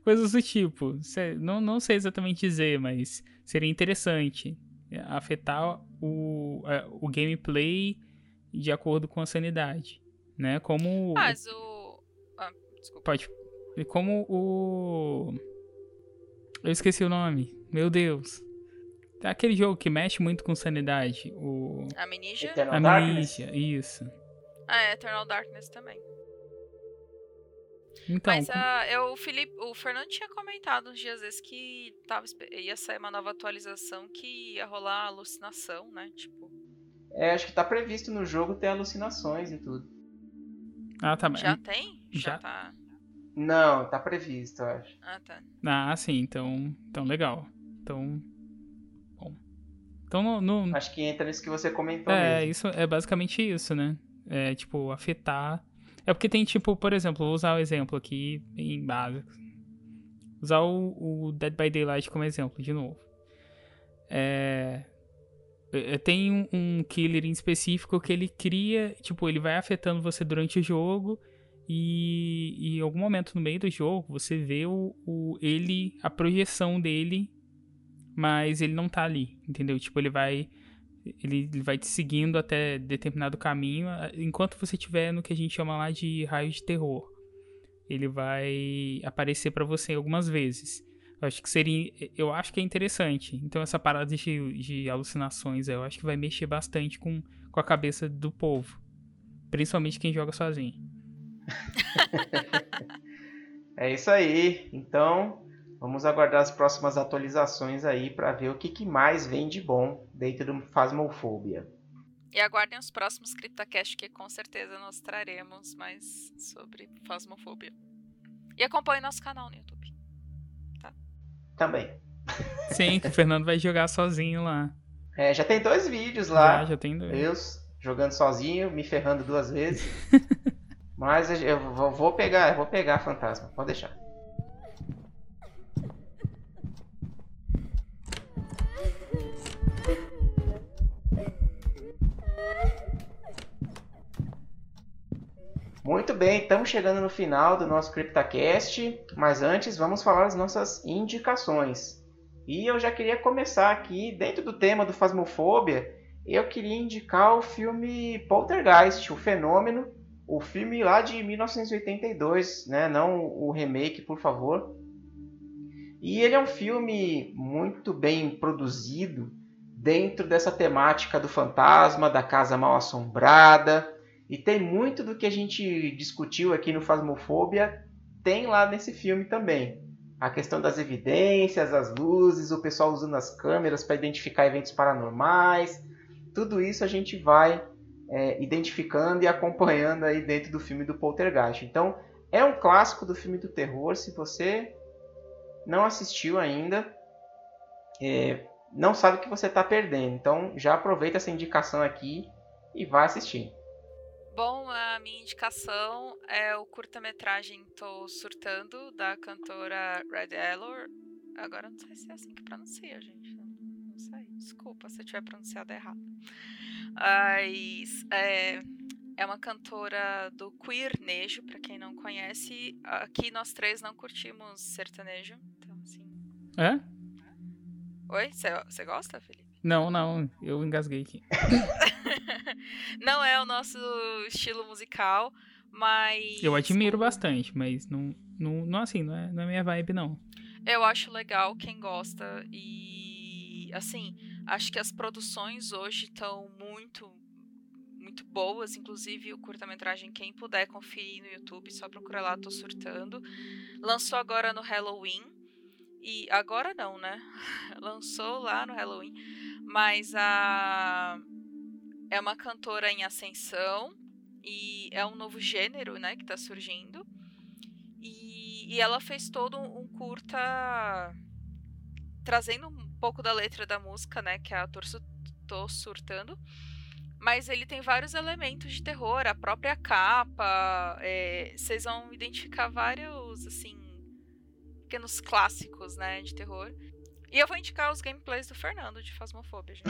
coisas do tipo. Não, não sei exatamente dizer, mas seria interessante afetar o, é, o gameplay de acordo com a sanidade, né? Como... Mas o... Ah, desculpa. Pode... Como o... Eu esqueci o nome. Meu Deus. Aquele jogo que mexe muito com sanidade. O. Amnesia? Eternal Amnesia, Darkness. isso. Ah, é, Eternal Darkness também. Então. Mas ah, eu, o, Felipe, o Fernando tinha comentado uns dias vezes que tava, ia sair uma nova atualização que ia rolar alucinação, né? Tipo, É, acho que tá previsto no jogo ter alucinações e tudo. Ah, tá. já tem? já. tá. Não, tá previsto, eu acho. Ah, tá. Ah, sim, então. Então, legal. Então. Bom. Então, no. no- Acho que entra nisso que você comentou é, mesmo. isso é basicamente isso, né? É, tipo, afetar. É porque tem, tipo, por exemplo, vou usar o exemplo aqui em básico. Usar o, o Dead by Daylight como exemplo, de novo. É. Tem um, um killer em específico que ele cria, tipo, ele vai afetando você durante o jogo e, e em algum momento no meio do jogo você vê o, o ele, a projeção dele, mas ele não tá ali, entendeu? Tipo, ele vai ele, vai te seguindo até determinado caminho, enquanto você estiver no que a gente chama lá de raio de terror. Ele vai aparecer pra você algumas vezes. Eu acho que seria, eu acho que é interessante. Então essa parada de, de alucinações, eu acho que vai mexer bastante com, com a cabeça do povo, principalmente quem joga sozinho. É isso aí. Então, vamos aguardar as próximas atualizações aí pra ver o que, que mais vem de bom dentro do Phasmophobia. E aguardem os próximos CryptoCast, que com certeza nós traremos mais sobre Phasmophobia. E acompanhe nosso canal no YouTube. Também. Sim, que o Fernando vai jogar sozinho lá. É, já tem dois vídeos lá. Já, já tem dois. Eu jogando sozinho, me ferrando duas vezes. Mas eu vou- vou pegar, eu vou pegar fantasma, pode deixar. Muito bem, estamos chegando no final do nosso CryptaCast, mas antes vamos falar as nossas indicações. E eu já queria começar aqui, dentro do tema do Phasmophobia, eu queria indicar o filme Poltergeist, o Fenômeno, o filme lá de 1982, né? não o remake, por favor. E ele é um filme muito bem produzido dentro dessa temática do fantasma, da casa mal assombrada. E tem muito do que a gente discutiu aqui no Phasmophobia, tem lá nesse filme também. A questão das evidências, as luzes, o pessoal usando as câmeras para identificar eventos paranormais. Tudo isso a gente vai é, identificando e acompanhando aí dentro do filme do Poltergeist. Então, é um clássico do filme do terror. Se você não assistiu ainda, é, não sabe o que você está perdendo. Então, já aproveita essa indicação aqui e vai assistir. Bom, a minha indicação é o curta-metragem Tô Surtando, da cantora Red Alor. Agora não sei se é assim que pronuncia, gente. Não, sei. Desculpa se eu tiver pronunciado errado. Mas é, é uma cantora do queernejo, pra quem não conhece. Aqui nós três não curtimos sertanejo. Então, assim. É? Oi? Você gosta, Felipe? Não, não, eu engasguei aqui. não é o nosso estilo musical, mas. Eu admiro bastante, mas não, não, não assim, não é, não é minha vibe, não. Eu acho legal quem gosta e assim, acho que as produções hoje estão muito muito boas, inclusive o curta-metragem quem puder conferir no YouTube, só procura lá Tô Surtando. Lançou agora no Halloween E agora não, né? Lançou lá no Halloween. Mas a. É uma cantora em ascensão. E é um novo gênero, né? Que tá surgindo. E, e ela fez todo um curta. Trazendo um pouco da letra da música, né? Que é a Tô Surtando mas ele tem vários elementos de terror, a própria capa, é, vocês vão identificar vários, assim, pequenos clássicos, né, de terror. E eu vou indicar os gameplays do Fernando de Fasmofobia, gente.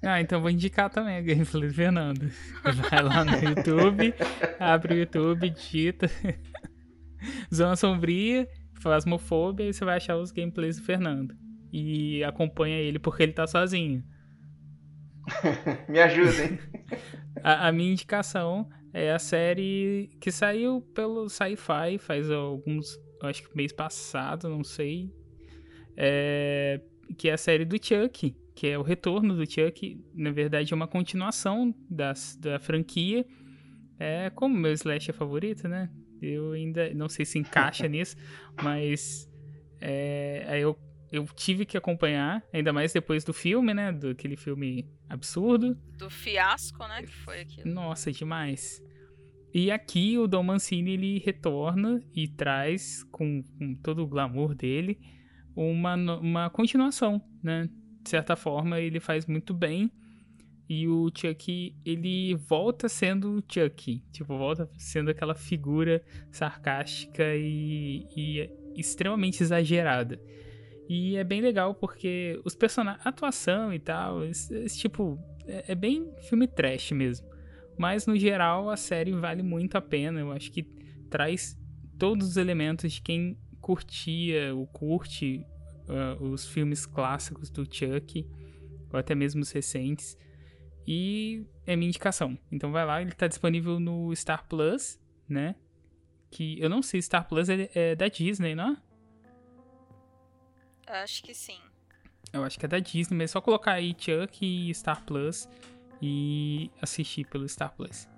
Ah, então vou indicar também a gameplay do Fernando. Vai lá no YouTube, abre o YouTube, digita Zona Sombria, Fasmofobia e você vai achar os gameplays do Fernando. E acompanha ele porque ele tá sozinho. Me ajudem. a, a minha indicação é a série que saiu pelo Sci-Fi faz alguns acho que mês passado, não sei. É, que é a série do Chuck, que é o retorno do Chuck. Na verdade, é uma continuação das, da franquia. É como meu slasher favorito, né? Eu ainda não sei se encaixa nisso, mas é, aí eu, eu tive que acompanhar, ainda mais depois do filme, né? Do aquele filme absurdo. Do fiasco, né? Que foi aquilo. Nossa, demais. E aqui o Dom Mancini ele retorna e traz, com, com todo o glamour dele, uma, uma continuação, né? De certa forma, ele faz muito bem. E o Chuck, ele volta sendo o Chuck. Tipo, volta sendo aquela figura sarcástica e, e extremamente exagerada. E é bem legal porque os personagens, atuação e tal, esse, esse tipo, é, é bem filme trash mesmo. Mas no geral a série vale muito a pena. Eu acho que traz todos os elementos de quem curtia ou curte uh, os filmes clássicos do Chuck, ou até mesmo os recentes. E é minha indicação. Então vai lá, ele está disponível no Star Plus, né? Que eu não sei, Star Plus é, é da Disney, não é? Acho que sim. Eu acho que é da Disney, mas é só colocar aí Chuck e Star Plus e assistir pelo Star Plus.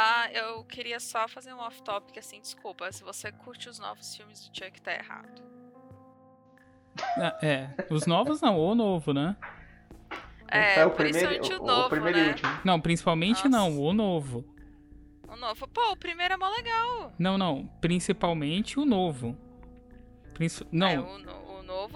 Ah, eu queria só fazer um off-topic assim, desculpa. Se você curte os novos filmes do Chuck, tá errado. Ah, é, os novos não, o novo, né? É, é o primeiro, o, novo, o primeiro né? e último. Não, principalmente Nossa. não, o novo. O novo. Pô, o primeiro é mó legal. Não, não, principalmente o novo. Princi... Não. É, o, novo,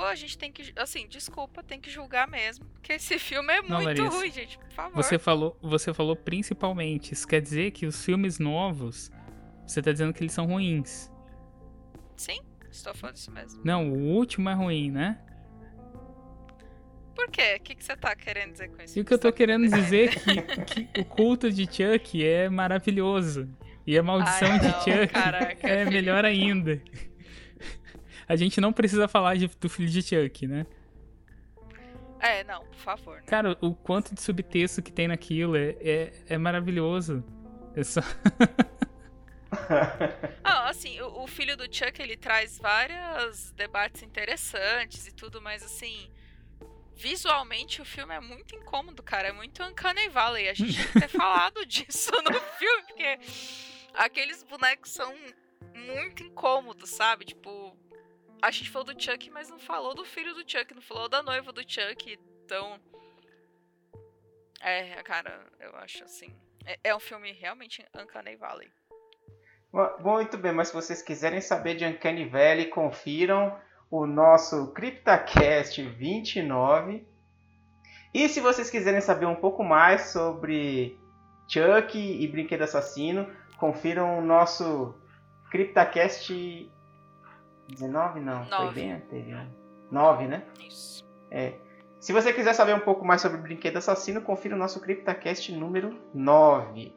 a gente tem que. Assim, desculpa, tem que julgar mesmo. Porque esse filme é muito Não, ruim, gente. Por favor. Você falou, você falou principalmente. Isso quer dizer que os filmes novos. Você tá dizendo que eles são ruins. Sim, estou falando isso mesmo. Não, o último é ruim, né? Por quê? O que, que você tá querendo dizer com isso? E o que eu tô querendo dizer é que, que o culto de Chuck é maravilhoso. E a maldição Ai, não, de Chuck caraca, é filho. melhor ainda a gente não precisa falar de, do filho de Chuck, né? É, não, por favor. Né? Cara, o quanto de subtexto que tem naquilo é, é, é maravilhoso. É só. ah, assim, o, o, filho do Chuck ele traz vários debates interessantes e tudo, mas assim, visualmente o filme é muito incômodo, cara. É muito Uncanny Valley. A gente tem que ter falado disso no filme, porque aqueles bonecos são muito incômodos, sabe? Tipo, a gente falou do Chuck, mas não falou do filho do Chuck, não falou da noiva do Chuck. Então. É, cara, eu acho assim. É, é um filme realmente Uncanny Valley. Muito bem, mas se vocês quiserem saber de Uncanny Valley, confiram o nosso CryptaCast 29. E se vocês quiserem saber um pouco mais sobre Chuck e Brinquedo Assassino, confiram o nosso CryptaCast 19 não, 9. foi bem anterior. 9, né? Isso. É. Se você quiser saber um pouco mais sobre Brinquedo Assassino, confira o nosso CryptaCast número 9.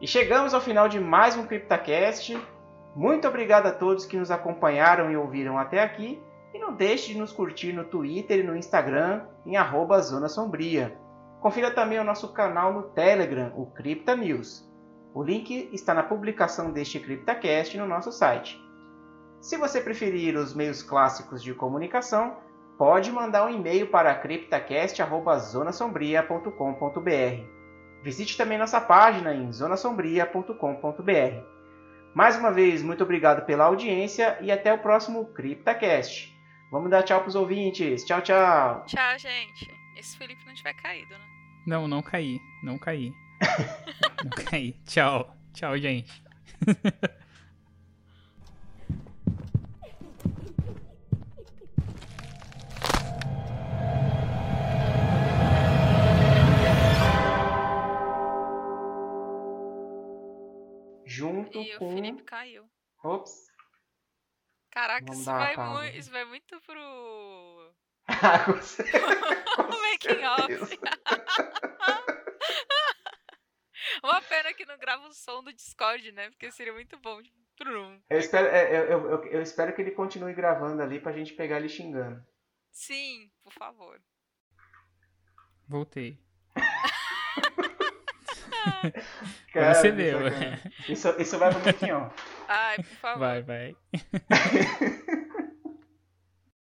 E chegamos ao final de mais um CryptaCast. Muito obrigado a todos que nos acompanharam e ouviram até aqui. E não deixe de nos curtir no Twitter e no Instagram em arroba Zona Sombria. Confira também o nosso canal no Telegram, o Cripta News. O link está na publicação deste CryptaCast no nosso site. Se você preferir os meios clássicos de comunicação, pode mandar um e-mail para criptacast.zonasombria.com.br. Visite também nossa página em zonasombria.com.br. Mais uma vez, muito obrigado pela audiência e até o próximo CryptaCast. Vamos dar tchau pros ouvintes. Tchau, tchau. Tchau, gente. Esse Felipe não tiver caído, né? Não, não caí. Não caí. não caí. Tchau. Tchau, gente. Junto E o com. Felipe caiu. Ops. Caraca, isso vai, pausa. mui- isso vai muito pro. Ah, com making off. Uma pena que não grava o som do Discord, né? Porque seria muito bom. tipo. Eu espero, é, eu, eu- eu- eu espero que ele continue gravando ali pra gente pegar ele xingando. Sim, por favor. Voltei. Cara, você isso é- ué. Isso, isso vai pro off. Ai, por favor. Vai, vai.